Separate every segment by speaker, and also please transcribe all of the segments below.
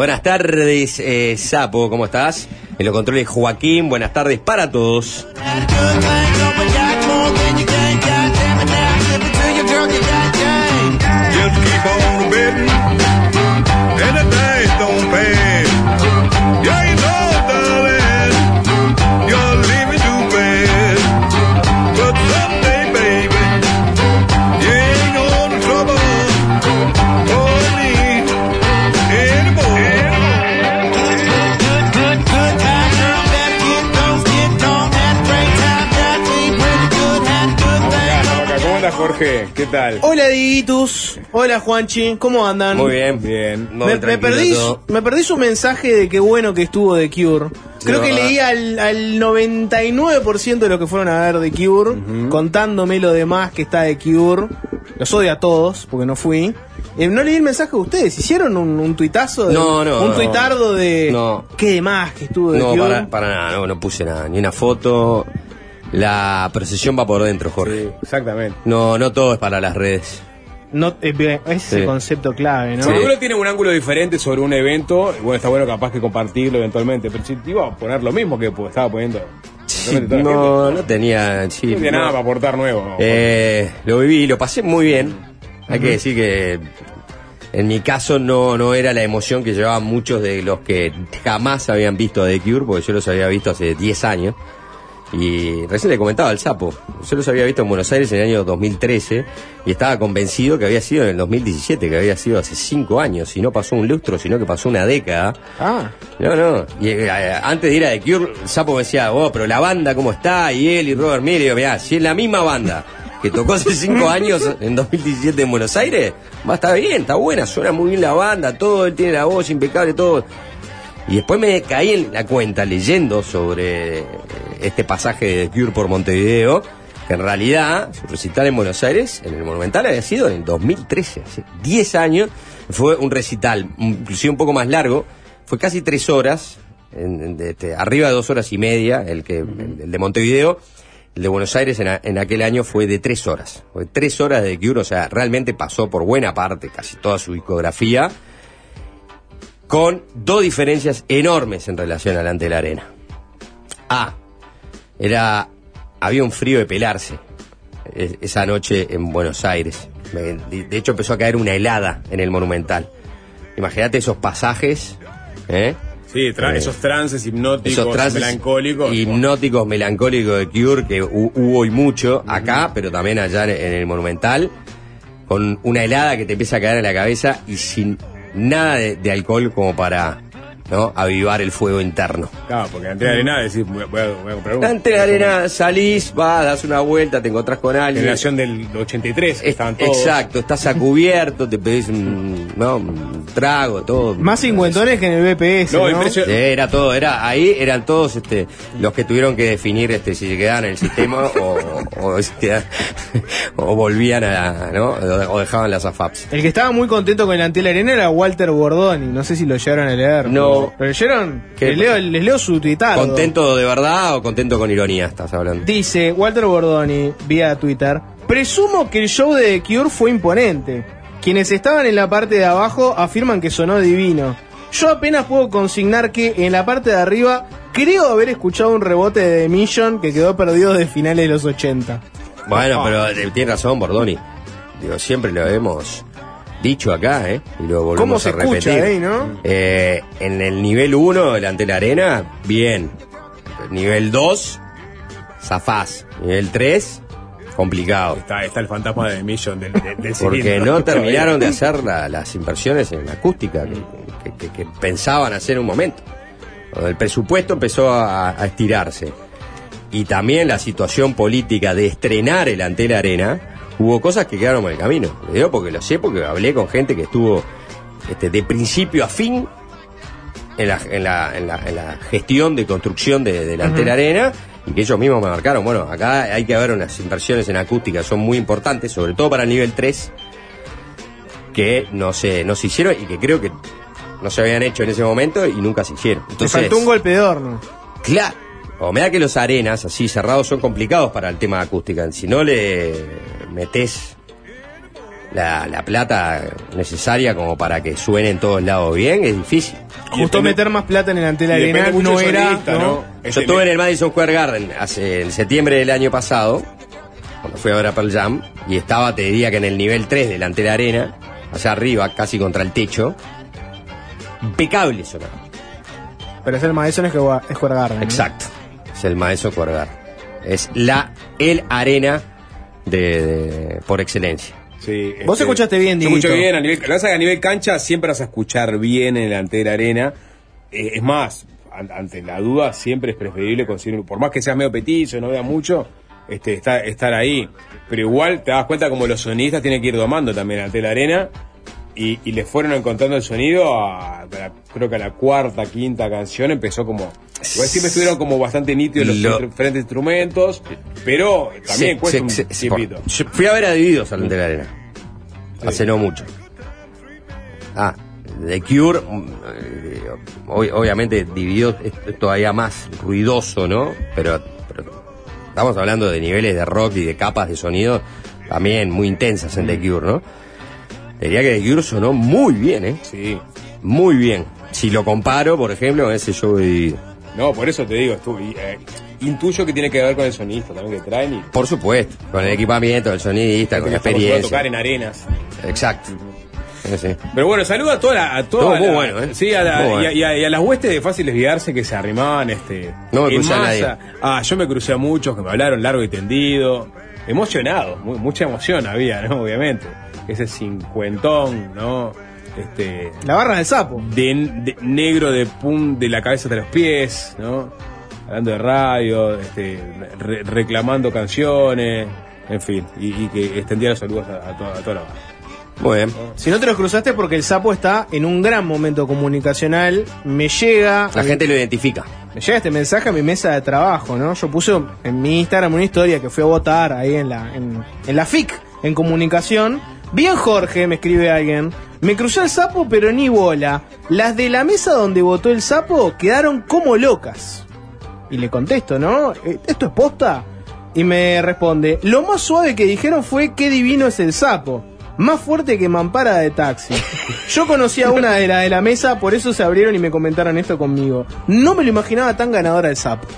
Speaker 1: Buenas tardes, eh, Sapo, ¿cómo estás? En los controles Joaquín, buenas tardes para todos.
Speaker 2: ¿Qué tal?
Speaker 3: Hola Diguitus, hola Juanchi, ¿cómo andan?
Speaker 1: Muy bien.
Speaker 2: Bien.
Speaker 1: Muy
Speaker 3: Me, me
Speaker 1: tranquilo
Speaker 3: perdí,
Speaker 1: todo.
Speaker 3: me perdí su mensaje de qué bueno que estuvo de Cure. Creo que leí al, al 99% de lo que fueron a ver de Cure, contándome lo demás que está de Cure. Los odio a todos, porque no fui. Eh, no leí el mensaje de ustedes, ¿hicieron un, un tuitazo? de-
Speaker 1: No, no,
Speaker 3: Un
Speaker 1: no.
Speaker 3: tuitardo de
Speaker 1: No.
Speaker 3: qué demás que estuvo de
Speaker 1: No,
Speaker 3: Cure.
Speaker 1: para, para nada, no, no puse nada, ni una foto. La procesión va por dentro, Jorge.
Speaker 2: Sí, exactamente.
Speaker 1: No, no todo es para las redes.
Speaker 3: No, eh, ese es
Speaker 1: Sí.
Speaker 3: el concepto clave, ¿no?
Speaker 1: Sí.
Speaker 2: Cuando uno tiene un ángulo diferente sobre un evento, bueno, está bueno capaz que compartirlo eventualmente, pero si te iba a poner lo mismo que pues, estaba poniendo.
Speaker 1: Sí, no, no tenía. sí,
Speaker 2: No tiene
Speaker 1: no.
Speaker 2: nada para aportar nuevo.
Speaker 1: Eh, lo viví, lo pasé muy bien. Hay que decir que en mi caso no, no era la emoción que llevaban muchos de los que jamás habían visto a The Cure, porque yo los había visto hace 10 años. Y recién le comentaba al sapo, yo los había visto en Buenos Aires en el año 2013 y estaba convencido que había sido en el 2017, que había sido hace 5 años, y no pasó un lustro, sino que pasó una década.
Speaker 3: Ah,
Speaker 1: No, no. Y eh, antes de ir a The Cure, el Sapo me decía, oh, pero la banda cómo está, y él y Robert Miller, y yo, mirá, si es la misma banda que tocó hace cinco años en 2017 en Buenos Aires, va a estar bien, está buena, suena muy bien la banda, todo, él tiene la voz impecable, todo. Y después me caí en la cuenta leyendo sobre eh, este pasaje de Cure por Montevideo, que en realidad su recital en Buenos Aires, en el Monumental, había sido en el 2013, hace 10 años. Fue un recital, inclusive un poco más largo, fue casi tres horas, en- este, arriba de dos horas y media, el, que, el, el de Montevideo. El de Buenos Aires en, a- en aquel año fue de tres horas. Fue tres horas de Cure, o sea, realmente pasó por buena parte, casi toda su discografía con dos diferencias enormes en relación al ante la arena. A, era, había un frío de pelarse eh, esa noche en Buenos Aires. De de hecho empezó a caer una helada en el Monumental. Imagínate esos pasajes, ¿eh?
Speaker 2: sí, tra-
Speaker 1: eh,
Speaker 2: esos trances hipnóticos,
Speaker 1: esos trances
Speaker 2: melancólicos.
Speaker 1: hipnóticos, melancólicos de Cure que hu- hubo y mucho acá, pero también allá en, en el Monumental, con una helada que te empieza a caer en la cabeza y sin nada de, alcohol como para ¿no? avivar el fuego interno.
Speaker 2: Claro, porque ante la arena decís, voy a, voy comprar uno.
Speaker 1: Ante la arena salís, vas, das una vuelta, te encontrás con alguien.
Speaker 2: Generación del 83, que
Speaker 1: Es-
Speaker 2: estaban todos.
Speaker 1: Exacto, estás a cubierto, te pedís un, ¿no? un trago, todo.
Speaker 3: más cincuentones que en el BPS,
Speaker 2: No,
Speaker 3: ¿no?
Speaker 1: Sí, era todo, era ahí eran todos este los que tuvieron que definir este si se quedaban en el sistema o, o, este, o volvían a ¿no? o dejaban las AFAPs.
Speaker 3: El que estaba muy contento con el Antel Arena era Walter Bordoni. No sé si lo llegaron a leer.
Speaker 1: No.
Speaker 3: ¿Lo leyeron? Les leo, les leo su tuitado.
Speaker 1: ¿Contento de verdad o contento con ironía estás hablando?
Speaker 3: Dice Walter Bordoni, vía Twitter. Presumo que el show de The Cure fue imponente. Quienes estaban en la parte de abajo afirman que sonó divino. Yo apenas puedo consignar que en la parte de arriba creo haber escuchado un rebote de The Mission que quedó perdido de finales de los 80.
Speaker 1: Bueno, pero eh, tiene razón Bordoni. Digo, siempre lo hemos dicho acá, ¿eh? Y lo volvemos
Speaker 3: ¿Cómo se
Speaker 1: a repetir.
Speaker 3: escucha ahí, no?
Speaker 1: Eh, en el nivel 1 delante de la arena, bien. Nivel 2, zafás. Nivel 3, complicado.
Speaker 2: Está, está el fantasma de Mission del, del, del
Speaker 1: Porque
Speaker 2: cilindro.
Speaker 1: no terminaron de hacer la- las inversiones en acústica que, que- que- que pensaban hacer en un momento. El presupuesto empezó a, a estirarse. Y también la situación política de estrenar el Antel Arena, hubo cosas que quedaron por el camino. Lo digo porque lo sé, porque hablé con gente que estuvo este, de principio a fin en la, en la- en la- en la gestión de construcción de, del Antel Arena y que ellos mismos me marcaron, bueno, acá hay que haber unas inversiones en acústica, son muy importantes, sobre todo para el nivel 3, que no se, no se hicieron y que creo que no se habían hecho en ese momento y nunca se hicieron.
Speaker 3: Me
Speaker 1: Entonces,
Speaker 3: faltó un golpe de horno.
Speaker 1: Claro. O me da que los arenas así cerrados son complicados para el tema de acústica. Si no le metes la, la plata necesaria como para que suene en todos lados bien, es difícil.
Speaker 2: Y
Speaker 3: Justo meter más plata en el Antel Arena no
Speaker 2: del
Speaker 3: era.
Speaker 2: sonidista,
Speaker 3: ¿no?
Speaker 2: ¿no?
Speaker 1: Yo
Speaker 2: Este,
Speaker 1: estuve en el Madison Square Garden hace, en septiembre del año pasado, cuando fui a ver a Pearl Jam, y estaba, te diría que en el nivel 3 delante de la arena, allá arriba, casi contra el techo, impecable sonaba.
Speaker 3: Pero es el Madison es que- Square Garden. ¿no?
Speaker 1: Exacto. Es el Madison Square Garden. Es la, el arena de, de- por excelencia.
Speaker 2: Sí,
Speaker 3: Vos
Speaker 2: este,
Speaker 3: escuchaste bien,
Speaker 2: escucho
Speaker 3: Dieguito.
Speaker 2: bien, a nivel, lo que pasa es que a nivel cancha siempre vas a escuchar bien en el ante la arena. Eh, es más, an- ante la duda siempre es preferible conseguir, por más que seas medio petizo, no veas mucho, este, estar, estar ahí. Pero igual te das cuenta como los sonistas tienen que ir domando también ante la arena. Y, y le fueron encontrando el sonido a, a la- creo que a la cuarta, quinta canción empezó como... Igual siempre estuvieron como bastante nítidos los
Speaker 1: Lo-
Speaker 2: diferentes instrumentos, pero también
Speaker 1: Sí,
Speaker 2: cuesta
Speaker 1: sí,
Speaker 2: un
Speaker 1: sí,
Speaker 2: tiempito.
Speaker 1: por- yo fui a ver a Divididos al de la arena. Hace no mucho. Ah, The Cure, mm, eh, ob- obviamente Divididos es es todavía más ruidoso, ¿no? Pero, pero estamos hablando de niveles de rock y de capas de sonido también muy intensas en The Cure, ¿no? Diría que The Cure sonó muy bien, ¿eh?
Speaker 2: Sí.
Speaker 1: Muy bien. Si lo comparo, por ejemplo, con ese show de.
Speaker 2: No, por eso te digo, y, eh, intuyo que tiene que ver con el sonista también que traen y
Speaker 1: Por supuesto, con el equipamiento, el sonidista, con la
Speaker 2: estamos acostumbrados a tocar
Speaker 1: experiencia.
Speaker 2: en arenas.
Speaker 1: Exacto. Sí, sí.
Speaker 2: Pero bueno, saluda a toda la, a toda
Speaker 1: muy
Speaker 2: la-
Speaker 1: bueno, ¿eh?
Speaker 2: Sí, a la-
Speaker 1: Muy
Speaker 2: y, a, y a- y a las huestes de fáciles viarse que se arrimaban este
Speaker 1: No me
Speaker 2: en
Speaker 1: crucé a
Speaker 2: masa. Ah, yo me crucé a muchos que me hablaron largo y tendido, emocionado, mu- mucha emoción había, ¿no? Obviamente. Ese cincuentón, ¿no? Este
Speaker 3: La barra del sapo.
Speaker 2: de, de- negro de pum de la cabeza hasta los pies, ¿no? Hablando de radio, este, re- reclamando canciones, en fin, y, y que extendía los saludos a, a toda, a toda la banda.
Speaker 1: Muy bien.
Speaker 3: Si no te los cruzaste porque el sapo está en un gran momento comunicacional, me llega.
Speaker 1: La gente lo identifica.
Speaker 3: Me llega este mensaje a mi mesa de trabajo, ¿no? Yo puse en mi Instagram una historia que fui a votar ahí en la, en, en la FIC, en comunicación. Bien, Jorge, me escribe alguien. Me cruzó el sapo, pero ni bola. Las de la mesa donde votó el sapo quedaron como locas. Y le contesto, ¿no? Eh, ¿Esto es posta? Y me responde, lo más suave que dijeron fue qué divino es el sapo. Más fuerte que mampara de taxi. Yo conocía a una de la de la mesa, por eso se abrieron y me comentaron esto conmigo. No me lo imaginaba tan ganadora el sapo.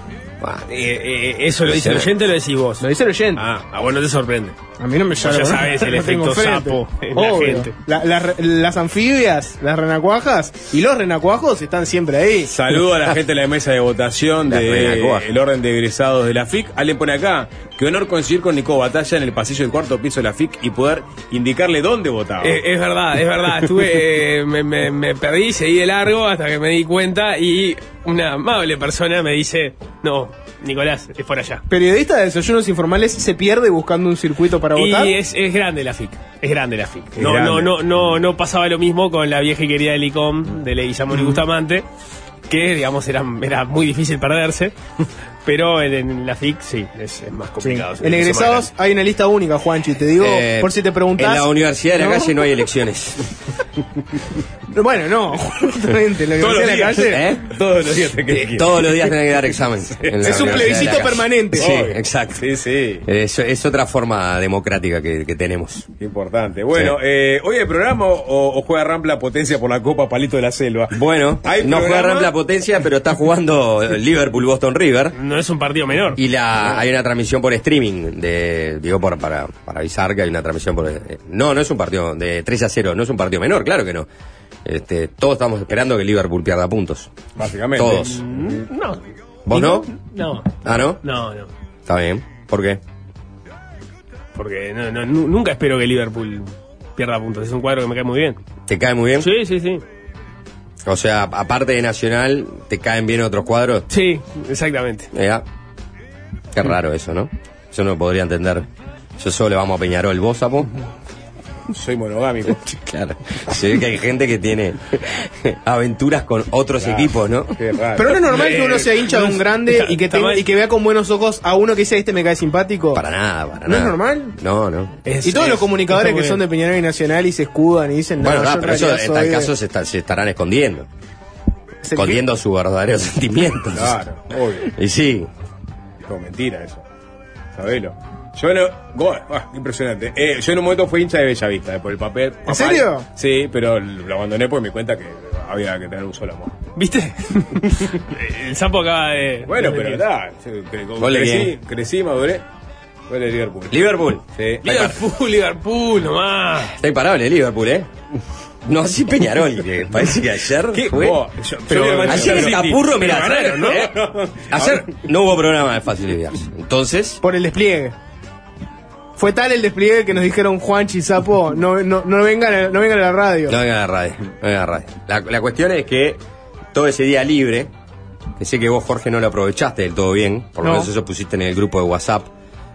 Speaker 4: Eh, eh, ¿Eso lo dice el oyente o lo decís vos?
Speaker 3: Lo dice el oyente.
Speaker 4: Ah, ah, bueno, te sorprende.
Speaker 3: A mí no me
Speaker 4: ya
Speaker 3: llama.
Speaker 4: sabes el
Speaker 3: no
Speaker 4: efecto sapo en la gente.
Speaker 3: La- la re- las anfibias, las renacuajas y los renacuajos están siempre ahí.
Speaker 2: Saludo a la gente de la mesa de votación del el orden de egresados de la FIC. Alguien pone acá, qué honor coincidir con Nico Batalla en el pasillo del cuarto piso de la FIC y poder indicarle dónde votaba.
Speaker 4: Eh, es verdad, es verdad. Estuve, eh, me, me- me perdí, seguí de largo hasta que me di cuenta y una amable persona me dice, no, Nicolás, es por allá.
Speaker 3: Periodista de desayunos informales se pierde buscando un circuito para votar.
Speaker 4: Y es, es grande la FIC, es grande la FIC. No,
Speaker 2: grande.
Speaker 4: no, no, no, no pasaba lo mismo con la vieja y querida del ICOM de Leguizamón y Bustamante, que digamos era, era muy difícil perderse, pero en, en la FIC sí, es, es más
Speaker 3: Sí.
Speaker 4: complicado.
Speaker 3: En egresados hay una lista única, Juanchi. Te digo,
Speaker 1: eh,
Speaker 3: por si te preguntas.
Speaker 1: En la Universidad de la
Speaker 3: ¿no?
Speaker 1: Calle no hay elecciones.
Speaker 3: Bueno, no, justamente. En la
Speaker 2: Todos los
Speaker 3: Universidad de la
Speaker 2: días,
Speaker 3: Calle.
Speaker 1: ¿Eh?
Speaker 2: Todos los días te quedas
Speaker 1: Todos los días tienen que dar examen. en la
Speaker 3: Es un
Speaker 1: la
Speaker 3: plebiscito permanente.
Speaker 1: Sí,
Speaker 2: Obvio.
Speaker 1: exacto.
Speaker 2: Sí, sí.
Speaker 1: Es, es otra forma democrática que, que tenemos.
Speaker 2: Importante. Bueno,
Speaker 1: Sí.
Speaker 2: eh, ¿hoy hay programa o, o juega Rampla Potencia por la Copa Palito de la Selva?
Speaker 1: Bueno,
Speaker 2: ¿Hay
Speaker 1: no juega
Speaker 2: programa?
Speaker 1: Rampla Potencia, pero está jugando Liverpool-Boston River.
Speaker 4: No es un partido menor.
Speaker 1: Y la, hay una transmisión por streaming, de, digo, por, para, para avisar que hay una transmisión por... eh, no, no es un partido de 3 a 0, no es un partido menor, claro que no. Este, todos estamos esperando que Liverpool pierda puntos.
Speaker 2: Básicamente.
Speaker 1: Todos.
Speaker 4: No.
Speaker 1: ¿Vos no?
Speaker 4: No.
Speaker 1: Ah, ¿no?
Speaker 4: No, no.
Speaker 1: Está bien. ¿Por qué?
Speaker 4: Porque no, no, nu- nunca espero que Liverpool pierda puntos. Es un cuadro que me cae muy bien.
Speaker 1: ¿Te cae muy bien?
Speaker 4: Sí, sí, sí.
Speaker 1: O sea, aparte de Nacional, ¿te caen bien otros cuadros?
Speaker 4: Sí, exactamente.
Speaker 1: Ya. Qué raro eso, ¿no? Yo no podría entender. Yo solo le vamos a Peñarol, vos, Sapo.
Speaker 2: Soy monogámico.
Speaker 1: Claro. Se ve que hay gente que tiene aventuras con otros
Speaker 2: Claro.
Speaker 1: equipos, ¿no?
Speaker 2: Qué raro.
Speaker 3: Pero no es normal que uno sea hincha de
Speaker 4: no
Speaker 3: un grande y que, tenga- y que vea con buenos ojos a uno que dice este me cae simpático.
Speaker 1: Para nada, para
Speaker 3: ¿No
Speaker 1: nada.
Speaker 3: es normal?
Speaker 1: No, no.
Speaker 4: Es-
Speaker 3: y todos los
Speaker 4: es-
Speaker 3: comunicadores que son de. Peñarol y Nacional y se escudan y dicen, no,
Speaker 1: Bueno, no,
Speaker 3: en
Speaker 1: pero eso en tal
Speaker 3: de-
Speaker 1: caso se, está- se estarán escondiendo. Escondiendo sus verdaderos sentimientos.
Speaker 2: Claro, obvio.
Speaker 1: Y sí.
Speaker 2: No, mentira eso. Sabelo. Yo no. Ah, impresionante. Eh, yo en un momento fui hincha de Bellavista, eh, por el papel.
Speaker 3: ¿En serio?
Speaker 2: Sí, pero lo abandoné porque me di cuenta que había que tener un solo amor.
Speaker 4: ¿Viste? el sapo acaba de.
Speaker 2: Bueno,
Speaker 4: de-
Speaker 2: pero
Speaker 1: de
Speaker 2: crecí, crecí, maduré. De Liverpool.
Speaker 1: Liverpool.
Speaker 2: Sí.
Speaker 4: Liverpool, Liverpool, nomás.
Speaker 1: Está imparable Liverpool, ¿eh? No, así Peñarol, que parece que ayer
Speaker 2: ¿Qué?
Speaker 1: fue.
Speaker 2: Vos, yo-
Speaker 4: Pero
Speaker 1: Ayer el. Capurro, mira,
Speaker 2: ¿no?
Speaker 1: ¿eh? Ayer no hubo programa de Fácil Lidiarse. Entonces,
Speaker 3: Por el despliegue. Fue tal el despliegue que nos dijeron Juanchi y Sapo, no, no, no, vengan, a- no vengan a la radio.
Speaker 1: no vengan a la radio. No vengan a la radio. La, la cuestión es que todo ese día libre, que sé que vos, Jorge, no lo aprovechaste del todo bien, por lo
Speaker 3: No.
Speaker 1: menos eso pusiste en el grupo de WhatsApp,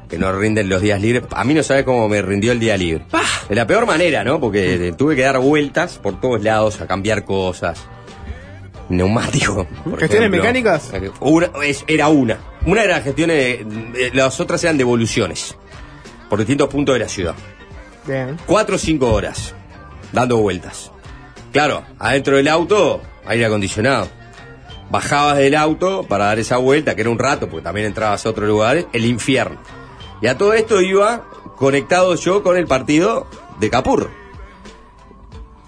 Speaker 1: que no rinden los días libres. A mí no sabes cómo me rindió el día libre. De la peor manera, ¿no? Porque tuve que dar vueltas por todos lados a cambiar cosas. Neumático.
Speaker 3: ¿Gestiones
Speaker 1: ejemplo.
Speaker 3: mecánicas?
Speaker 1: Una, es- era una. Una era gestiones, las otras eran devoluciones. Por distintos puntos de la ciudad.
Speaker 3: Bien.
Speaker 1: Cuatro o cinco horas, dando vueltas. Claro, adentro del auto, aire acondicionado. Bajabas del auto para dar esa vuelta, que era un rato, porque también entrabas a otros lugares, el infierno. Y a todo esto iba conectado yo con el partido de Capurro.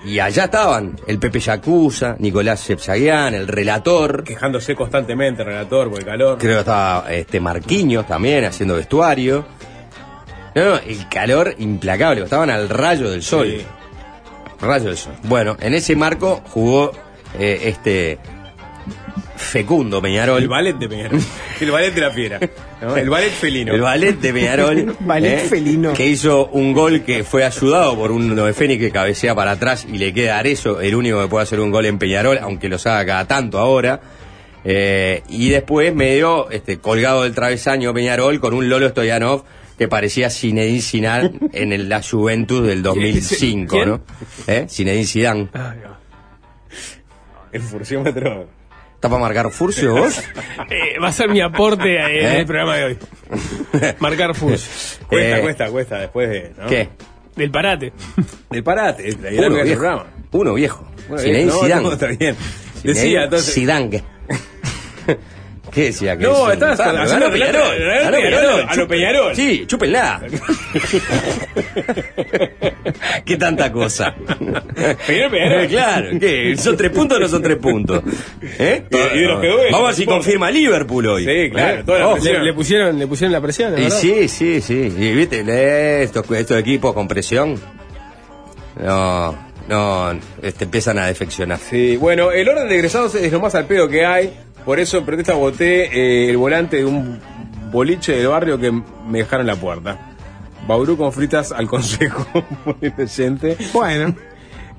Speaker 1: Y allá estaban el Pepe Yacuza, Nicolás Sepsaguián, el relator.
Speaker 2: Quejándose constantemente, relator, por el calor.
Speaker 1: Creo que estaba este Marquiños también haciendo vestuario. No, no, el calor implacable, estaban al rayo del sol.
Speaker 2: Sí.
Speaker 1: Rayo del sol. Bueno, en ese marco jugó eh, este fecundo Peñarol.
Speaker 2: El ballet de Peñarol. El ballet de la fiera. ¿no? El ballet felino.
Speaker 1: El ballet de Peñarol. ¿eh?
Speaker 3: Ballet felino.
Speaker 1: Que hizo un gol que fue ayudado por un de Fénix que cabecea para atrás y le queda Arezo, el único que puede hacer un gol en Peñarol, aunque los haga cada tanto ahora. Eh, y después medio este, colgado del travesaño Peñarol con un Lolo Stoyanov que parecía Zinedine Zidane en el- la Juventus del 2005,
Speaker 4: ¿Quién?
Speaker 1: ¿no? ¿Eh? Zinedine Zidane.
Speaker 4: No.
Speaker 2: El furciómetro.
Speaker 1: ¿Está para marcar Furcio vos?
Speaker 4: Eh, va a ser mi aporte eh, en
Speaker 1: ¿Eh?
Speaker 4: el programa de hoy. Marcar Full.
Speaker 2: Cuesta,
Speaker 1: Eh,
Speaker 2: cuesta, cuesta después de. ¿no?
Speaker 1: ¿Qué?
Speaker 4: Del parate.
Speaker 2: El parate. La idea
Speaker 1: Uno
Speaker 2: del
Speaker 1: viejo.
Speaker 2: programa.
Speaker 1: Uno viejo.
Speaker 2: Bueno,
Speaker 1: Zinedine
Speaker 2: no,
Speaker 1: Zidane.
Speaker 2: no, está bien.
Speaker 1: Zinedine
Speaker 2: Decía, entonces.
Speaker 1: Zidane. ¿Qué decía? Que
Speaker 2: No,
Speaker 1: es un-
Speaker 2: estabas
Speaker 1: Ganó
Speaker 2: haciendo
Speaker 1: Ganó
Speaker 2: Peñarol, a lo Peñarol.
Speaker 1: Sí, chúpenla. ¿Qué tanta cosa?
Speaker 2: Peñarol, Peñarol.
Speaker 1: Claro, ¿qué? ¿Son tres puntos o no son tres puntos? ¿Eh?
Speaker 2: Y- y de los que duelen,
Speaker 1: Vamos a ver si confirma Liverpool hoy.
Speaker 2: Sí, claro,
Speaker 1: ¿Eh?
Speaker 2: toda la.
Speaker 4: Le, le pusieron, le pusieron la presión,
Speaker 1: Y sí, sí, sí. Y viste, estos equipos con presión. No, no, este, empiezan a defeccionar.
Speaker 2: Sí, bueno, el orden de egresados es lo más al pedo que hay. Por eso en protesta voté eh, el volante de un boliche del barrio que me dejaron la puerta. Bauru con fritas al consejo. Muy inocente.
Speaker 3: Bueno.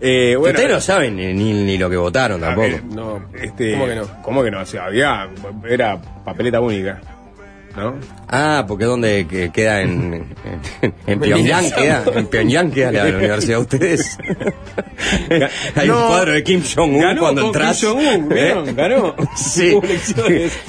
Speaker 2: Eh, bueno,
Speaker 1: Ustedes no saben ni, ni, lo que votaron tampoco.
Speaker 2: ver, no, este,
Speaker 4: ¿Cómo que no?
Speaker 2: ¿Cómo que no? O sea, había, era papeleta única. ¿No?
Speaker 1: Ah, porque donde que queda en, en, en Pyongyang queda, en Pyongyang queda la, universidad de ustedes. Hay un cuadro de Kim Jong Un
Speaker 2: Ganó
Speaker 1: cuando entras.
Speaker 2: Kim Jong-un.
Speaker 1: ¿Eh?
Speaker 2: Ganó.
Speaker 1: Sí.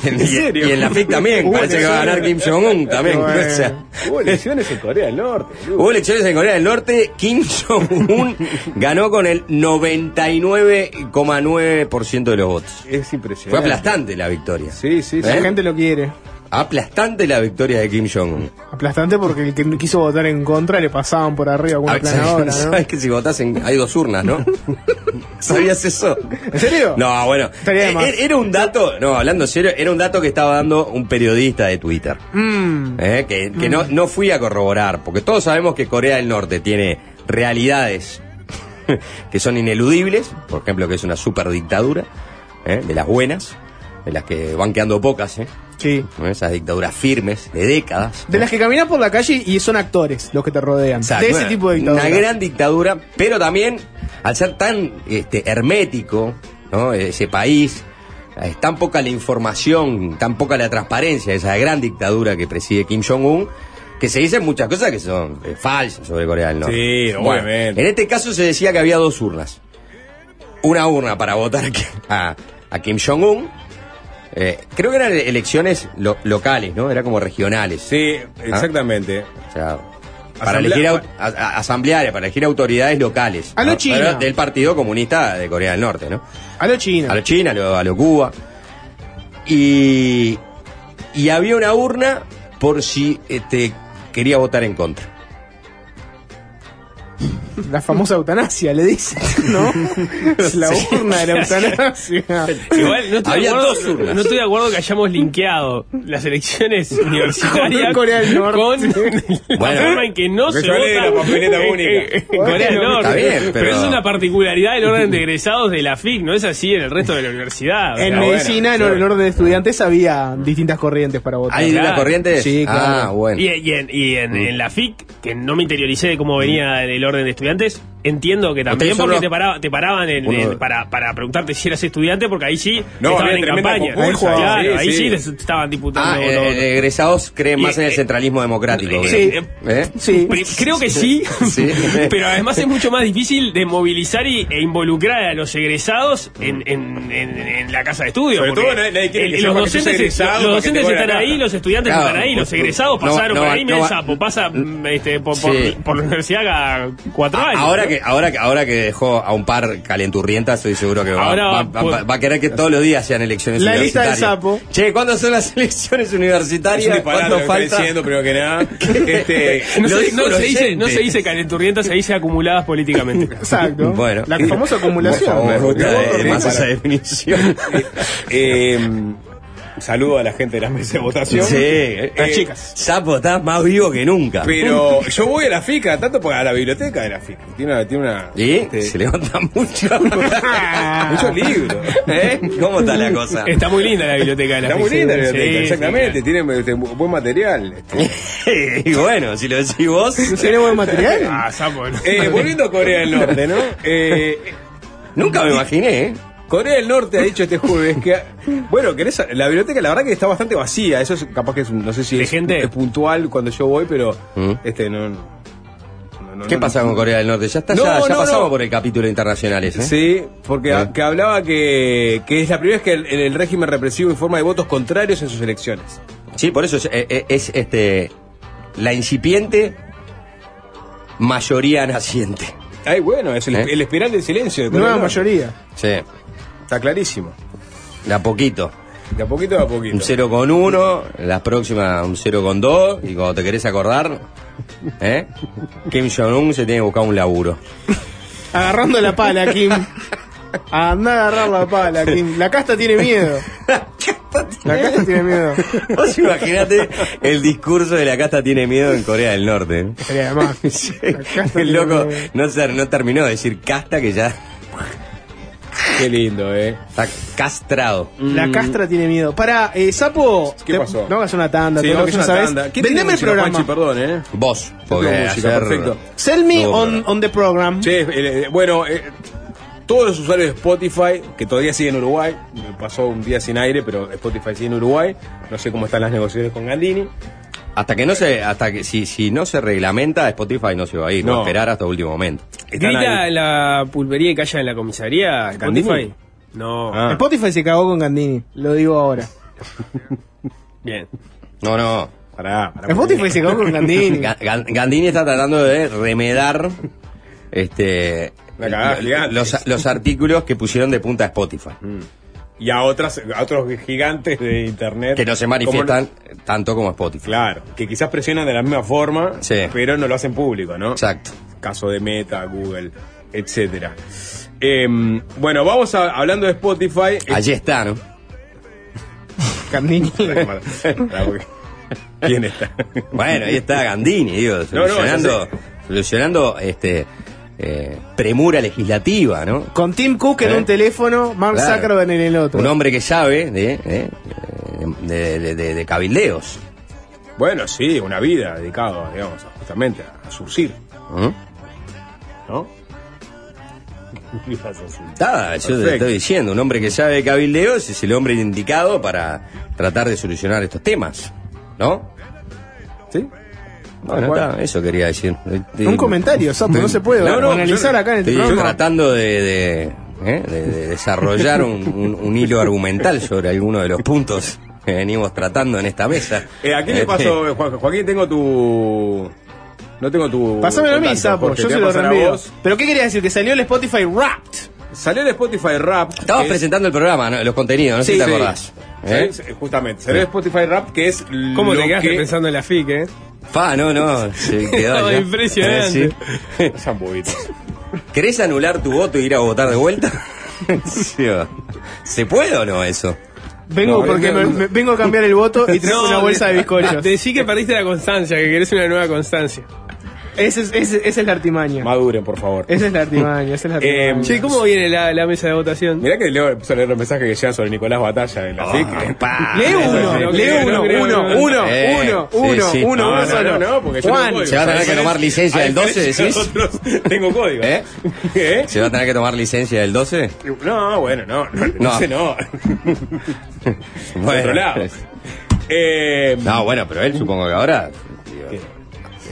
Speaker 1: En-
Speaker 2: ¿En serio?
Speaker 1: Y en la FIC también,
Speaker 2: Hubo
Speaker 1: parece que va a ganar Kim
Speaker 2: elecciones.
Speaker 1: Jong Un también.
Speaker 3: Bueno.
Speaker 1: o sea,
Speaker 2: Hubo elecciones en Corea del Norte.
Speaker 1: Hubo elecciones en Corea del Norte, Kim Jong-un ganó con el 99,9% de los votos.
Speaker 2: Es impresionante.
Speaker 1: Fue aplastante la victoria.
Speaker 2: Sí, sí, sí.
Speaker 3: La
Speaker 1: ¿Eh?
Speaker 3: gente lo quiere.
Speaker 1: Aplastante la victoria de Kim Jong-un.
Speaker 3: Aplastante porque el que quiso votar en contra le pasaban por arriba con una
Speaker 1: Ah,
Speaker 3: planadora, ¿no?
Speaker 1: ¿Sabes que si votás en... hay dos urnas, no? ¿Sabías eso?
Speaker 3: ¿En serio?
Speaker 1: No, bueno. Eh,
Speaker 3: más.
Speaker 1: Era un dato, no, hablando en serio, era un dato que estaba dando un periodista de Twitter.
Speaker 3: Mm.
Speaker 1: Eh, que que no, no fui a corroborar, porque todos sabemos que Corea del Norte tiene realidades que son ineludibles, por ejemplo, que es una superdictadura, eh, de las buenas, de las que van quedando pocas, ¿eh?
Speaker 3: Sí.
Speaker 1: ¿No? Esas dictaduras firmes de décadas.
Speaker 3: De las que caminas por la calle y son actores los que te rodean.
Speaker 1: Exacto,
Speaker 3: de ese
Speaker 1: una-
Speaker 3: tipo de dictadura.
Speaker 1: Una gran dictadura, pero también, al ser tan este, hermético, ¿no? Ese país, es tan poca la información, tan poca la transparencia de esa gran dictadura que preside Kim Jong-un, que se dicen muchas cosas que son eh, falsas sobre Corea del Norte.
Speaker 2: Sí,
Speaker 1: Bueno,
Speaker 2: obviamente.
Speaker 1: en este caso se decía que había dos urnas. Una urna para votar a, a Kim Jong-un. Eh, creo que eran elecciones lo- locales, ¿no? Era como regionales.
Speaker 2: Sí, exactamente.
Speaker 1: O sea, para elegir a- a- asamblearias, para elegir autoridades locales.
Speaker 3: A lo
Speaker 1: ¿no?
Speaker 3: China.
Speaker 1: Del Partido Comunista de Corea del Norte, ¿no?
Speaker 3: A lo chino.
Speaker 1: A lo China, a lo, a lo Cuba. Y, y había una urna por si este, quería votar en contra.
Speaker 3: La famosa eutanasia, le dice, ¿no? la urna de la eutanasia.
Speaker 4: Igual no estoy,
Speaker 1: Había
Speaker 4: de acuerdo,
Speaker 1: dos urnas.
Speaker 4: no estoy de acuerdo que hayamos linkeado las elecciones universitarias
Speaker 3: Con Corea del Norte.
Speaker 4: con la forma en que no se vota
Speaker 2: la papeleta
Speaker 4: en-
Speaker 2: única.
Speaker 4: en- en Corea del Norte.
Speaker 1: está bien, pero-
Speaker 4: es una particularidad del orden de egresados de la FIC, no es así en el resto de la universidad. o
Speaker 3: En medicina,
Speaker 2: bueno,
Speaker 3: en el orden de estudiantes, había distintas corrientes para votar.
Speaker 1: ¿Hay
Speaker 4: Claro.
Speaker 1: una corriente?
Speaker 3: Sí,
Speaker 1: Ah,
Speaker 3: claro.
Speaker 1: bueno.
Speaker 4: Y, y en, y en- en la FIC, que no me interioricé de cómo venía el orden de estudiantes, siguientes. Entiendo que también porque
Speaker 1: los-
Speaker 4: te, paraba- te paraban en- para, para preguntarte si eras estudiante, porque ahí sí
Speaker 2: No,
Speaker 4: estaban en campaña.
Speaker 2: concursa,
Speaker 4: claro,
Speaker 2: sí,
Speaker 4: ahí
Speaker 2: sí.
Speaker 4: sí les estaban disputando.
Speaker 1: Ah, eh, egresados creen
Speaker 4: Y,
Speaker 1: más en el
Speaker 4: eh,
Speaker 1: centralismo democrático. ¿Eh?
Speaker 3: Sí.
Speaker 4: Creo que sí, pero además es mucho más difícil de movilizar y, e involucrar a los egresados en, en- en- en la casa de estudio.
Speaker 2: Sobre
Speaker 4: porque
Speaker 2: todo nadie- nadie quiere que
Speaker 4: el-
Speaker 2: sepa
Speaker 4: los docentes, los docentes están ahí, los estudiantes
Speaker 1: Claro,
Speaker 4: están ahí, los egresados pasaron por ahí, pasa por, la universidad cada cuatro años.
Speaker 1: Ahora
Speaker 4: ¿no?
Speaker 1: Que, ahora, que- ahora que dejó a un par calenturrientas, estoy seguro que va,
Speaker 4: Ahora
Speaker 1: va-
Speaker 4: va-
Speaker 1: va- va a querer que todos los días sean elecciones
Speaker 3: La lista del
Speaker 1: universitarias.
Speaker 3: sapo.
Speaker 1: Che, ¿cuándo son las elecciones
Speaker 2: Es un
Speaker 1: universitarias?
Speaker 2: disparate
Speaker 1: ¿Cuánto
Speaker 2: que
Speaker 1: falta?
Speaker 2: diciendo, primero que nada. Este,
Speaker 4: No, se, no dice, no se dice calenturrientas, se dice acumuladas políticamente.
Speaker 3: Exacto.
Speaker 1: Bueno.
Speaker 3: La famosa acumulación.
Speaker 1: Me gusta
Speaker 2: Me
Speaker 1: eh,
Speaker 2: gusta
Speaker 1: más esa definición.
Speaker 2: eh, saludo a la gente de la mesa de votación.
Speaker 1: sí,
Speaker 2: Eh,
Speaker 3: Las chicas.
Speaker 1: Sapo, estás más vivo que nunca.
Speaker 2: Pero yo voy a la FICA, tanto porque a la biblioteca de la FICA. Tiene una. Tiene una
Speaker 1: ¿Y?
Speaker 2: este,
Speaker 1: Se levanta mucho.
Speaker 2: muchos libros.
Speaker 1: ¿Eh? ¿Cómo está la cosa?
Speaker 4: Está muy linda la biblioteca de la
Speaker 2: Está muy
Speaker 4: FIC,
Speaker 2: linda la biblioteca,
Speaker 4: sí,
Speaker 2: exactamente.
Speaker 4: sí.
Speaker 2: Tiene este, buen material. este.
Speaker 1: y bueno, si lo decís vos.
Speaker 3: ¿Tiene buen material?
Speaker 4: Ah, sapo, no.
Speaker 2: Eh, volviendo a Corea del Norte, ¿no? Eh,
Speaker 1: Nunca me imaginé, ¿eh?
Speaker 2: Corea del Norte ha dicho este jueves que, bueno, que en esa- la biblioteca la verdad que está bastante vacía. Eso es capaz que es, un- no sé si
Speaker 4: ¿De
Speaker 2: es,
Speaker 4: gente?
Speaker 2: es puntual cuando yo voy, pero
Speaker 1: ¿Mm?
Speaker 2: este no. no, no-
Speaker 1: ¿Qué
Speaker 2: no-
Speaker 1: pasa con Corea del Norte? Ya está,
Speaker 2: No,
Speaker 1: ya, ya
Speaker 2: no,
Speaker 1: pasamos
Speaker 2: no.
Speaker 1: por el capítulo internacionales, ¿eh?
Speaker 2: Sí, porque
Speaker 1: ¿Eh?
Speaker 2: que hablaba que, que es la primera vez que el, el régimen represivo informa de votos contrarios en sus elecciones.
Speaker 1: Sí, por eso es, eh, eh, es, este la incipiente mayoría naciente.
Speaker 2: Ay, bueno, es el,
Speaker 1: ¿Eh?
Speaker 2: el espiral del silencio de
Speaker 3: Nueva mayoría.
Speaker 1: Sí,
Speaker 2: Está clarísimo.
Speaker 1: de a poquito.
Speaker 2: De a poquito a poquito.
Speaker 1: Un 0 con 1, la próxima un 0 con 2, y cuando te querés acordar, ¿eh? Kim Jong-un se tiene que buscar un laburo.
Speaker 3: Agarrando la pala, Kim. Anda a agarrar la pala, Kim. La casta tiene miedo. La casta tiene miedo.
Speaker 1: Vos imaginate el discurso de la casta tiene miedo en Corea del Norte. ¿eh?
Speaker 3: De.
Speaker 1: Sí,
Speaker 3: La casta
Speaker 1: el loco no, se- no terminó de decir casta que ya
Speaker 2: Qué lindo, ¿eh?
Speaker 1: está castrado.
Speaker 3: La castra tiene miedo. Para, eh, Sapo.
Speaker 2: ¿Qué
Speaker 3: te-
Speaker 2: pasó?
Speaker 3: No hagas una tanda,
Speaker 2: Sí,
Speaker 3: todo lo
Speaker 2: vamos
Speaker 3: que
Speaker 2: a
Speaker 3: ya
Speaker 2: una
Speaker 3: sabes.
Speaker 2: tanda. ¿Quién tiene
Speaker 3: Vendeme el
Speaker 2: música,
Speaker 3: programa.
Speaker 2: Juanchi? perdón, ¿eh?
Speaker 1: Vos, porque
Speaker 2: música,
Speaker 1: ayer-
Speaker 2: perfecto.
Speaker 3: Sell me on, the program.
Speaker 2: Che, eh, bueno, eh, todos los usuarios de Spotify, que todavía siguen en Uruguay, me pasó un día sin aire, pero Spotify sigue en Uruguay, no sé cómo están las negociaciones con Gandini.
Speaker 1: Hasta que no se, hasta que si, si no se reglamenta, Spotify no se va a ir, no,
Speaker 2: No.
Speaker 1: a esperar hasta último momento.
Speaker 2: Están
Speaker 4: ¿Grita
Speaker 2: ahí.
Speaker 4: la pulpería y calla en la comisaría?
Speaker 2: ¿Gandini?
Speaker 4: Spotify. No.
Speaker 2: Ah.
Speaker 3: Spotify se cagó con Gandini. Lo digo ahora.
Speaker 4: Bien.
Speaker 1: No, no.
Speaker 2: Pará, pará.
Speaker 3: Spotify se cagó con Gandini.
Speaker 1: Ga- Gan- Gandini está tratando de remedar este
Speaker 2: cagada
Speaker 1: los, los artículos que pusieron de punta a Spotify.
Speaker 2: Y a, otras, a otros gigantes de internet.
Speaker 1: Que no se manifiestan tanto como Spotify.
Speaker 2: Claro, que quizás presionan de la misma forma,
Speaker 1: Sí.
Speaker 2: pero no lo hacen público, ¿no?
Speaker 1: Exacto.
Speaker 2: Caso de Meta, Google, etcétera. Em, bueno, vamos a, hablando de Spotify.
Speaker 1: Allí está, ¿no?
Speaker 2: Porque- ¿Quién está?
Speaker 1: Bueno, ahí está Gandini, digo,
Speaker 2: No, no,
Speaker 1: solucionando, solucionando este eh, premura legislativa, ¿no?
Speaker 3: Con Tim Cook en
Speaker 1: ¿Eh?
Speaker 3: un teléfono, Mark
Speaker 1: Claro.
Speaker 3: Zuckerberg en el otro.
Speaker 1: Un hombre que sabe de, eh, de, de- de- de cabildeos.
Speaker 2: Bueno, sí, una vida dedicada, digamos, a- justamente a, a surcir,
Speaker 1: ¿Mm?
Speaker 2: ¿no?
Speaker 1: Nada, yo te estoy diciendo, un hombre que sabe de cabildeos es el hombre indicado para tratar de solucionar estos temas, ¿no?
Speaker 2: ¿Sí?
Speaker 1: Bueno,
Speaker 2: Bueno.
Speaker 1: está, eso quería decir.
Speaker 3: Un comentario, Sapo, no se puede
Speaker 1: No, no,
Speaker 3: analizar
Speaker 1: yo
Speaker 3: acá en este
Speaker 1: Estoy
Speaker 3: programa.
Speaker 1: tratando de, de, ¿eh? de- de desarrollar un, un- un hilo argumental sobre alguno de los puntos que venimos tratando en esta mesa.
Speaker 2: Eh, ¿A quién le
Speaker 1: Este,
Speaker 2: pasó, Juan- Joaquín? Tengo tu... No tengo tu...
Speaker 3: Pásamelo a mí, Sapo, yo
Speaker 2: te
Speaker 3: se lo reenvío.
Speaker 2: vos.
Speaker 3: ¿Pero qué querías decir? Que salió el Spotify Wrapped.
Speaker 2: Salió el Spotify Rap.
Speaker 1: Estabas
Speaker 2: es-
Speaker 1: presentando el programa, ¿no? los contenidos, no sé
Speaker 2: Sí,
Speaker 1: si te
Speaker 2: sí.
Speaker 1: acordás. ¿Eh?
Speaker 2: Justamente, salió el Spotify Rap, que es
Speaker 4: ¿Cómo
Speaker 2: lo
Speaker 4: te quedaste
Speaker 2: que...
Speaker 4: pensando en la FIC, eh?
Speaker 1: Fa, no, no, se quedó
Speaker 4: No,
Speaker 1: allá.
Speaker 4: impresionante.
Speaker 1: Eh, sí. ¿Querés anular tu voto e ir a votar de vuelta? Sí, va. ¿Se puede o no eso?
Speaker 3: Vengo
Speaker 2: No,
Speaker 3: porque
Speaker 2: no,
Speaker 3: me,
Speaker 2: no.
Speaker 3: me- vengo a cambiar el voto y traigo una bolsa de bizcochos.
Speaker 4: Decí que perdiste la constancia, que querés una nueva constancia.
Speaker 3: Ese es- ese- esa es la artimaña.
Speaker 2: Maduren, por favor.
Speaker 3: Esa es la artimaña, esa es la
Speaker 2: Eh,
Speaker 3: artimaña.
Speaker 4: Che, ¿cómo viene la, la mesa de votación?
Speaker 2: Mirá que leo, a leer los mensajes que llegan sobre Nicolás Batalla en la
Speaker 1: pa.
Speaker 3: Lee uno,
Speaker 4: no
Speaker 3: lee uno, uno,
Speaker 4: no.
Speaker 3: uno, uno, uno, uno,
Speaker 2: No,
Speaker 3: uno
Speaker 2: no,
Speaker 3: solo.
Speaker 2: no, porque
Speaker 3: Juan.
Speaker 1: Se va a tener que tomar licencia del
Speaker 2: diferencia
Speaker 1: 12, decís.
Speaker 2: Tengo código.
Speaker 1: ¿Eh?
Speaker 2: ¿Eh?
Speaker 1: ¿Se va a tener que tomar licencia del 12?
Speaker 2: No, bueno, no. No,
Speaker 1: No.
Speaker 2: no. sé, no. Por otro lado. Eh,
Speaker 1: No, bueno, pero él supongo que ahora. digo,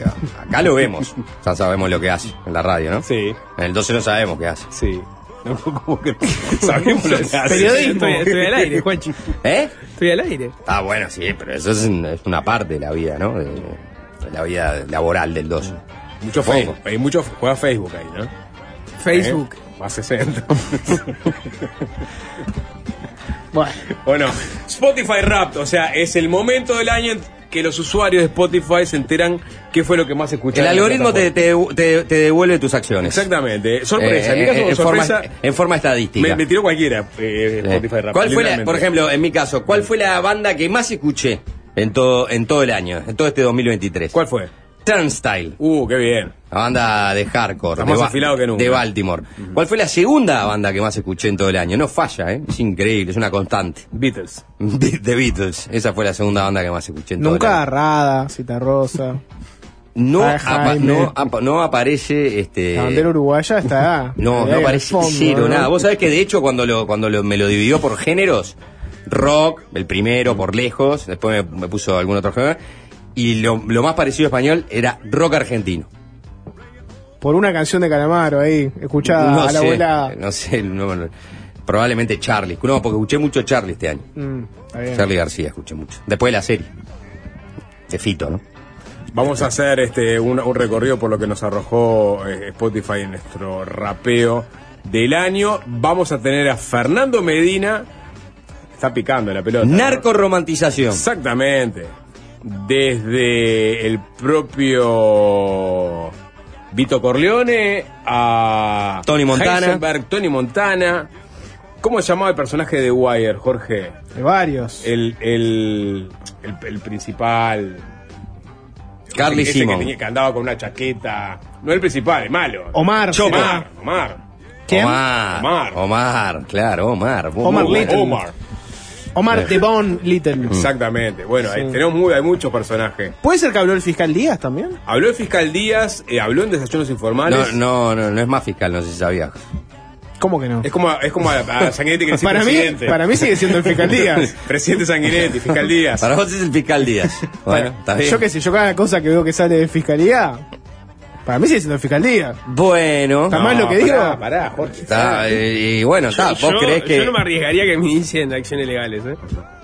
Speaker 1: acá lo vemos. Ya sabemos lo que hace en la radio, ¿no?
Speaker 2: Sí,
Speaker 1: En el 12 no sabemos qué hace.
Speaker 2: sí. No. Sabemos lo que hace.
Speaker 3: Periodismo.
Speaker 4: Estoy, estoy al aire, Juanchi.
Speaker 1: ¿Eh?
Speaker 4: Estoy al aire.
Speaker 1: Ah, bueno, sí, pero eso es, un- es una parte de la vida, ¿no? De, de la vida laboral del 12.
Speaker 2: Mucho Facebook. Hay mucho juega Facebook ahí, ¿no?
Speaker 4: Facebook.
Speaker 2: ¿Eh? Más 60.
Speaker 3: Bueno,
Speaker 2: Bueno, Spotify Wrapped, o sea, es el momento del año en que los usuarios de Spotify se enteran qué fue lo que más
Speaker 1: El
Speaker 2: escucharon. en la
Speaker 1: algoritmo te, te, te- te devuelve tus acciones.
Speaker 2: Exactamente. Sorpresa. en mi
Speaker 1: Eh,
Speaker 2: caso,
Speaker 1: en,
Speaker 2: sorpresa,
Speaker 1: forma, en forma estadística.
Speaker 2: me, me tiró cualquiera eh,
Speaker 1: Eh,
Speaker 2: Spotify Wrapped.
Speaker 1: ¿Cuál fue la, por ejemplo, en mi caso, cuál fue la banda que más escuché en todo, en todo el año, en todo este 2023?
Speaker 2: ¿Cuál fue?
Speaker 1: Turnstile.
Speaker 2: Uh, qué bien.
Speaker 1: La banda de hardcore.
Speaker 2: Está
Speaker 1: de,
Speaker 2: más
Speaker 1: Ba-
Speaker 2: afilado que nunca.
Speaker 1: de Baltimore. ¿Cuál fue la segunda banda que más escuché en todo el año? No falla, ¿eh? Es increíble, es una constante.
Speaker 2: Beatles.
Speaker 1: The Beatles. Esa fue la segunda banda que más escuché en todo el
Speaker 3: nunca
Speaker 1: año.
Speaker 3: agarrada, cita rosa.
Speaker 1: No,
Speaker 3: Ay,
Speaker 1: apa-
Speaker 3: Jaime.
Speaker 1: no, apa- no aparece este.
Speaker 3: La bandera uruguaya está.
Speaker 1: No, no aparece
Speaker 3: fondo,
Speaker 1: cero,
Speaker 3: ¿no?
Speaker 1: nada. Vos sabés que de hecho cuando lo, cuando lo- me lo dividió por géneros, rock, el primero por lejos, después me, me puso algún otro género, y lo, lo más parecido a español era rock argentino.
Speaker 3: Por una canción de Calamaro ahí, escuchada
Speaker 1: no
Speaker 3: a la
Speaker 1: sé,
Speaker 3: abuela.
Speaker 1: no sé, no, no, probablemente Charlie. No, porque escuché mucho Charlie este año.
Speaker 3: Mm.
Speaker 1: Charlie García escuché mucho. Después de la serie. De Fito, ¿no?
Speaker 2: Vamos a hacer este un, un recorrido por lo que nos arrojó eh, Spotify en nuestro rapeo del año. Vamos a tener a Fernando Medina. Está picando la pelota. ¿no?
Speaker 1: Narcorromantización.
Speaker 2: Exactamente. Desde el propio Vito Corleone a
Speaker 1: Tony Montana.
Speaker 2: Heisenberg, Tony Montana. ¿Cómo se llamaba el personaje de Wire, Jorge?
Speaker 3: De varios.
Speaker 2: El, el, el, el principal.
Speaker 1: Carly
Speaker 2: Ese que,
Speaker 1: Simon.
Speaker 2: tenía- que andaba con una chaqueta. No el principal, el malo.
Speaker 3: Omar.
Speaker 2: Omar. Omar.
Speaker 3: ¿Quién?
Speaker 1: Omar.
Speaker 2: Omar.
Speaker 1: Omar, claro, Omar.
Speaker 3: Omar Little.
Speaker 2: Omar.
Speaker 3: Omar The Bone Little.
Speaker 2: Exactamente. Bueno, tenemos muy, hay muchos personajes.
Speaker 3: ¿Puede ser que habló el fiscal Díaz también?
Speaker 2: Habló el fiscal Díaz, eh, habló en desayunos informales.
Speaker 1: No, no, no, no es más fiscal, no sé si sabía.
Speaker 3: ¿Cómo que no?
Speaker 2: Es como, es como a, a Sanguinetti que dice
Speaker 3: Para mí,
Speaker 2: presidente.
Speaker 3: para mí sigue siendo el fiscal Díaz.
Speaker 2: presidente Sanguinetti, fiscal Díaz.
Speaker 1: Para vos es el fiscal Díaz. Bueno, está bien.
Speaker 3: Yo qué sé, yo cada cosa que veo que sale de fiscalía, para mí sigue siendo el fiscal Díaz.
Speaker 1: Bueno.
Speaker 3: ¿Está mal lo que digo?
Speaker 2: Pará, pará, Jorge.
Speaker 1: Está, eh, y bueno, está, vos
Speaker 4: yo,
Speaker 1: creés que
Speaker 4: yo no me arriesgaría que me inicien acciones legales, ¿eh?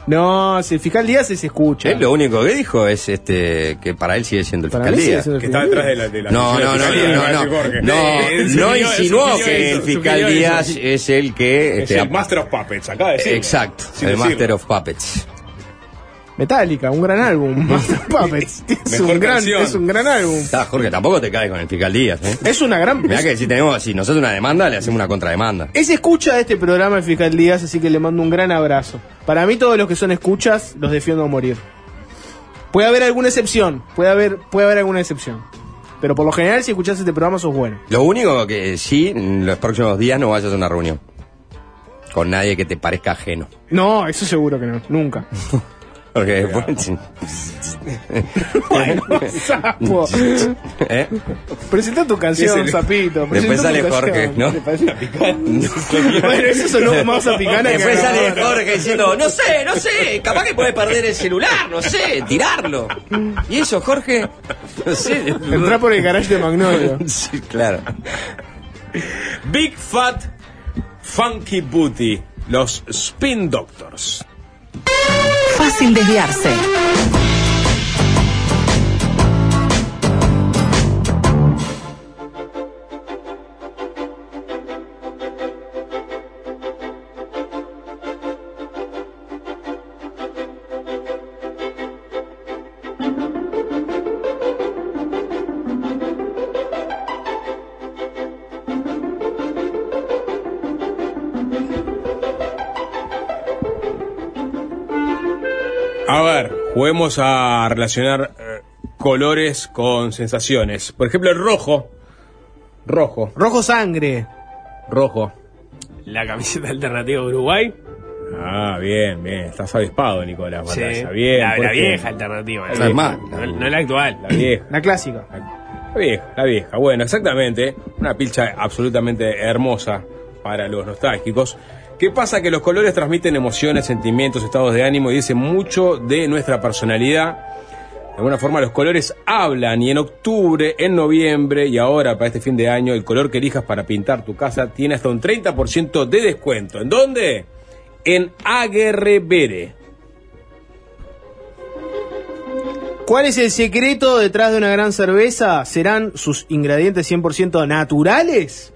Speaker 3: No, si el fiscal Díaz se escucha.
Speaker 1: él lo único que dijo es este que para él sigue siendo el
Speaker 3: Para
Speaker 1: fiscal Díaz.
Speaker 2: Que está detrás de la, de la
Speaker 1: No, no, no, no, no, no, no,
Speaker 4: Eh,
Speaker 1: no insinuó que
Speaker 4: eso,
Speaker 1: el fiscal Díaz
Speaker 4: eso.
Speaker 1: es el que
Speaker 2: Es
Speaker 1: este,
Speaker 2: el Master of Puppets, acá de decir.
Speaker 1: exacto, el
Speaker 2: decirlo.
Speaker 1: Master of Puppets.
Speaker 3: Metallica, un gran álbum. Master Puppets. Es un, gran,
Speaker 2: canción.
Speaker 3: es un gran álbum.
Speaker 1: Está, Jorge, tampoco te caes con el fiscal Díaz, ¿eh?
Speaker 3: Es una gran.
Speaker 1: Mirá que si tenemos, si nosotros una demanda, le hacemos una contrademanda.
Speaker 3: Es escucha de este programa el fiscal Díaz, así que le mando un gran abrazo. Para mí todos los que son escuchas los defiendo a morir. Puede haber alguna excepción, puede haber, puede haber alguna excepción. Pero por lo general, si escuchás este programa, sos bueno.
Speaker 1: Lo único que sí, en los próximos días no vayas a una reunión. Con nadie que te parezca ajeno.
Speaker 3: No, eso seguro que no, nunca.
Speaker 1: Porque después.
Speaker 3: bueno, sapo.
Speaker 1: ¿Eh?
Speaker 3: Presenta tu canción, sapito. presenta
Speaker 1: Después
Speaker 3: tu
Speaker 1: sale. Jorge, ¿no?
Speaker 3: Bueno, eso sonó más a picana
Speaker 1: Después sale. Jorge diciendo, no sé, no sé, capaz que puede perder el celular, no sé, tirarlo. ¿Y eso, Jorge? No sé.
Speaker 3: Entrá por el garage de Magnolio.
Speaker 1: Sí, claro.
Speaker 2: Big Fat Funky Booty, los Spin Doctors.
Speaker 5: Fácil desviarse.
Speaker 2: Juguemos a relacionar eh, colores con sensaciones. Por ejemplo, el rojo. Rojo,
Speaker 3: Rojo sangre.
Speaker 2: rojo.
Speaker 4: La camiseta alternativa de Uruguay.
Speaker 2: Ah, bien, bien. Estás avispado, Nicolás.
Speaker 4: Sí.
Speaker 2: Bien.
Speaker 4: la,
Speaker 2: ¿por
Speaker 4: la vieja alternativa.
Speaker 1: Es más.
Speaker 4: No, no la actual.
Speaker 2: La vieja.
Speaker 3: La clásica.
Speaker 2: La vieja, la vieja. Bueno, exactamente. Una pilcha absolutamente hermosa para los nostálgicos. ¿Qué pasa? Que los colores transmiten emociones, sentimientos, estados de ánimo y dicen mucho de nuestra personalidad. De alguna forma los colores hablan y en octubre, en noviembre y ahora para este fin de año el color que elijas para pintar tu casa tiene hasta un 30% de descuento. ¿En dónde? En Aguerrevere.
Speaker 3: ¿Cuál es el secreto detrás de una gran cerveza? ¿Serán sus ingredientes 100% naturales?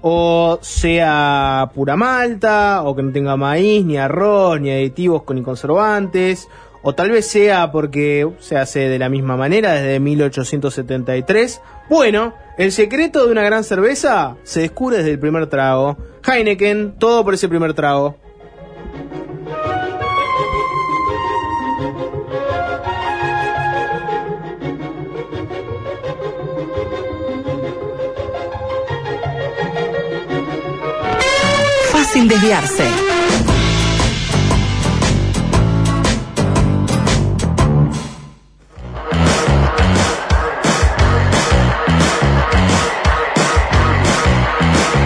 Speaker 3: ¿O sea pura malta? ¿O que no tenga maíz, ni arroz, ni aditivos ni conservantes? ¿O tal vez sea porque se hace de la misma manera desde 1873? Bueno, el secreto de una gran cerveza se descubre desde el primer trago. Heineken, todo por ese primer trago.
Speaker 5: Fácil desviarse.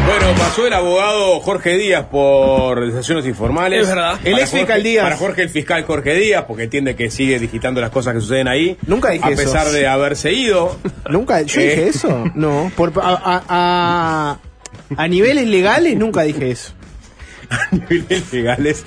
Speaker 2: Bueno, pasó el abogado Jorge Díaz por desayunos informales.
Speaker 4: Es verdad.
Speaker 3: El
Speaker 2: Para
Speaker 3: ex fiscal
Speaker 2: Jorge-
Speaker 3: Díaz.
Speaker 2: Para Jorge el fiscal Jorge Díaz, porque entiende que sigue digitando las cosas que suceden ahí.
Speaker 3: Nunca dije
Speaker 2: A
Speaker 3: eso.
Speaker 2: pesar de haberse ido.
Speaker 3: Nunca, yo
Speaker 2: Eh.
Speaker 3: dije eso. No, por, a, a- a- a niveles legales nunca dije eso.
Speaker 2: niveles legales.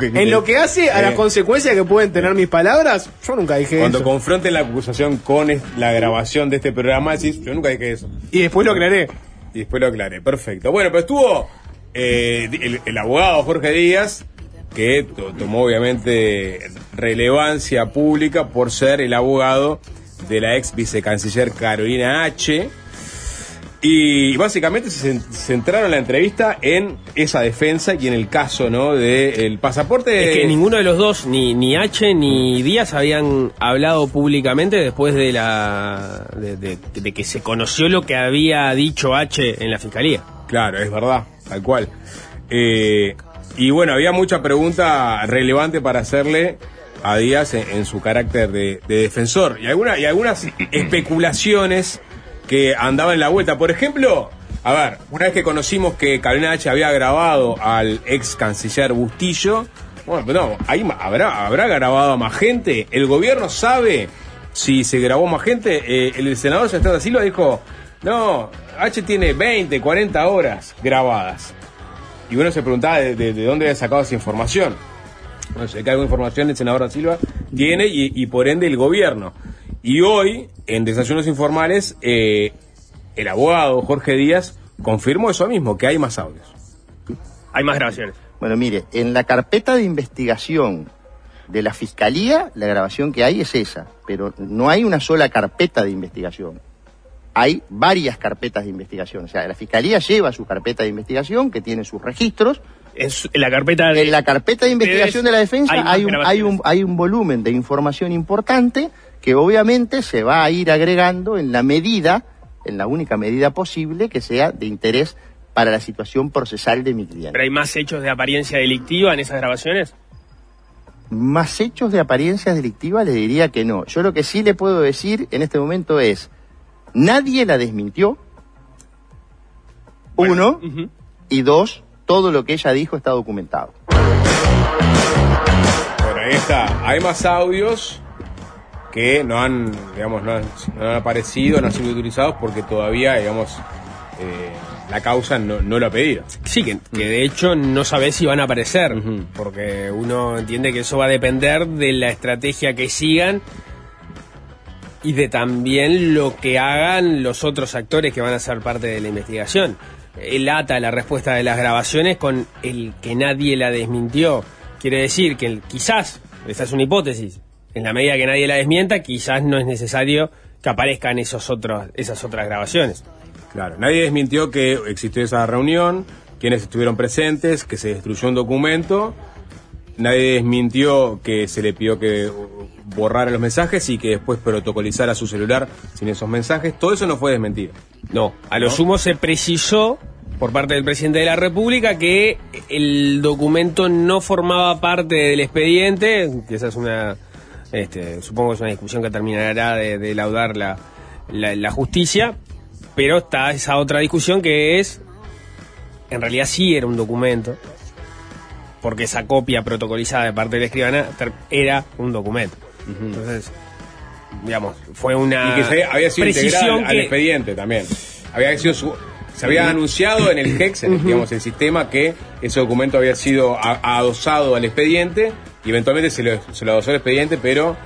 Speaker 3: En lo que hace a
Speaker 2: Eh,
Speaker 3: las consecuencias que pueden tener mis palabras, yo nunca dije
Speaker 2: Cuando
Speaker 3: eso.
Speaker 2: confronten la acusación con la grabación de este programa, decís, yo nunca dije eso.
Speaker 3: Y después lo aclaré.
Speaker 2: Y después lo aclaré. Perfecto. Bueno, pero estuvo eh, el, el abogado Jorge Díaz, que to- tomó obviamente relevancia pública por ser el abogado de la ex vicecanciller Carolina H. Y básicamente se cen- centraron la entrevista en esa defensa y en el caso, ¿no? Del pasaporte.
Speaker 4: Es que ninguno de los dos, ni, ni H ni Díaz, habían hablado públicamente después de la de, de- de que se conoció lo que había dicho H en la fiscalía.
Speaker 2: Claro, es verdad, tal cual. Eh, y bueno, había mucha pregunta relevante para hacerle a Díaz en, en su carácter de, de defensor. Y, alguna, y algunas especulaciones que andaban en la vuelta. Por ejemplo, a ver, una vez que conocimos que Carolina H había grabado al ex canciller Bustillo, bueno, no, ahí habrá, habrá grabado a más gente. El gobierno sabe si se grabó más gente. Eh, el senador Sebastián da Silva dijo, no, H tiene 20, 40 horas grabadas. Y uno se preguntaba de, de- de dónde había sacado esa información. No sé, que alguna información el senador da Silva tiene y por ende el gobierno. Y hoy, en Desayunos Informales, eh, el abogado Jorge Díaz confirmó eso mismo, que hay más audios.
Speaker 4: Hay más grabaciones.
Speaker 6: Bueno, mire, en la carpeta de investigación de la Fiscalía, la grabación que hay es esa, pero no hay una sola carpeta de investigación. Hay varias carpetas de investigación. O sea, la Fiscalía lleva su carpeta de investigación, que tiene sus registros.
Speaker 4: En, su- en la carpeta de...
Speaker 6: En la carpeta de investigación de la defensa
Speaker 4: hay
Speaker 6: un, hay, un, hay un volumen de información importante que obviamente se va a ir agregando en la medida, en la única medida posible que sea de interés para la situación procesal de mi cliente.
Speaker 4: ¿Pero hay más hechos de apariencia delictiva en esas grabaciones?
Speaker 6: Más hechos de apariencia delictiva le diría que no. Yo lo que sí le puedo decir en este momento es, nadie la desmintió, uno, y dos, todo lo que ella dijo está documentado.
Speaker 2: Bueno, ahí está. Hay más audios que no han, digamos, no han, no han aparecido, no han sido utilizados porque todavía, digamos, eh, la causa no, no lo ha pedido.
Speaker 4: Sí, que, que de hecho no sabés si van a aparecer, porque uno entiende que eso va a depender de la estrategia que sigan y de también lo que hagan los otros actores que van a ser parte de la investigación. Él ata la respuesta de las grabaciones con el que nadie la desmintió. Quiere decir que quizás, esa es una hipótesis, en la medida que nadie la desmienta, quizás no es necesario que aparezcan esos otros, esas otras grabaciones.
Speaker 2: Claro, nadie desmintió que existió esa reunión, quienes estuvieron presentes, que se destruyó un documento. Nadie desmintió que se le pidió que borrara los mensajes y que después protocolizara su celular sin esos mensajes. Todo eso no fue desmentido.
Speaker 4: No, a lo
Speaker 2: ¿No?
Speaker 4: sumo se precisó por parte del presidente de la República que el documento no formaba parte del expediente, que esa es una, este, supongo que es una discusión que terminará de, de laudar la, la, la justicia, pero está esa otra discusión que es, en realidad sí era un documento, porque esa copia protocolizada de parte de la escribana era un documento. Entonces, digamos, fue una
Speaker 2: y que se había sido integrado al expediente también. Había sido su- se había anunciado en el HEX, en el, digamos, el sistema, que ese documento había sido adosado al expediente y eventualmente se lo, se lo adosó al expediente, pero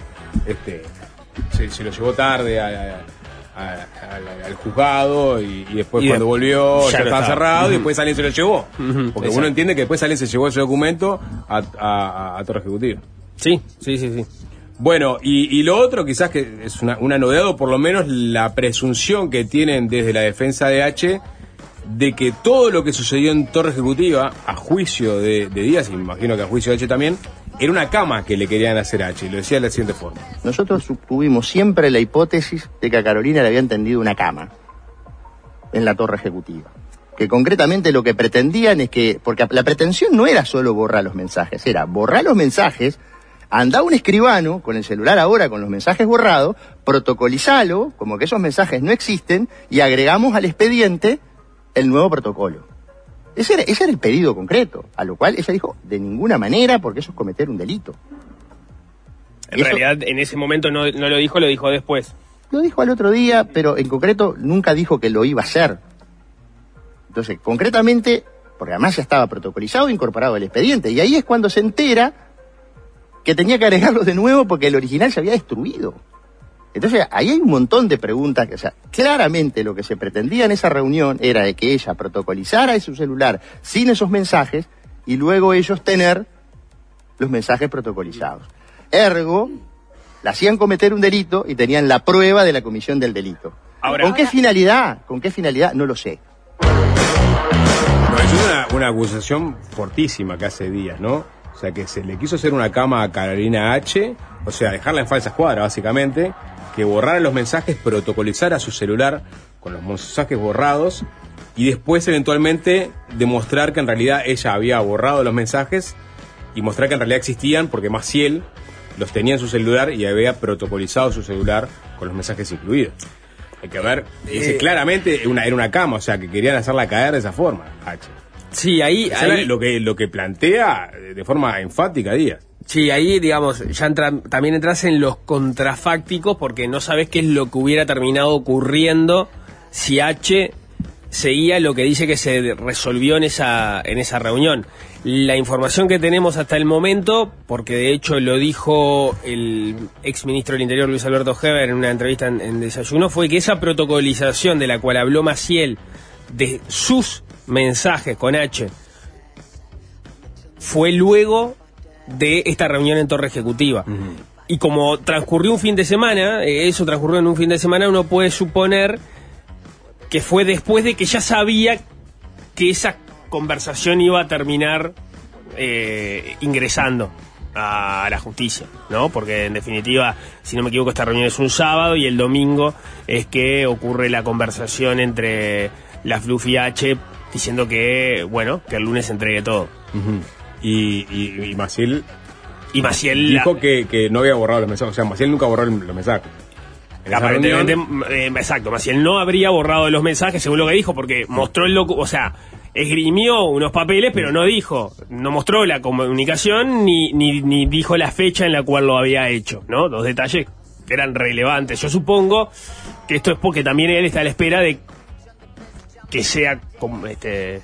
Speaker 2: este, se, se lo llevó tarde a- a- a- al, juzgado y, y después
Speaker 4: Y
Speaker 2: cuando
Speaker 4: de-
Speaker 2: volvió
Speaker 4: ya
Speaker 2: estaba
Speaker 4: estaba.
Speaker 2: cerrado y después alguien se lo llevó. Porque
Speaker 4: exacto.
Speaker 2: uno entiende que después alguien se llevó ese documento a, Torre Ejecutiva.
Speaker 4: Sí, sí, sí, sí.
Speaker 2: Bueno, y, y lo otro quizás que es una, una novedad, o por lo menos la presunción que tienen desde la defensa de H, de que todo lo que sucedió en Torre Ejecutiva, a juicio de, Díaz, y me imagino que a juicio de H también, era una cama que le querían hacer H, y lo decía de la siguiente forma.
Speaker 6: Nosotros tuvimos siempre la hipótesis de que a Carolina le habían tendido una cama en la torre ejecutiva. Que concretamente lo que pretendían es que, porque la pretensión no era solo borrar los mensajes, era borrar los mensajes, anda un escribano con el celular ahora con los mensajes borrados, protocolizalo, como que esos mensajes no existen, y agregamos al expediente el nuevo protocolo. Ese era, ese era el pedido concreto, a lo cual ella dijo, de ninguna manera, porque eso es cometer un delito.
Speaker 4: En
Speaker 6: eso-
Speaker 4: realidad, en ese momento no, no lo dijo, lo dijo después.
Speaker 6: Lo dijo al otro día, pero en concreto nunca dijo que lo iba a hacer. Entonces, concretamente, porque además ya estaba protocolizado e incorporado al expediente, y ahí es cuando se entera que tenía que agregarlo de nuevo porque el original se había destruido. Entonces, ahí hay un montón de preguntas que, o sea, claramente lo que se pretendía en esa reunión era de que ella protocolizara en su celular sin esos mensajes y luego ellos tener los mensajes protocolizados. Ergo, la hacían cometer un delito y tenían la prueba de la comisión del delito.
Speaker 4: Ahora-
Speaker 6: ¿Con qué finalidad? ¿Con qué finalidad? No lo sé.
Speaker 2: No, es una, una acusación fortísima que hace días, ¿no? O sea, que se le quiso hacer una cama a Carolina H, o sea, dejarla en falsa escuadra, básicamente, que borrara los mensajes, protocolizara su celular con los mensajes borrados y después eventualmente demostrar que en realidad ella había borrado los mensajes y mostrar que en realidad existían porque Maciel los tenía en su celular y había protocolizado su celular con los mensajes incluidos. Hay que ver,
Speaker 4: Eh,
Speaker 2: claramente una, era una cama, o sea, que querían hacerla caer de esa forma, H.
Speaker 4: Sí, ahí,
Speaker 2: lo que lo que plantea eh, de forma enfática Díaz.
Speaker 4: sí, ahí, digamos, ya entra- también entras en los contrafácticos porque no sabes qué es lo que hubiera terminado ocurriendo si H seguía lo que dice que se resolvió en esa, en esa reunión. La información que tenemos hasta el momento, porque de hecho lo dijo el ex ministro del Interior Luis Alberto Heber en una entrevista en, en Desayuno, fue que esa protocolización de la cual habló Maciel de sus mensajes con H fue luego de esta reunión en Torre Ejecutiva. Y como transcurrió un fin de semana, eh, eso transcurrió en un fin de semana, uno puede suponer que fue después de que ya sabía que esa conversación iba a terminar eh, ingresando. a la justicia, ¿no? Porque en definitiva, si no me equivoco, esta reunión es un sábado y el domingo es que ocurre la conversación entre la Fluffy H diciendo que, bueno, que el lunes entregue todo.
Speaker 2: Y, y, y Maciel
Speaker 4: Y Maciel... la-
Speaker 2: dijo que, que no había borrado los mensajes. O sea, Maciel nunca borró los mensajes.
Speaker 4: Aparentemente,
Speaker 2: reunión-
Speaker 4: eh, exacto, Maciel no habría borrado los mensajes según lo que dijo, porque mostró el loco, o sea, esgrimió unos papeles, pero no dijo, no mostró la comunicación ni, ni, ni dijo la fecha en la cual lo había hecho, ¿no? Dos detalles que eran relevantes. Yo supongo que esto es porque también él está a la espera de que sea como este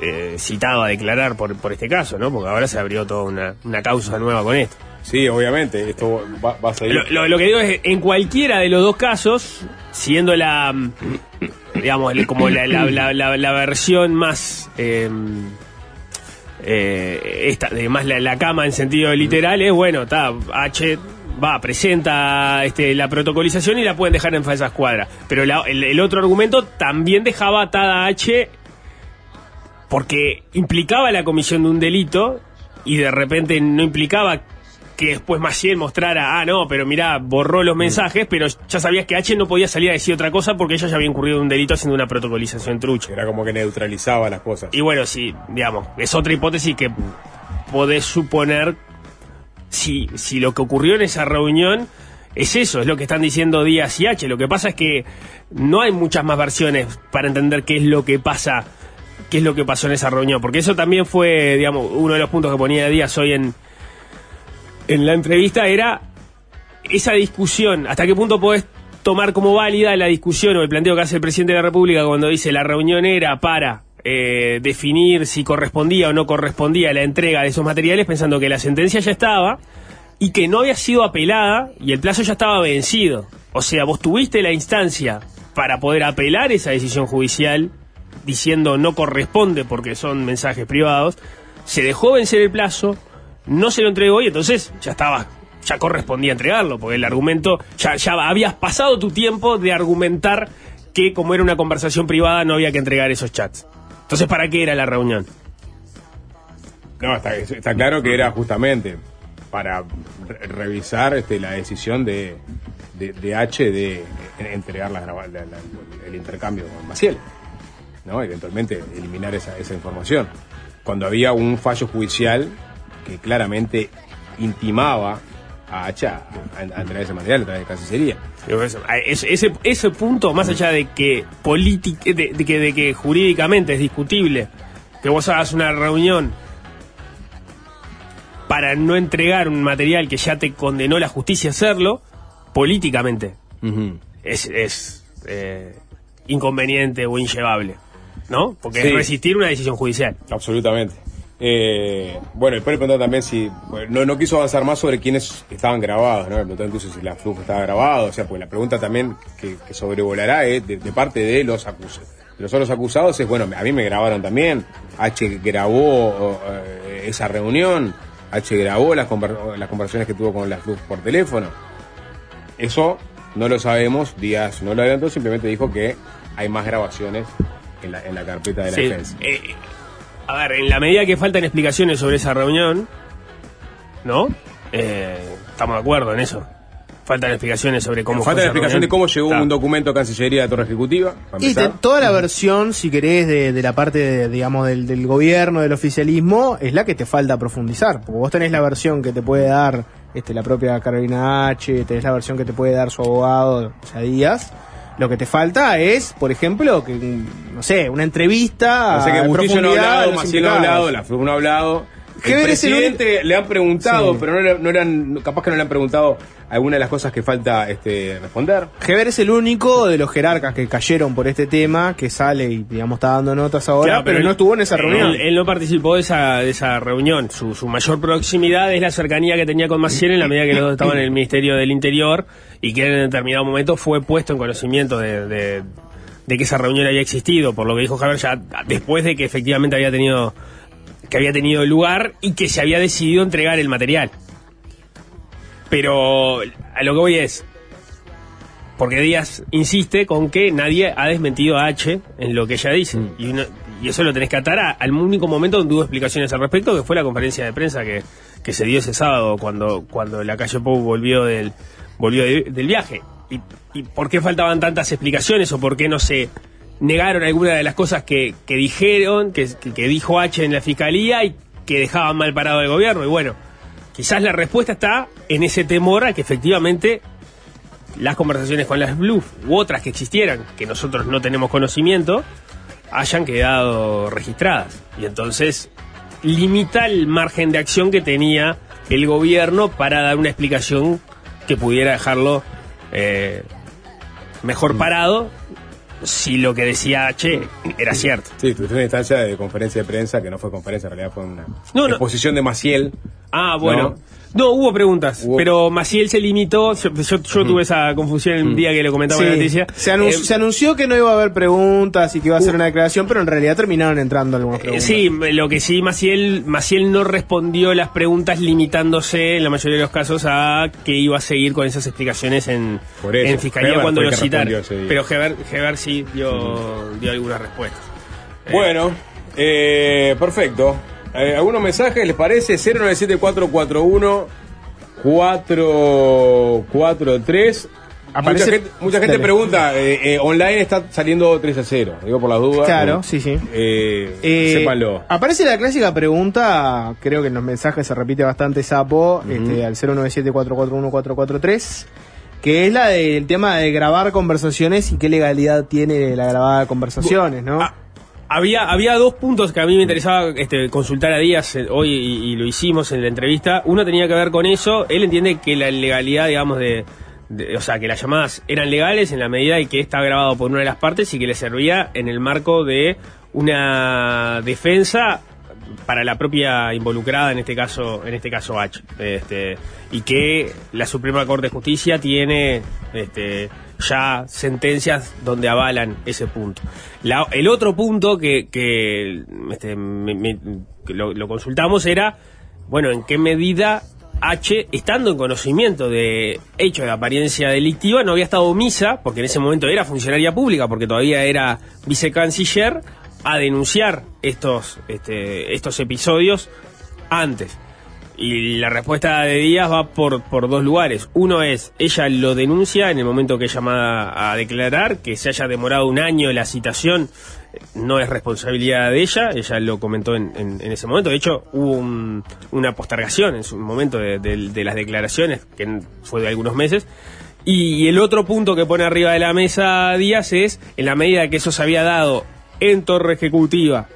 Speaker 4: eh, citado a declarar por, por este caso, ¿no? Porque ahora se abrió toda una, una causa nueva con esto.
Speaker 2: Sí, obviamente, esto va, va a seguir.
Speaker 4: Lo, lo- lo que digo es, en cualquiera de los dos casos, siendo la, digamos, como la, la- la- la- la versión más, eh, eh, esta, más la cama en sentido literal, es bueno, está, H va, presenta este, la protocolización y la pueden dejar en falsa escuadra. Pero la- el, el otro argumento también dejaba atada a H porque implicaba la comisión de un delito y de repente no implicaba que después Maciel mostrara, ah, no, pero mirá, borró los mensajes, pero ya sabías que H no podía salir a decir otra cosa porque ella ya había incurrido en un delito haciendo una protocolización trucha.
Speaker 2: Era como que neutralizaba las cosas.
Speaker 4: Y bueno, sí, digamos, es otra hipótesis que podés suponer si, si lo que ocurrió en esa reunión es eso, es lo que están diciendo Díaz y H. Lo que pasa es que no hay muchas más versiones para entender qué es lo que pasa, qué es lo que pasó en esa reunión, porque eso también fue, digamos, uno de los puntos que ponía Díaz hoy en, en la entrevista era esa discusión, hasta qué punto podés tomar como válida la discusión o el planteo que hace el presidente de la República cuando dice la reunión era para eh, definir si correspondía o no correspondía la entrega de esos materiales, pensando que la sentencia ya estaba y que no había sido apelada y el plazo ya estaba vencido. O sea, vos tuviste la instancia para poder apelar esa decisión judicial diciendo no corresponde porque son mensajes privados, se dejó vencer el plazo, no se lo entregó y entonces ya estaba, ya correspondía entregarlo, porque el argumento, ya, ya habías pasado tu tiempo de argumentar que como era una conversación privada no había que entregar esos chats. Entonces, ¿para qué era la reunión?
Speaker 2: No, está, claro que era justamente para re- revisar este, la decisión de, H de entregar la- el intercambio con Maciel. ¿no? Eventualmente eliminar esa, esa información. Cuando había un fallo judicial que claramente intimaba a H a, a entregar ese material a de Cancillería.
Speaker 4: Ese, ese, ese punto, más allá de que, de, de que, de que jurídicamente es discutible que vos hagas una reunión para no entregar un material que ya te condenó la justicia a hacerlo, políticamente es, es eh, inconveniente o inllevable, ¿no? Porque
Speaker 2: Sí.
Speaker 4: es resistir una decisión judicial.
Speaker 2: Absolutamente. Eh, bueno, después le preguntó también si. bueno, no, no quiso avanzar más sobre quiénes estaban grabados, ¿no? Le preguntó incluso si la flujo estaba grabado. O sea, pues la pregunta también que, que sobrevolará es de, de parte de los acusados. De los otros acusados es, bueno, a mí me grabaron también. H grabó eh, esa reunión. H grabó las, conver- las conversaciones que tuvo con la FLUF por teléfono. Eso no lo sabemos. Díaz no lo adelantó, simplemente dijo que hay más grabaciones en la, en la carpeta de la
Speaker 4: Sí,
Speaker 2: defensa.
Speaker 4: A ver, en la medida que faltan explicaciones sobre esa reunión, ¿no? Eh, estamos de acuerdo en eso. Faltan explicaciones sobre cómo
Speaker 2: Falta
Speaker 4: fue
Speaker 2: la explicación de cómo llegó un documento a Cancillería de Torre Ejecutiva.
Speaker 3: Y te- toda la versión, si querés, de, de la parte, de, digamos, del, del gobierno, del oficialismo, es la que te falta profundizar. Porque vos tenés la versión que te puede dar este, la propia Carolina H, tenés la versión que te puede dar su abogado, o sea, Díaz. Lo que te falta es, por ejemplo, que, no sé, una entrevista.
Speaker 2: O sea que Bustillo no ha hablado, Maciel no ha hablado, la FLUF no ha hablado. El
Speaker 3: es el
Speaker 2: presidente le han preguntado,
Speaker 3: Sí.
Speaker 2: pero no le, no le han, capaz que no le han preguntado alguna de las cosas que falta este, responder.
Speaker 3: Heber es el único de los jerarcas que cayeron por este tema que sale y, digamos, está dando notas ahora,
Speaker 4: Claro,
Speaker 3: pero,
Speaker 4: él-
Speaker 3: no estuvo en esa
Speaker 4: él-
Speaker 3: reunión.
Speaker 4: Él, no participó de esa, de esa reunión. Su, su mayor proximidad es la cercanía que tenía con Maciel en la medida que los dos estaban en el Ministerio del Interior y que en determinado momento fue puesto en conocimiento de, de- de que esa reunión había existido, por lo que dijo Javier ya después de que efectivamente había tenido que había tenido lugar y que se había decidido entregar el material. Pero a lo que voy es, porque Díaz insiste con que nadie ha desmentido a H en lo que ella dice. Y, uno- y eso lo tenés que atar a- al único momento donde hubo explicaciones al respecto, que fue la conferencia de prensa que, que se dio ese sábado cuando, cuando la calle Pou volvió del, volvió de- del viaje. Y, ¿Y por qué faltaban tantas explicaciones o por qué no se negaron algunas de las cosas que, que dijeron, que, que- dijo H en la fiscalía y que dejaban mal parado al gobierno? Y bueno, quizás la respuesta está en ese temor a que efectivamente las conversaciones con las Blues u otras que existieran, que nosotros no tenemos conocimiento, hayan quedado registradas. Y entonces limita el margen de acción que tenía el gobierno para dar una explicación que pudiera dejarlo eh, mejor parado si lo que decía H era cierto.
Speaker 2: Sí, tuviste una instancia de conferencia de prensa que no fue conferencia, en realidad fue una
Speaker 4: No, no.
Speaker 2: exposición de Maciel.
Speaker 4: Ah, bueno.
Speaker 2: No.
Speaker 4: No, hubo preguntas,
Speaker 2: Hubo-
Speaker 4: pero Maciel se limitó, yo, yo- yo tuve esa confusión el día que le comentaba
Speaker 3: Sí,
Speaker 4: la noticia.
Speaker 3: se, anun-
Speaker 4: Eh,
Speaker 3: se anunció que no iba a haber preguntas y que iba a ser una declaración, pero en realidad terminaron entrando algunas
Speaker 4: Eh,
Speaker 3: preguntas.
Speaker 4: Sí, lo que sí, Maciel, Maciel no respondió las preguntas limitándose en la mayoría de los casos a que iba a seguir con esas explicaciones en,
Speaker 2: Por eso,
Speaker 4: en fiscalía
Speaker 2: Heber
Speaker 4: cuando lo citaron. Pero Heber, Heber sí dio, dio algunas respuestas.
Speaker 2: Bueno, eh, perfecto. Eh, ¿Algunos mensajes les parece? 097441 443.
Speaker 3: Aparece-
Speaker 2: mucha gente, mucha gente pregunta, eh, eh, online está saliendo 3 a 0. Digo por las dudas.
Speaker 3: Claro,
Speaker 2: Eh,
Speaker 3: sí, sí.
Speaker 2: Eh, sépanlo.
Speaker 3: Aparece la clásica pregunta, creo que en los mensajes se repite bastante sapo, este, al 097441443, que es la del tema de grabar conversaciones y qué legalidad tiene la grabada de conversaciones, ¿no?
Speaker 4: Ah, Había, había dos puntos que a mí me interesaba este, consultar a Díaz eh, hoy y, lo hicimos en la entrevista. Uno tenía que ver con eso. Él entiende que la legalidad, digamos, de, O sea, que las llamadas eran legales en la medida de que está grabado por una de las partes y que le servía en el marco de una defensa para la propia involucrada en este caso en este caso H este, y que la Suprema Corte de Justicia tiene este, ya sentencias donde avalan ese punto La- el otro punto que, que, este, me- que lo, consultamos era bueno en qué medida H, estando en conocimiento de hechos de apariencia delictiva, no había estado omisa, porque en ese momento era funcionaria pública, porque todavía era vicecanciller, a denunciar estos, este, estos episodios antes. Y la respuesta de Díaz va por, por dos lugares. Uno es, ella lo denuncia en el momento que es llamada a declarar, que se haya demorado un año la citación, no es responsabilidad de ella, ella lo comentó en, en- en ese momento. De hecho, hubo un- una postergación en su momento de, las declaraciones, que fue de algunos meses. Y el otro punto que pone arriba de la mesa Díaz es, en la medida que eso se había dado en torre ejecutiva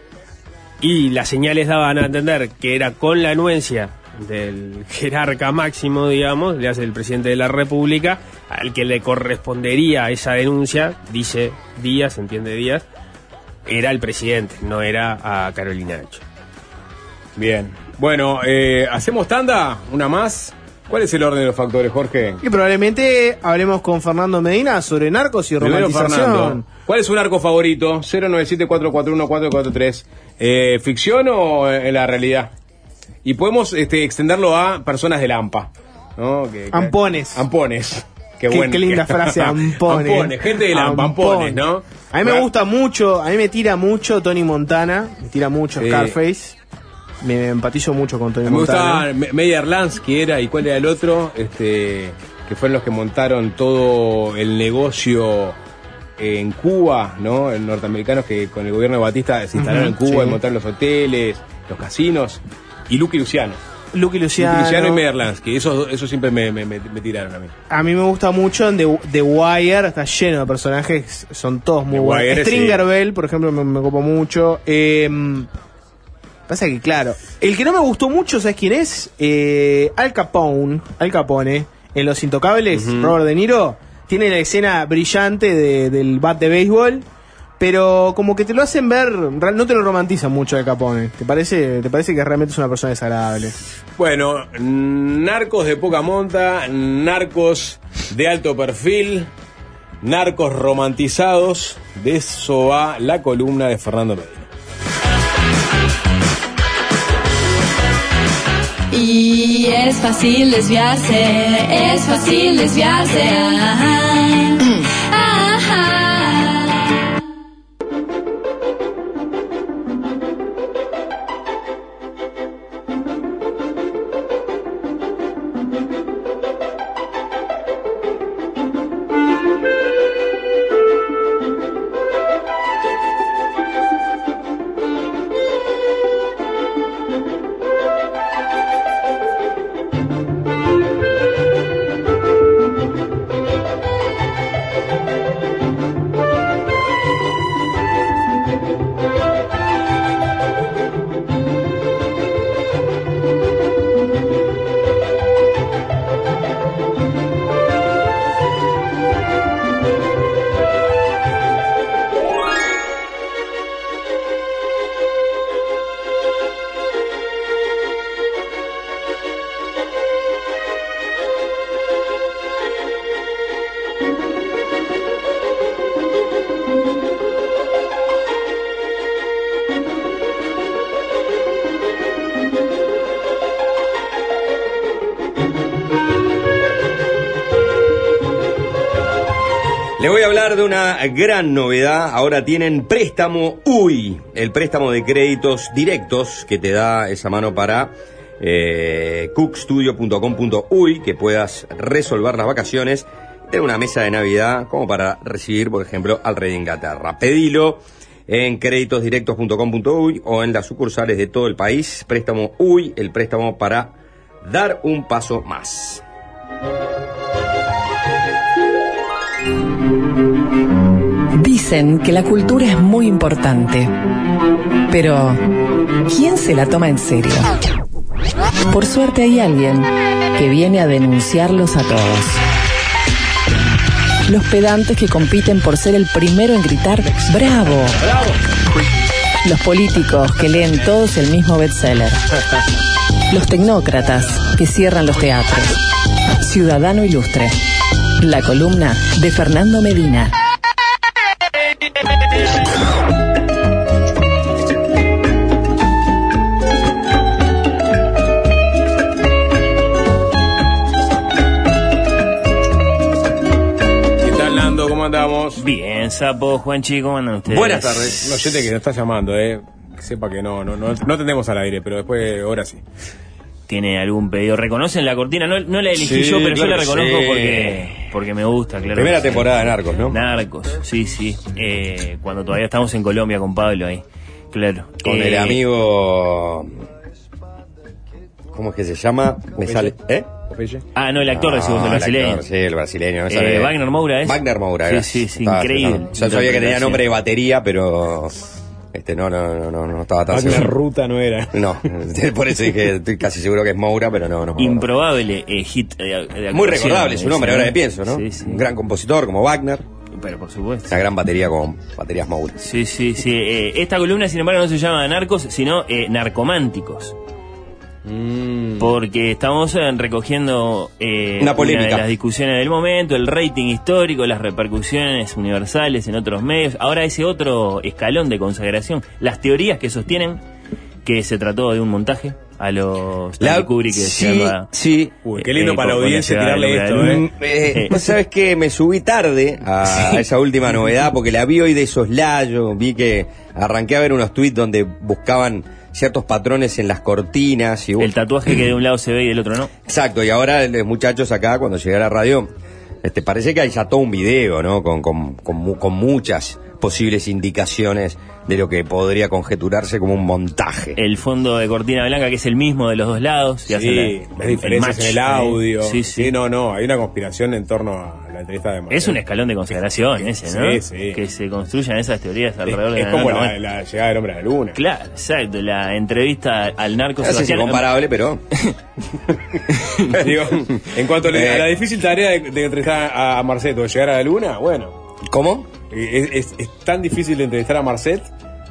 Speaker 4: y las señales daban a entender que era con la anuencia del jerarca máximo, digamos, le hace el presidente de la República, al que le correspondería esa denuncia, dice Díaz, entiende Díaz, era el presidente, no era a Carolina.
Speaker 2: Bien. Bueno, eh, ¿hacemos tanda? ¿Una más? ¿Cuál es el orden de los factores, Jorge?
Speaker 3: Y probablemente hablemos con Fernando Medina sobre narcos y romantización.
Speaker 2: Fernando. ¿Cuál es su narco favorito? 097441443. Eh, ¿Ficción o en la realidad? Y podemos este, extenderlo a personas del AMPA. ¿no? Que- que-
Speaker 3: Ampones.
Speaker 2: Ampones. Qué,
Speaker 3: Qué, qué linda frase, ampones.
Speaker 2: Ampones, gente del AMPA, ampones, ¿no?
Speaker 3: A mí me gusta mucho, a mí me tira mucho Tony Montana, me tira mucho
Speaker 2: Sí.
Speaker 3: Scarface. Me, empatizo mucho con Tony
Speaker 2: Me
Speaker 3: Montana.
Speaker 2: gustaba Me- Meyer Lansky era, y cuál era el otro, este, que fueron los que montaron todo el negocio en Cuba, ¿no? En norteamericanos que con el gobierno de Batista se instalaron en Cuba
Speaker 3: sí.
Speaker 2: y montaron los hoteles, los casinos. Y Lucky Luciano.
Speaker 3: Lucky Luciano.
Speaker 2: Lucky Luciano y Meyer Lansky. Eso, eso siempre me, me- me- me tiraron a mí.
Speaker 3: A mí me gusta mucho en The, The Wire, está lleno de personajes, son todos muy
Speaker 2: The
Speaker 3: buenos.
Speaker 2: Wire,
Speaker 3: Stringer
Speaker 2: sí.
Speaker 3: Bell, por ejemplo, me, me copa mucho. Eh, pasa que, claro, el que no me gustó mucho, ¿sabes quién es? Eh, Al Capone, Al Capone, en Los Intocables, Robert De Niro, tiene la escena brillante de- del bat de béisbol. Pero como que te lo hacen ver, no te lo romantizan mucho Al Capone. ¿Te parece, te parece que realmente es una persona desagradable?
Speaker 2: Bueno, narcos de poca monta, narcos de alto perfil, narcos romantizados. De eso va la columna de Fernando Medina.
Speaker 7: Y es fácil desviarse, es fácil desviarse. Ajá.
Speaker 1: Una gran novedad. Ahora tienen préstamo UI, el préstamo de créditos directos que te da esa mano para eh, cookstudio.com.uy, que puedas resolver las vacaciones, tener una mesa de Navidad como para recibir, por ejemplo, al rey de Inglaterra. Pedilo en créditosdirectos.com.uy o en las sucursales de todo el país. Préstamo UI, el préstamo para dar un paso más.
Speaker 5: Dicen que la cultura es muy importante, pero ¿quién se la toma en serio? Por suerte hay alguien que viene a denunciarlos a todos. Los pedantes que compiten por ser el primero en gritar ¡Bravo! Los políticos que leen todos el mismo bestseller. Los tecnócratas que cierran los teatros. Ciudadano Ilustre. La columna de Fernando Medina.
Speaker 8: Bien, sapo, Juanchi, ¿cómo andan ustedes?
Speaker 1: Buenas tardes.
Speaker 2: No, oyente que nos está llamando, eh. Que sepa que no, no, no, no tendemos al aire, pero después, ahora sí.
Speaker 8: ¿Tiene algún pedido? ¿Reconocen la cortina? No, no la elegí
Speaker 1: Sí,
Speaker 8: yo, pero
Speaker 1: claro
Speaker 8: yo la reconozco
Speaker 1: sí.
Speaker 8: porque, porque me gusta, claro.
Speaker 1: Primera temporada de Narcos, ¿no?
Speaker 8: Narcos, sí, sí. Eh, cuando todavía estamos en Colombia con Pablo ahí. Claro.
Speaker 1: Con
Speaker 8: Eh,
Speaker 1: el amigo. ¿Cómo es que se llama? Me sale. ¿Eh?
Speaker 2: Popeye.
Speaker 8: Ah, no, el actor de
Speaker 1: Ah,
Speaker 8: el
Speaker 1: el
Speaker 8: brasileño.
Speaker 1: actor, sí, el brasileño.
Speaker 8: Eh,
Speaker 1: sale-
Speaker 8: Wagner Moura, ¿es?
Speaker 1: Wagner Moura,
Speaker 8: Sí,
Speaker 1: gracias.
Speaker 8: sí, sí,
Speaker 1: Estaba
Speaker 8: increíble.
Speaker 1: Yo sabía que tenía nombre de batería, pero. Este, no, no, no, no, no estaba tan
Speaker 2: Wagner
Speaker 1: seguro.
Speaker 2: Ruta no era.
Speaker 1: No, por eso dije, estoy casi seguro que es Moura, pero no, no.
Speaker 8: Improbable eh, hit de, de
Speaker 1: Muy recordable su nombre, ahora que pienso, ¿no?
Speaker 8: Sí, sí.
Speaker 1: Un gran compositor como Wagner,
Speaker 8: Pero por supuesto.
Speaker 1: una gran batería con baterías Moura.
Speaker 8: Sí, sí, sí. Eh, esta columna, sin embargo, no se llama Narcos, sino eh, Narcománticos.
Speaker 2: Mm.
Speaker 8: Porque estamos eh, recogiendo eh,
Speaker 1: Una polémica.
Speaker 8: de las discusiones del momento, el rating histórico, las repercusiones universales en otros medios. Ahora ese otro escalón de consagración, las teorías que sostienen que se trató de un montaje a los Stanley Kubrick que
Speaker 1: sí,
Speaker 8: decía,
Speaker 1: sí.
Speaker 2: Uy, qué lindo
Speaker 8: Eh,
Speaker 2: para la audiencia
Speaker 8: la
Speaker 2: tirarle
Speaker 8: la
Speaker 2: esto, eh.
Speaker 1: Eh, sabes que me subí tarde a, a esa última novedad porque la vi hoy de soslayo, vi que arranqué a ver unos tweets donde buscaban ciertos patrones en las cortinas y
Speaker 8: El tatuaje que de un lado se ve y del otro no.
Speaker 1: Exacto, y ahora los muchachos acá, cuando llegué a la radio, este, parece que hay ya todo un video, ¿no? Con, con, con, con muchas posibles indicaciones de lo que podría conjeturarse como un montaje.
Speaker 8: El fondo de cortina blanca que es el mismo de los dos lados. hace
Speaker 2: Sí,
Speaker 8: la-
Speaker 2: las diferencias
Speaker 8: match,
Speaker 2: en el
Speaker 8: ¿eh?
Speaker 2: audio.
Speaker 8: Sí, sí.
Speaker 2: no, no, hay una conspiración en torno a la entrevista de Marcelo.
Speaker 8: Es un escalón de consagración ese, ¿no?
Speaker 2: Sí, sí.
Speaker 8: Que se construyan esas teorías
Speaker 2: Es,
Speaker 8: alrededor de
Speaker 2: es
Speaker 8: la
Speaker 2: como
Speaker 8: nota.
Speaker 2: la, llegada del hombre a la luna.
Speaker 8: Claro, exacto. La entrevista al narco
Speaker 1: No sé si es comparable, pero...
Speaker 2: Digo, en cuanto le-
Speaker 1: Eh.
Speaker 2: a la difícil tarea de, de entrevistar a, a Marcet o llegar a la luna, bueno,
Speaker 1: ¿Cómo?
Speaker 2: Es, es- es tan difícil de entrevistar a Marcet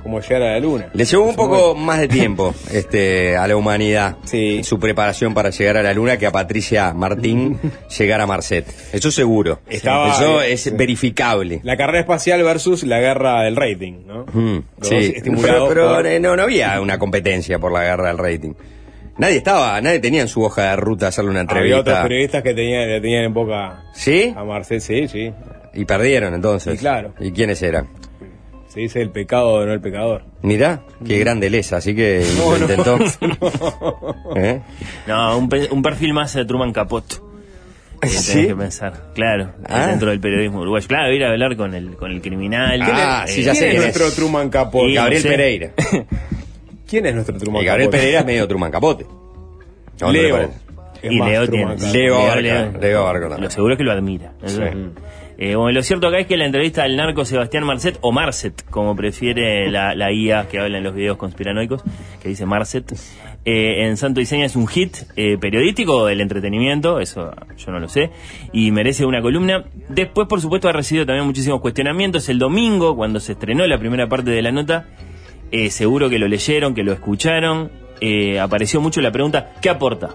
Speaker 2: como llegar a la luna.
Speaker 1: Le llevó un poco más de tiempo este, a la humanidad
Speaker 2: Sí.
Speaker 1: su preparación para llegar a la luna que a Patricia Martín llegar a Marcet. Eso seguro.
Speaker 2: Estaba-
Speaker 1: Eso
Speaker 2: eh,
Speaker 1: es verificable.
Speaker 2: La carrera espacial versus la guerra del rating, ¿no?
Speaker 1: Mm, sí, pero, pero,
Speaker 2: por-
Speaker 1: eh, no, no había una competencia por la guerra del rating. Nadie estaba, nadie tenía en su hoja de ruta hacerle una
Speaker 2: Había otros
Speaker 1: entrevista.
Speaker 2: periodistas que tenían, tenían en boca
Speaker 1: ¿Sí?
Speaker 2: a Marcet, sí, sí.
Speaker 1: Y perdieron entonces.
Speaker 2: Y claro.
Speaker 1: ¿Y quiénes eran?
Speaker 2: Se dice el pecado de no el pecador.
Speaker 1: Mirá, qué grande lesa, así que
Speaker 2: No,
Speaker 1: intentó.
Speaker 2: no.
Speaker 1: ¿Eh?
Speaker 8: No, un, pe- un perfil más de Truman Capote. Eh,
Speaker 1: ¿Sí?
Speaker 8: Tenés que pensar, claro,
Speaker 1: Ah.
Speaker 8: dentro del periodismo uruguayo. Claro, ir a hablar con el, con el criminal.
Speaker 1: Ah,
Speaker 8: eh,
Speaker 1: sí, ya
Speaker 2: ¿Quién
Speaker 1: sé
Speaker 2: es nuestro
Speaker 1: es.
Speaker 2: Truman Capote?
Speaker 8: Y-
Speaker 1: Gabriel
Speaker 8: no sé.
Speaker 1: Pereira.
Speaker 2: ¿Quién es nuestro Truman
Speaker 1: Y Gabriel
Speaker 2: Capote?
Speaker 1: Pereira es medio Truman Capote. ¿A dónde te
Speaker 2: Leo.
Speaker 8: Y Leo tiene.
Speaker 1: Leo Barca, Leo Barca también.
Speaker 8: Lo seguro es que lo admira.
Speaker 1: Sí.
Speaker 8: Eh, bueno, lo cierto acá es que la entrevista al narco Sebastián Marcet, o Marcet, como prefiere la, la IA que habla en los videos conspiranoicos, que dice Marcet, eh, en Santo y Seña es un hit eh, periodístico del entretenimiento, eso yo no lo sé, y merece una columna. Después, por supuesto, ha recibido también muchísimos cuestionamientos. El domingo, cuando se estrenó la primera parte de la nota, seguro que lo leyeron, que lo escucharon, apareció mucho la pregunta, ¿qué aporta?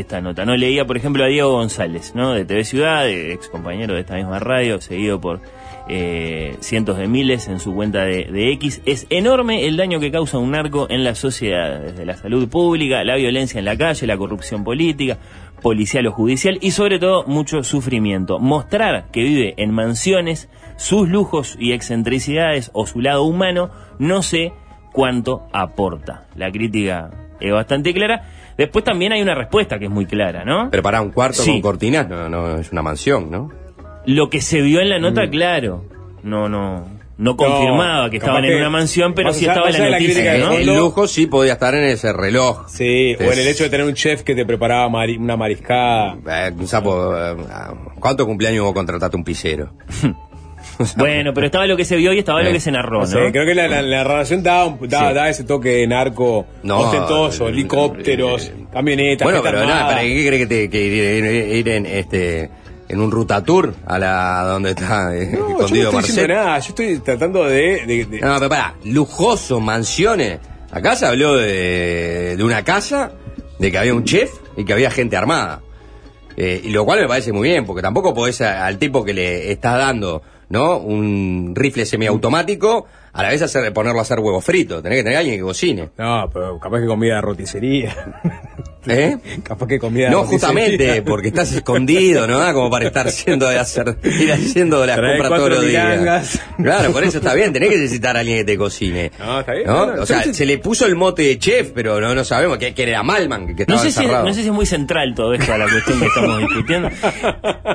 Speaker 8: Esta nota. No leía, por ejemplo, a Diego González, ¿no? De TV Ciudad, ex compañero de esta misma radio, seguido por eh, cientos de miles en su cuenta de, de X. Es enorme el daño que causa un narco en la sociedad, desde la salud pública, la violencia en la calle, la corrupción política, policial o judicial y sobre todo mucho sufrimiento. Mostrar que vive en mansiones, sus lujos y excentricidades o su lado humano, no sé cuánto aporta. La crítica es bastante clara. Después también hay una respuesta que es muy clara, ¿no?
Speaker 1: Pero para un cuarto
Speaker 8: Sí.
Speaker 1: con cortinas no, no es una mansión, ¿no?
Speaker 8: Lo que se vio en la
Speaker 1: Mm.
Speaker 8: nota, claro. No, no. No confirmaba que estaban en una mansión, pero sí estaba en la noticia, ¿no?
Speaker 1: El lujo sí podía estar en ese reloj.
Speaker 2: Sí, o en el hecho de tener un chef que te preparaba mari- una mariscada.
Speaker 1: Eh, un sapo, eh, ¿Cuánto cumpleaños vos contrataste un pisero?
Speaker 8: Bueno, pero estaba lo que se vio y estaba lo
Speaker 1: Eh,
Speaker 8: que se narró,
Speaker 2: No
Speaker 8: ¿no?
Speaker 2: sé, creo que la, la, la narración da, un- da,
Speaker 1: Sí.
Speaker 2: da ese toque de narco
Speaker 1: No,
Speaker 2: ostentoso,
Speaker 1: eh,
Speaker 2: helicópteros,
Speaker 1: eh,
Speaker 2: camionetas.
Speaker 1: Bueno, pero nada. ¿para qué crees que, te, que ir, ir- ir en este en un rutatour a la donde está eh,
Speaker 2: No, yo no
Speaker 1: escondido
Speaker 2: estoy diciendo
Speaker 1: Marcel?
Speaker 2: nada, yo estoy tratando de... de- de-
Speaker 1: No, pero pará, lujoso, mansiones. Acá se habló de, de una casa, de que había un chef y que había gente armada. Eh, y lo cual me parece muy bien, porque tampoco podés a- al tipo que le estás dando, ¿no? Un rifle semiautomático, a la vez hacer, ponerlo a hacer huevos fritos. Tenés que tener a alguien que cocine.
Speaker 2: No, pero capaz que comida de roticería.
Speaker 1: ¿Eh?
Speaker 2: capaz que comida de
Speaker 1: No,
Speaker 2: roticería.
Speaker 1: justamente, porque estás escondido, ¿no? Como para estar haciendo de hacer, ir haciendo las
Speaker 2: Trae
Speaker 1: compras todos los días. Claro, por eso está bien, tenés que necesitar a alguien que te cocine.
Speaker 2: No, está bien.
Speaker 1: ¿no? o sea, se le puso el mote de chef, pero no, no sabemos que, que era Malman, que, que
Speaker 8: No
Speaker 1: estaba
Speaker 8: sé, si, no sé si es muy central todo esto a la cuestión que estamos discutiendo.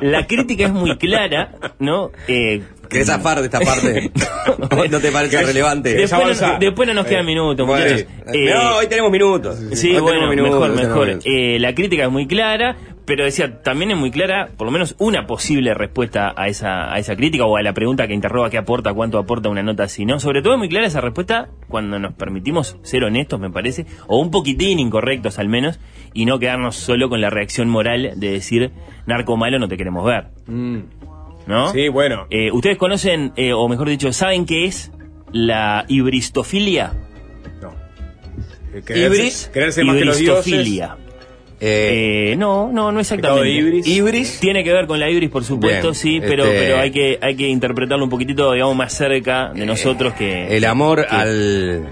Speaker 8: La crítica es muy clara, ¿no? Eh,
Speaker 1: ¿Querés zafar de esta parte? ¿No te parece
Speaker 2: ¿Querés-
Speaker 1: relevante?
Speaker 8: después, no, después no nos quedan
Speaker 2: Eh,
Speaker 8: minutos,
Speaker 1: Bueno,
Speaker 8: muchachos.
Speaker 1: eh, no, hoy tenemos minutos.
Speaker 8: Sí, bueno,
Speaker 1: minutos,
Speaker 8: mejor, mejor. Eh, la crítica es muy clara, pero decía, también es muy clara, por lo menos una posible respuesta a esa, a esa crítica o a la pregunta que interroga qué aporta, cuánto aporta una nota así, ¿no? Sobre todo es muy clara esa respuesta cuando nos permitimos ser honestos, me parece, o un poquitín incorrectos al menos, y no quedarnos solo con la reacción moral de decir, narco malo no te queremos ver,
Speaker 2: Mm,
Speaker 8: ¿no?
Speaker 2: Sí, bueno.
Speaker 8: Eh, ¿Ustedes conocen, eh, o mejor dicho, saben qué es la hibristofilia?
Speaker 2: No. Eh,
Speaker 1: Ibris,
Speaker 2: quererse más que los dioses.
Speaker 1: Eh,
Speaker 8: Eh, no, no, no exactamente.
Speaker 2: ibris.
Speaker 1: Ibris.
Speaker 8: Tiene que ver con la ibris, por supuesto,
Speaker 1: Bien,
Speaker 8: sí, pero,
Speaker 1: este-
Speaker 8: pero hay que hay que interpretarlo un poquitito, digamos, más cerca de nosotros que...
Speaker 1: el amor
Speaker 8: que-
Speaker 1: al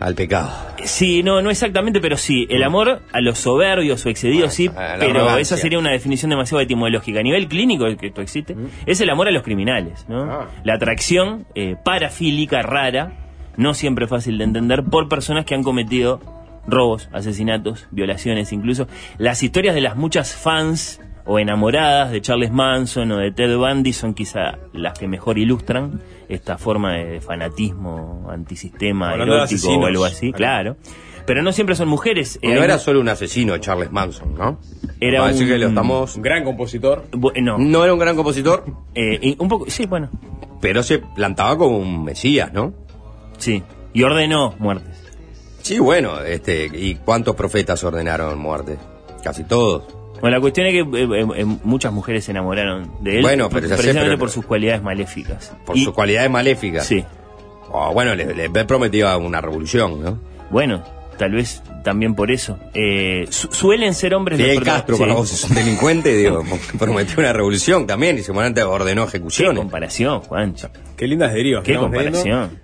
Speaker 1: al pecado.
Speaker 8: Sí, no, no exactamente, pero sí, el amor a los soberbios o excedidos, sí, pero
Speaker 1: arrogancia.
Speaker 8: esa sería una definición demasiado etimológica. A nivel clínico, que esto existe, es el amor a los criminales, ¿no?
Speaker 2: Ah.
Speaker 8: La atracción eh, parafílica rara, no siempre fácil de entender, por personas que han cometido robos, asesinatos, violaciones incluso. Las historias de las muchas fans o enamoradas de Charles Manson o de Ted Bundy son quizá las que mejor ilustran esta forma de fanatismo antisistema
Speaker 2: Hablando
Speaker 8: erótico o algo así, claro. Pero no siempre son mujeres. Eh,
Speaker 1: no era solo un asesino, Charles Manson, ¿no?
Speaker 8: Era un-
Speaker 1: que lo estamos...
Speaker 2: Un gran compositor.
Speaker 8: Eh, no,
Speaker 1: No era un gran compositor,
Speaker 8: eh, y un poco, sí, bueno,
Speaker 1: pero se plantaba como un mesías, ¿no?
Speaker 8: sí. Y ordenó muertes.
Speaker 1: Sí, bueno, este, ¿y cuántos profetas ordenaron muerte? Casi todos.
Speaker 8: Bueno, la cuestión es que eh, eh, eh, muchas mujeres se enamoraron de él
Speaker 1: Bueno, pero ya sé,
Speaker 8: precisamente
Speaker 1: pero-
Speaker 8: por sus cualidades maléficas.
Speaker 1: Por
Speaker 8: Y-
Speaker 1: sus cualidades maléficas.
Speaker 8: Sí.
Speaker 1: Oh, bueno, le, le prometía una revolución, ¿no?
Speaker 8: Bueno, tal vez también por eso. Eh, su- suelen ser hombres prota-
Speaker 1: Castro,
Speaker 8: sí.
Speaker 1: para vos es un delincuente, digo, prometió una revolución también y seguramente ordenó
Speaker 8: Qué
Speaker 1: ejecuciones.
Speaker 8: comparación, Juancho.
Speaker 2: Qué lindas derivas.
Speaker 8: Qué comparación.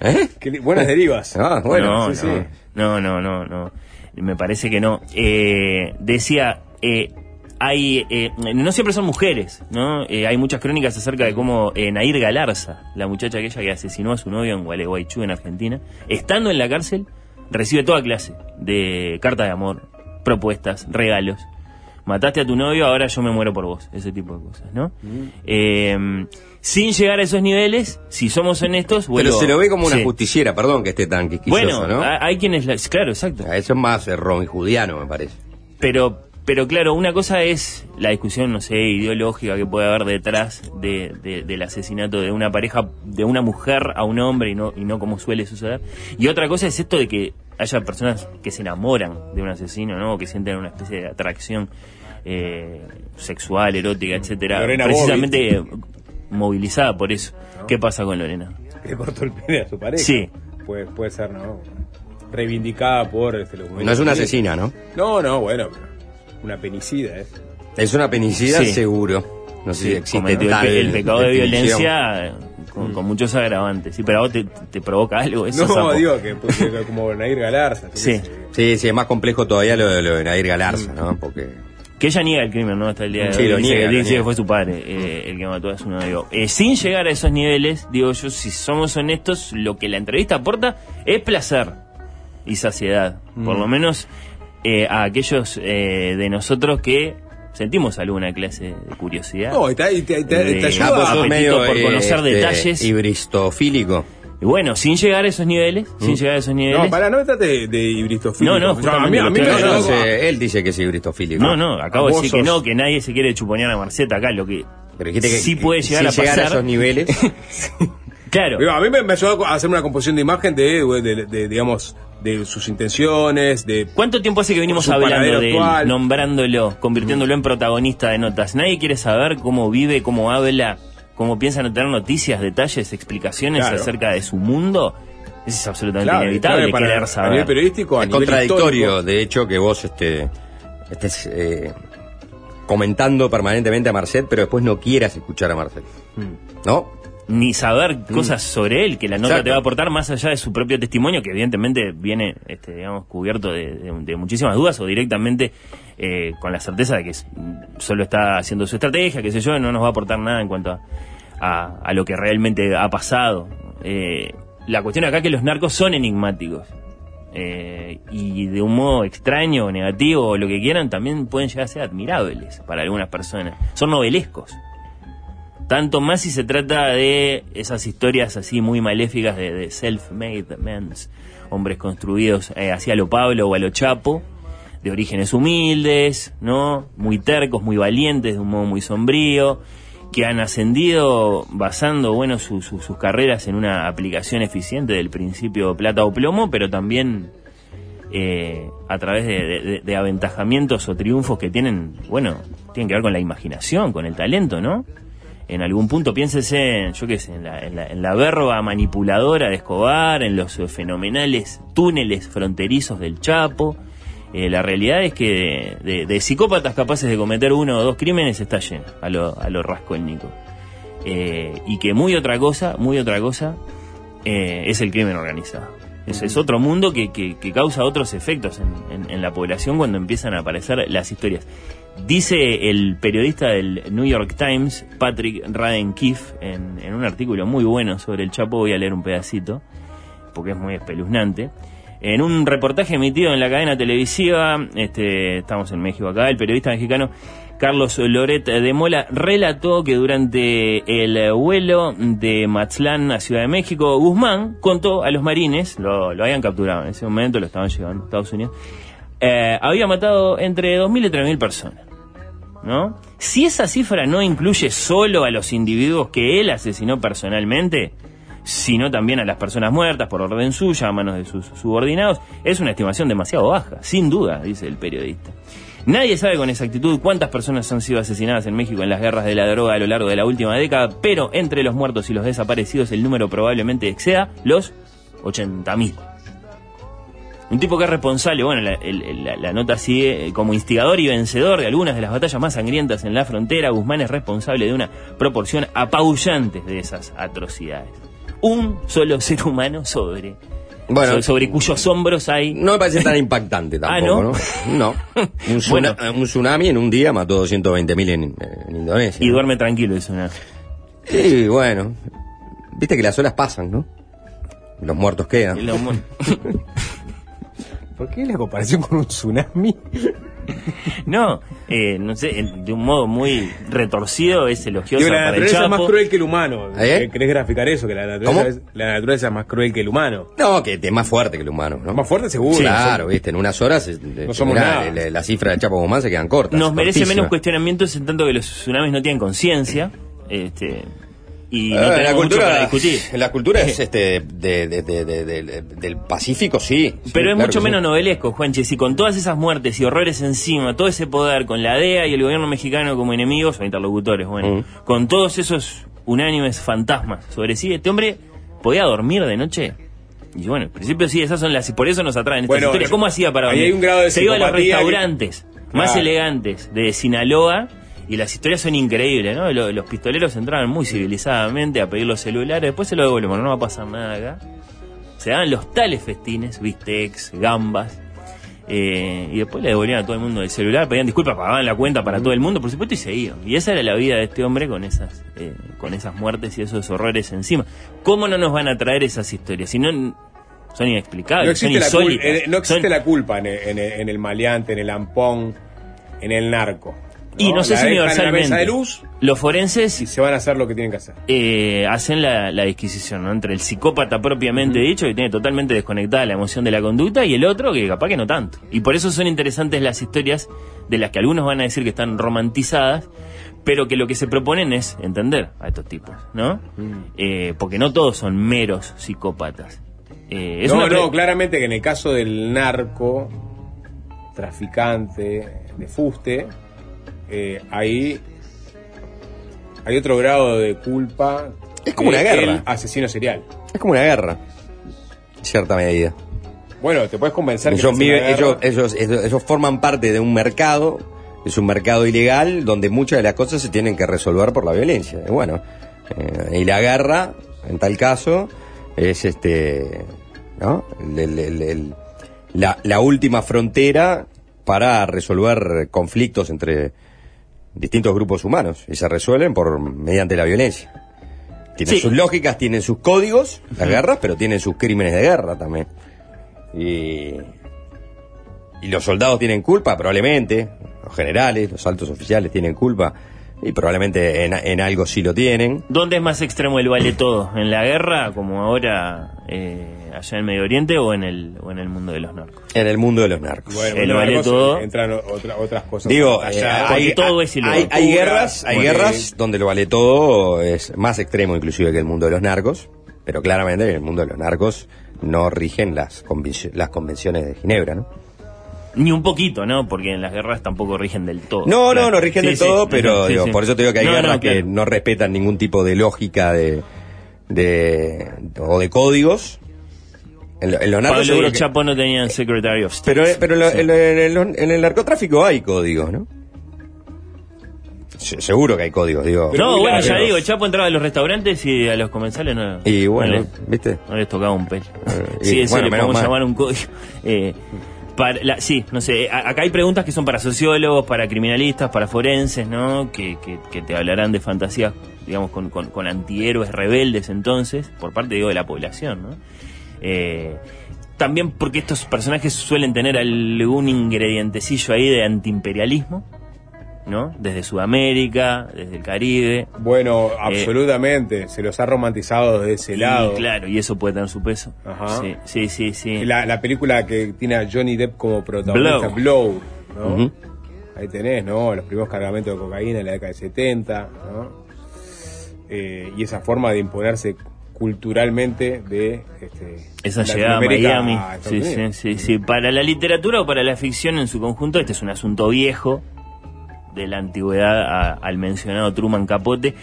Speaker 1: ¿Eh?
Speaker 2: Qué buenas derivas.
Speaker 1: Ah, bueno,
Speaker 8: no,
Speaker 2: sí,
Speaker 8: no,
Speaker 2: sí.
Speaker 8: no, no, no, no. Me parece que no. Eh, decía, eh, hay, eh, no siempre son mujeres, ¿no? Eh, hay muchas crónicas acerca de cómo eh, Nair Galarza, la muchacha aquella que asesinó a su novio en Gualeguaychú, en Argentina, estando en la cárcel, recibe toda clase de cartas de amor, propuestas, regalos. Mataste a tu novio, ahora yo me muero por vos. Ese tipo de cosas, ¿no? Eh, sin llegar a esos niveles, si somos honestos,
Speaker 1: Pero
Speaker 8: vuelvo-
Speaker 1: se lo ve como una
Speaker 8: Sí.
Speaker 1: justiciera, perdón que esté tan quisquilloso,
Speaker 8: Bueno,
Speaker 1: ¿no?
Speaker 8: ha- hay quienes... la- claro, exacto.
Speaker 1: Eso es más Robin Judiano, me parece.
Speaker 8: Pero pero claro, una cosa es la discusión, no sé, ideológica que puede haber detrás de, de- del asesinato de una pareja, de una mujer a un hombre y no, y no como suele suceder. Y otra cosa es esto de que haya personas que se enamoran de un asesino, ¿no? O que sienten una especie de atracción eh, sexual, erótica, etcétera,
Speaker 2: Lorena
Speaker 8: precisamente movilizada por eso. ¿Qué pasa con Lorena?
Speaker 2: Que le cortó el pene a su pareja.
Speaker 8: Sí.
Speaker 2: Puede, puede ser, ¿no? Reivindicada por este, los
Speaker 1: No es una asesina, ¿no?
Speaker 2: No, no, bueno, pero una penicida, ¿eh?
Speaker 1: Es una penicida
Speaker 8: Sí.
Speaker 1: seguro. No sé
Speaker 8: Sí,
Speaker 1: si existe
Speaker 8: cometió el,
Speaker 1: tal
Speaker 8: pe- el pecado de
Speaker 1: definición.
Speaker 8: violencia con, con muchos agravantes. Sí, pero a vos te, te provoca algo eso.
Speaker 2: no,
Speaker 8: Sapo?
Speaker 2: digo que, porque como Nair Galarza.
Speaker 8: Sí.
Speaker 1: Sí, sí, es más complejo todavía lo de, lo de Nair Galarza, ¿no? Porque...
Speaker 8: Que ella niega el crimen, ¿no? Hasta el día de
Speaker 1: Sí,
Speaker 8: hoy.
Speaker 1: lo
Speaker 8: dice,
Speaker 1: niega,
Speaker 8: dice
Speaker 1: niega.
Speaker 8: que fue su padre eh, el que mató a su novio. Eh, sin llegar a esos niveles, digo yo, si somos honestos, lo que la entrevista aporta es placer y saciedad. Por
Speaker 2: Mm.
Speaker 8: lo menos eh, a aquellos eh, de nosotros que sentimos alguna clase de curiosidad.
Speaker 2: No, y te, y te- y te-
Speaker 8: De-
Speaker 2: te ayuda a-
Speaker 8: sos medio, por conocer
Speaker 1: este,
Speaker 8: detalles.
Speaker 1: Hibristofílico.
Speaker 8: Y bueno, sin llegar a esos niveles, sin llegar a esos niveles.
Speaker 2: Mm. No, para, no me trate de, de hibristofílico.
Speaker 8: No, no,
Speaker 2: a mí, a mí me
Speaker 1: No,
Speaker 2: no,
Speaker 1: no, él dice que es hibristofílico.
Speaker 8: No, no, acabo de decir que no, que nadie se quiere chuponear a Marceta acá, lo que
Speaker 1: Pero dijiste que
Speaker 8: sí puede llegar
Speaker 1: sin
Speaker 8: a pasar.
Speaker 1: esos niveles.
Speaker 8: Claro.
Speaker 2: A mí me, me ayudó a hacer una composición de imagen de, de- de, digamos, de sus intenciones, de...
Speaker 8: ¿Cuánto tiempo hace que venimos hablando de él, nombrándolo, convirtiéndolo en protagonista de notas? Nadie quiere saber cómo vive, cómo habla, cómo piensa no tener noticias, detalles, explicaciones
Speaker 2: Claro.
Speaker 8: acerca de su mundo. Eso es absolutamente
Speaker 2: Claro,
Speaker 8: inevitable
Speaker 2: claro, para-
Speaker 8: querer
Speaker 2: a nivel
Speaker 8: saber.
Speaker 2: periodístico, a
Speaker 1: es
Speaker 2: nivel
Speaker 1: contradictorio,
Speaker 2: histórico.
Speaker 1: de hecho, que vos este, estés eh, comentando permanentemente a Marcet, pero después no quieras escuchar a Marcet. ¿No?
Speaker 8: Ni saber cosas sobre él, que la nota
Speaker 1: Exacto.
Speaker 8: te va a aportar más allá de su propio testimonio, que evidentemente viene, este, digamos, cubierto de, de- de muchísimas dudas o directamente eh, con la certeza de que solo está haciendo su estrategia, qué sé yo, no nos va a aportar nada en cuanto a, a- a lo que realmente ha pasado. Eh, la cuestión acá es que los narcos son enigmáticos. Eh, y de un modo extraño, negativo o lo que quieran, también pueden llegar a ser admirables para algunas personas. Son novelescos. Tanto más si se trata de esas historias así muy maléficas de, de self-made men, hombres construidos eh, hacia lo Pablo o a lo Chapo, de orígenes humildes, ¿no? Muy tercos, muy valientes, de un modo muy sombrío, que han ascendido basando, bueno, su- su- sus carreras en una aplicación eficiente del principio plata o plomo, pero también eh, a través de, de- de aventajamientos o triunfos que tienen, bueno, tienen que ver con la imaginación, con el talento, ¿no? En algún punto piénsese, yo qué sé, en la, en la, en la verba manipuladora de Escobar, en los eh, fenomenales túneles fronterizos del Chapo. Eh, la realidad es que de, de- de psicópatas capaces de cometer uno o dos crímenes está lleno, a lo, a lo rascónico. Eh, y que muy otra cosa, muy otra cosa, eh, es el crimen organizado. Ese es otro mundo que, que- que causa otros efectos en, en- en la población cuando empiezan a aparecer las historias. Dice el periodista del New York Times, Patrick Radden Keefe, en, un artículo muy bueno sobre el Chapo, voy a leer un pedacito, porque es muy espeluznante. En un reportaje emitido en la cadena televisiva, este, estamos en México acá, el periodista mexicano Carlos Loret de Mola relató que durante el vuelo de Matzlán a Ciudad de México, Guzmán contó a los marines, lo, lo habían capturado en ese momento, lo estaban llevando a Estados Unidos, eh, había matado entre 2.000 y 3.000 personas. ¿no? Si esa cifra no incluye solo a los individuos que él asesinó personalmente, sino también a las personas muertas por orden suya, a manos de sus subordinados, es una estimación demasiado baja, sin duda, dice el periodista. Nadie sabe con exactitud cuántas personas han sido asesinadas en México en las guerras de la droga a lo largo de la última década, pero entre los muertos y los desaparecidos el número probablemente exceda los 80.000. Un tipo que es responsable, bueno, la, el- el- la- la nota sigue eh, como instigador y vencedor de algunas de las batallas más sangrientas en la frontera. Guzmán es responsable de una proporción apabullante de esas atrocidades. Un solo ser humano sobre,
Speaker 1: Bueno.
Speaker 8: so- sobre cuyos hombros hay.
Speaker 1: No me parece tan impactante
Speaker 8: Ah,
Speaker 1: tampoco,
Speaker 8: ¿no?
Speaker 1: ¿no? No. Un,
Speaker 8: Bueno.
Speaker 1: tsuna- un tsunami en un día mató 220.000 en, en Indonesia.
Speaker 8: Y duerme tranquilo, es una.
Speaker 1: Sí, bueno. Viste que las olas pasan, ¿no? Los muertos quedan.
Speaker 8: y lo mu-
Speaker 2: ¿Por qué la comparación con un tsunami?
Speaker 8: No, eh, no sé, de un modo muy retorcido es elogioso
Speaker 2: Digo, la
Speaker 8: para el
Speaker 2: naturaleza es más cruel que el humano.
Speaker 1: ¿Eh?
Speaker 2: ¿Querés graficar eso? Que la naturaleza, es, la naturaleza es más cruel que el humano.
Speaker 1: No, que es más fuerte que el humano, ¿no?
Speaker 2: Más fuerte seguro.
Speaker 1: claro, viste, en unas horas eh,
Speaker 2: No somos
Speaker 1: mirá,
Speaker 2: nada.
Speaker 1: le- la cifra del Chapo Guzmán se quedan cortas.
Speaker 8: Nos merece menos cuestionamientos en tanto que los tsunamis no tienen conciencia. Este, y no tenemos
Speaker 1: la cultura,
Speaker 8: para discutir.
Speaker 1: la cultura es este de, de- de- de- de- del Pacífico, sí. sí,
Speaker 8: Pero es
Speaker 1: claro
Speaker 8: mucho menos
Speaker 1: sí.
Speaker 8: novelesco, Juanche. Si con todas esas muertes y horrores encima, todo ese poder, con la DEA y el gobierno mexicano como enemigos o interlocutores, bueno,
Speaker 1: Mm.
Speaker 8: con todos esos unánimes fantasmas sobre sí, este hombre podía dormir de noche. Y bueno, en principio sí, esas son las. Y por eso nos atraen
Speaker 2: Bueno,
Speaker 8: historias. ¿Cómo hacía para
Speaker 2: ahí
Speaker 8: dormir?
Speaker 2: hay un grado de
Speaker 8: Se iba a los
Speaker 2: que-
Speaker 8: restaurantes más elegantes de Sinaloa. Y las historias son increíbles, ¿no? Lo- Los, pistoleros entraban muy civilizadamente a pedir los celulares, después se lo devolvemos, no va a pasar nada acá. Se daban los tales festines, bistecs, gambas, eh, y después le devolvían a todo el mundo el celular, pedían disculpas, pagaban la cuenta para todo el mundo, por supuesto, y seguían. Y esa era la vida de este hombre con esas, eh, con esas muertes y esos horrores encima. ¿Cómo no nos van a traer esas historias? Si no, son inexplicables,
Speaker 2: No existe,
Speaker 8: son
Speaker 2: la, cul- eh, no existe
Speaker 8: Son-
Speaker 2: la culpa en el, en el- en el maleante, en el ampón, en el narco.
Speaker 8: Y no sé si
Speaker 2: la
Speaker 8: universalmente.
Speaker 2: de luz
Speaker 8: Los forenses
Speaker 2: y se van a hacer lo que tienen que hacer.
Speaker 8: eh, hacen la, la disquisición ¿no? entre el psicópata propiamente dicho, que tiene totalmente desconectada la emoción de la conducta, y el otro que capaz que no tanto. Y por eso son interesantes las historias de las que algunos van a decir que están romantizadas, pero que lo que se proponen es entender a estos tipos, ¿no? Eh, porque no todos son meros psicópatas. Eh, es
Speaker 2: no,
Speaker 8: una
Speaker 2: no, claramente que en el caso del narco, traficante, de fuste, eh, ahí hay otro grado de culpa.
Speaker 1: Es como
Speaker 2: de
Speaker 1: una guerra.
Speaker 2: asesino serial.
Speaker 1: Es como una guerra, en cierta medida.
Speaker 2: Bueno, te puedes convencer que
Speaker 1: Ellos,
Speaker 2: en
Speaker 1: viven- ellos, ellos, ellos, ellos forman parte de un mercado, es un mercado ilegal donde muchas de las cosas se tienen que resolver por la violencia. Y bueno, eh, y la guerra, en tal caso, es este, ¿no? El- el- el- el- la, la última frontera para resolver conflictos entre distintos grupos humanos y se resuelven por mediante la violencia. Tienen
Speaker 8: Sí.
Speaker 1: sus lógicas, tienen sus códigos, las guerras, pero tienen sus crímenes de guerra también. Y, y los soldados tienen culpa, probablemente. Los generales, los altos oficiales tienen culpa. Y probablemente en, en algo sí lo tienen.
Speaker 8: ¿Dónde es más extremo el vale todo? ¿En la guerra, como ahora eh, allá en Medio Oriente, o en el, o en el mundo de los narcos?
Speaker 1: En el mundo de los narcos.
Speaker 2: Bueno,
Speaker 8: el
Speaker 2: los
Speaker 8: vale
Speaker 2: narcos
Speaker 8: todo.
Speaker 2: Entran otra- otras cosas.
Speaker 1: Digo,
Speaker 2: allá.
Speaker 1: eh, hay,
Speaker 8: todo es
Speaker 1: hay, hay guerras, hay guerras donde lo vale todo es más extremo inclusive que el mundo de los narcos, pero claramente en el mundo de los narcos no rigen las, convenci- las convenciones de Ginebra, ¿no?
Speaker 8: Ni un poquito, ¿no? Porque en las guerras tampoco rigen del todo.
Speaker 1: No,
Speaker 8: Claro.
Speaker 1: no, no rigen
Speaker 8: Sí,
Speaker 1: del
Speaker 8: sí.
Speaker 1: todo, pero
Speaker 8: Sí,
Speaker 1: digo,
Speaker 8: sí.
Speaker 1: por eso te digo que hay
Speaker 8: No, no,
Speaker 1: guerras que no respetan ningún tipo de lógica de, de o de códigos. En, lo- en los narcos
Speaker 8: Pablo y
Speaker 1: seguro
Speaker 8: el
Speaker 1: que-
Speaker 8: Chapo no tenían Secretary of State.
Speaker 1: pero, pero en, lo-
Speaker 8: Sí.
Speaker 1: en lo- en el, en el narcotráfico hay códigos, ¿no? Se- Seguro que hay códigos, digo.
Speaker 8: No, bueno, ya digo, el Chapo entraba a los restaurantes y a los comensales no,
Speaker 1: Y bueno,
Speaker 8: no, les,
Speaker 1: ¿viste?
Speaker 8: no les tocaba un pelo.
Speaker 1: Eh, y
Speaker 8: sí, eso
Speaker 1: bueno,
Speaker 8: le podemos
Speaker 1: mal.
Speaker 8: llamar un código. Eh, para la- sí, no sé, a- acá hay preguntas que son para sociólogos, para criminalistas, para forenses, ¿no? Que, que, que te hablarán de fantasías, digamos, con, con, con antihéroes rebeldes entonces, por parte, digo, de la población, ¿no? Eh, también porque estos personajes suelen tener algún ingredientecillo ahí de antiimperialismo, ¿no? Desde Sudamérica, desde el Caribe.
Speaker 2: Bueno,
Speaker 8: Eh,
Speaker 2: absolutamente. se los ha romantizado desde ese
Speaker 8: Y,
Speaker 2: lado.
Speaker 8: claro, y eso puede tener su peso.
Speaker 2: Ajá.
Speaker 8: Sí, sí, sí. sí.
Speaker 2: La, la película que tiene a Johnny Depp como protagonista,
Speaker 8: Blow.
Speaker 2: Blow, ¿no? Ahí tenés, ¿no? Los primeros cargamentos de cocaína en la década del 70, ¿no? Eh, y esa forma de imponerse culturalmente de este,
Speaker 8: Esa llegada a Miami.
Speaker 2: a
Speaker 8: Sí, sí, sí, sí. Para la literatura o para la ficción en su conjunto, este es un asunto viejo de la antigüedad a- al mencionado Truman Capote.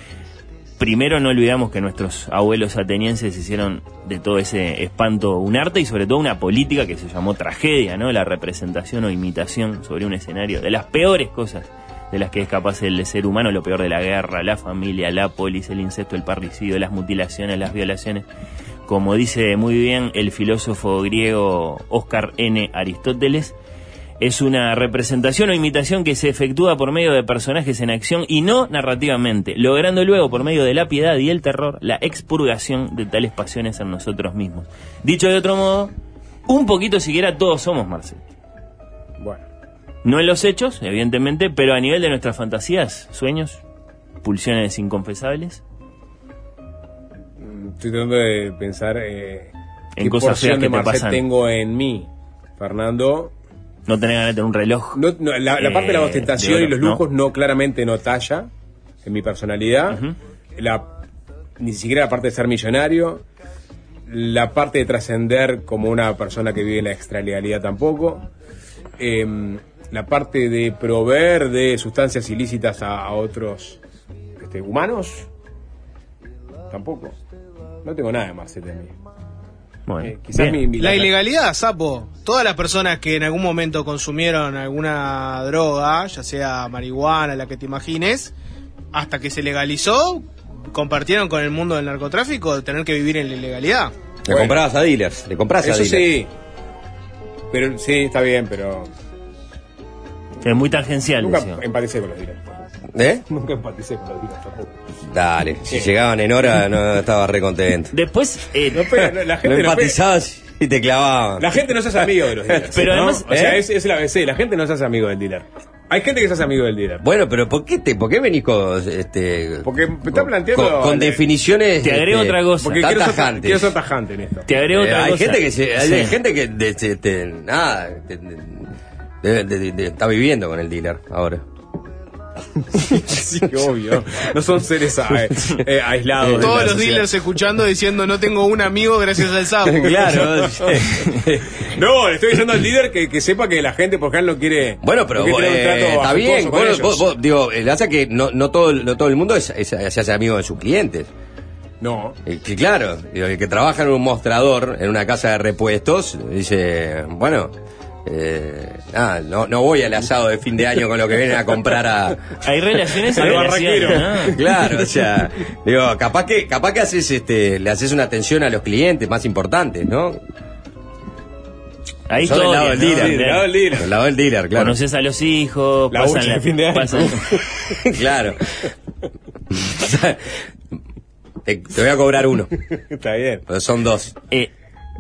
Speaker 8: Primero no olvidamos que nuestros abuelos atenienses hicieron de todo ese espanto un arte y sobre todo una política que se llamó tragedia, ¿no? La representación o imitación sobre un escenario de las peores cosas de las que es capaz el ser humano, lo peor de la guerra, la familia, la polis, el incesto, el parricidio, las mutilaciones, las violaciones. Como dice muy bien el filósofo griego Oscar N. Aristóteles, es una representación o imitación que se efectúa por medio de personajes en acción y no narrativamente, logrando luego por medio de la piedad y el terror la expurgación de tales pasiones en nosotros mismos. Dicho de otro modo, un poquito siquiera todos somos Marcel.
Speaker 2: Bueno,
Speaker 8: No en los hechos, evidentemente, pero a nivel de nuestras fantasías, sueños, pulsiones inconfesables.
Speaker 2: Estoy tratando de pensar eh,
Speaker 8: En
Speaker 2: qué
Speaker 8: cosas
Speaker 2: porción
Speaker 8: feas que
Speaker 2: de
Speaker 8: te pasan.
Speaker 2: tengo en mí. Fernando,
Speaker 8: No tener ganas de tener un reloj.
Speaker 2: no, no, la, la parte de la
Speaker 8: Eh,
Speaker 2: ostentación
Speaker 8: de
Speaker 2: y los lujos no. claramente no talla en mi personalidad. la, ni siquiera la parte de ser millonario. La parte de trascender como una persona que vive en la extralegalidad tampoco. Em, la parte de proveer de sustancias ilícitas a, a otros este, humanos. Tampoco. No tengo nada de Marcet en mí.
Speaker 8: Bueno,
Speaker 2: Eh, quizás mi, mi-
Speaker 3: La ilegalidad, sapo. Todas las personas que en algún momento consumieron alguna droga, ya sea marihuana, la que te imagines, hasta que se legalizó, compartieron con el mundo del narcotráfico de tener que vivir en la ilegalidad.
Speaker 1: Le comprabas a dealers, le compras a
Speaker 2: Eso
Speaker 1: dealers.
Speaker 2: sí. Pero sí, está bien, pero
Speaker 8: Es muy tangencial.
Speaker 2: nunca
Speaker 8: decía.
Speaker 2: empaticé con los dealers.
Speaker 1: ¿Eh?
Speaker 2: Nunca empaticé con los dealers tampoco.
Speaker 1: Dale, si llegaban en hora no estaba re contento.
Speaker 8: Después, eh,
Speaker 2: No la gente no,
Speaker 1: empatizabas y te clavaban.
Speaker 2: La gente no se hace amigo de los dealers.
Speaker 8: Pero
Speaker 2: ¿no?
Speaker 8: además-
Speaker 2: o sea,
Speaker 1: ¿Eh?
Speaker 2: es, es el ABC. La gente no se hace amigo del dealer. Hay gente que se hace amigo del dealer.
Speaker 1: Bueno, pero ¿por qué, te, por qué venís con, este,
Speaker 2: Porque me está planteando.
Speaker 1: con- con definiciones
Speaker 8: Te agrego
Speaker 1: este,
Speaker 8: otra cosa.
Speaker 2: Porque quiero ser,
Speaker 1: tajantes?
Speaker 2: quiero ser tajante en esto.
Speaker 8: te agrego
Speaker 1: Eh,
Speaker 8: otra
Speaker 1: hay
Speaker 8: cosa.
Speaker 1: gente que se, hay
Speaker 8: Sí.
Speaker 1: gente que de- de- de- nada de- de- de- de- de- está viviendo con el dealer ahora.
Speaker 2: Sí, obvio. No son seres eh, eh, aislados.
Speaker 3: Todos los
Speaker 2: sociedad.
Speaker 3: dealers escuchando diciendo no tengo un amigo gracias al sapo.
Speaker 1: claro.
Speaker 2: No, le estoy diciendo al líder que, que sepa que la gente por ejemplo no quiere.
Speaker 1: Bueno, pero
Speaker 2: no quiere
Speaker 1: eh,
Speaker 2: trato
Speaker 1: está bien.
Speaker 2: con
Speaker 1: Bueno,
Speaker 2: ellos.
Speaker 1: vos- vos, digo, el hace que no, no todo el- no todo el mundo es- es- se hace amigo de sus clientes.
Speaker 2: No.
Speaker 1: Que claro, digo, el que trabaja en un mostrador, en una casa de repuestos, dice, bueno, eh, nada, no, no voy al asado de fin de año con lo que vienen a comprar a...
Speaker 8: Hay relaciones
Speaker 2: Al barraquero.
Speaker 8: ¿no?
Speaker 1: Claro, o sea, digo, capaz que, capaz que haces este, le haces una atención a los clientes más importantes, ¿no?
Speaker 8: Ahí
Speaker 1: Sos del
Speaker 8: todo
Speaker 1: lado del dealer.
Speaker 2: Del lado del dealer.
Speaker 1: Del lado del dealer, claro.
Speaker 8: Conoces a los hijos,
Speaker 2: La
Speaker 8: pasan la-
Speaker 2: de fin de año.
Speaker 8: pasan-
Speaker 1: claro. te, te voy a cobrar uno,
Speaker 2: Está bien.
Speaker 1: pero son dos.
Speaker 8: Eh,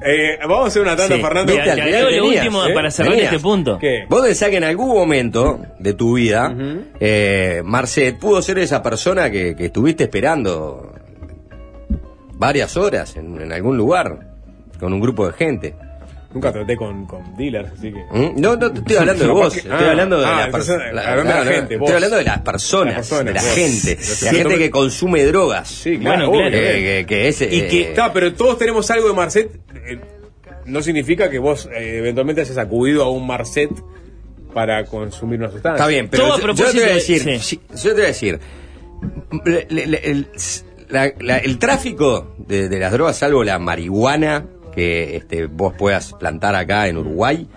Speaker 2: Eh, vamos a hacer una tanda,
Speaker 8: sí.
Speaker 2: Fernando.
Speaker 8: Te-
Speaker 1: Viste, al
Speaker 8: te
Speaker 1: final
Speaker 8: agrego lo último
Speaker 1: ¿eh?
Speaker 8: para cerrar
Speaker 1: Tenías.
Speaker 8: este punto.
Speaker 2: ¿Qué?
Speaker 1: Vos pensás que en algún momento de tu vida, eh, Marcet pudo ser esa persona que, que estuviste esperando varias horas en, en algún lugar con un grupo de gente.
Speaker 2: Nunca traté con, con dealers, así que.
Speaker 1: ¿Mm? No, no te estoy hablando de vos, estoy hablando de
Speaker 2: ah,
Speaker 1: la
Speaker 2: entonces,
Speaker 1: persona.
Speaker 2: hablando de la gente, vos.
Speaker 1: Estoy hablando de las personas,
Speaker 2: Las personas,
Speaker 1: de la
Speaker 2: vos.
Speaker 1: gente, de la gente que consume drogas.
Speaker 2: Sí,
Speaker 8: Bueno,
Speaker 2: claro.
Speaker 8: claro.
Speaker 2: obvio.
Speaker 1: Que, que- es,
Speaker 2: Y que,
Speaker 1: eh,
Speaker 2: está, pero todos tenemos algo de Marcet. eh, no significa que vos eh, eventualmente hayas acudido a un Marcet para consumir una sustancia.
Speaker 1: Está bien, pero yo, yo te voy a
Speaker 8: de-
Speaker 1: decir,
Speaker 8: sí.
Speaker 1: sí, yo te voy a decir, le- le- le- el, la- la- el tráfico de, de las drogas, salvo la marihuana que este, vos puedas plantar acá en Uruguay,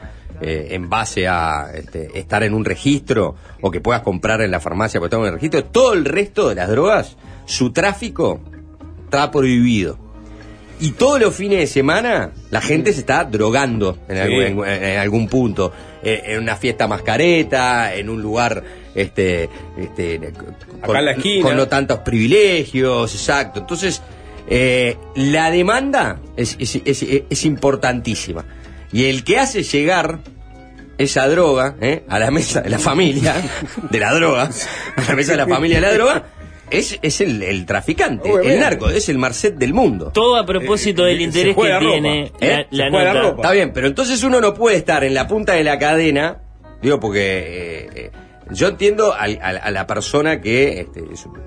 Speaker 1: eh, en base a este, estar en un registro o que puedas comprar en la farmacia porque está en el registro, todo el resto de las drogas, su tráfico está prohibido. Y todos los fines de semana la gente se está drogando en,
Speaker 2: Sí.
Speaker 1: algún, en- en algún punto. Eh, en una fiesta mascareta, en un lugar este, este, con,
Speaker 2: en la esquina.
Speaker 1: con no tantos privilegios, exacto. Entonces, eh, la demanda es, es, es- es importantísima. Y el que hace llegar esa droga eh, a la mesa de la familia de la droga, a la mesa de la familia de la droga, es, es el, el traficante,
Speaker 2: Obviamente.
Speaker 1: el narco, es el Marcet del mundo.
Speaker 8: Todo a propósito
Speaker 2: Eh,
Speaker 8: del
Speaker 2: se
Speaker 8: interés que
Speaker 2: ropa,
Speaker 8: tiene
Speaker 1: ¿eh?
Speaker 8: la, la nota.
Speaker 2: ropa.
Speaker 1: Está bien, pero entonces uno no puede estar en la punta de la cadena, digo, porque eh, eh, yo entiendo a, la persona que... Este, es un-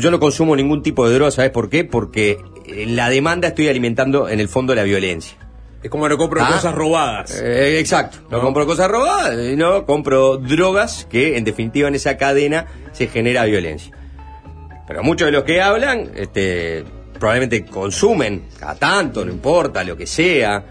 Speaker 1: yo no consumo ningún tipo de droga, ¿sabes por qué? Porque en la demanda estoy alimentando en el fondo la violencia.
Speaker 2: Es como no compro
Speaker 1: Ah.
Speaker 2: cosas robadas.
Speaker 1: Eh, exacto. No,
Speaker 2: No.
Speaker 1: compro cosas robadas, y no compro drogas que en definitiva en esa cadena se genera violencia. Pero muchos de los que hablan, este, probablemente consumen cada tanto, no importa, lo que sea.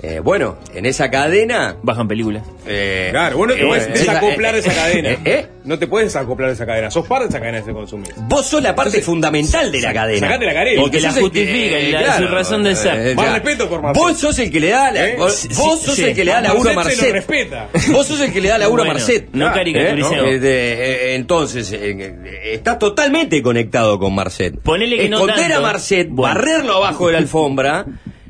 Speaker 1: Eh, bueno, en esa cadena.
Speaker 8: Bajan películas.
Speaker 1: eh,
Speaker 2: Claro, vos no te
Speaker 1: eh,
Speaker 2: puedes
Speaker 1: eh,
Speaker 2: desacoplar de esa
Speaker 1: eh,
Speaker 2: cadena.
Speaker 1: eh, eh,
Speaker 2: No te puedes desacoplar de esa cadena. Sos parte de esa cadena que se consume.
Speaker 1: Vos sos la parte fundamental de la cadena.
Speaker 2: sacate la careta.
Speaker 1: Porque
Speaker 8: Que la justifica y la- su razón de ser.
Speaker 2: Más respeto por Marcet.
Speaker 1: Vos sos el que le da la,
Speaker 2: ¿Eh?
Speaker 1: vos,
Speaker 8: Sí,
Speaker 1: vos sos
Speaker 8: sí.
Speaker 1: el que le da laburo a
Speaker 2: Marcet respeta.
Speaker 1: Vos sos el que le da laburo
Speaker 8: Bueno,
Speaker 1: a Marcet.
Speaker 8: no caricaturicemos.
Speaker 1: ¿eh? De- eh, entonces, eh, eh, está totalmente conectado con Marcet.
Speaker 8: Ponele que no
Speaker 1: Esconder
Speaker 8: tanto.
Speaker 1: a Marcet,
Speaker 8: Bueno.
Speaker 1: barrerlo abajo de la alfombra,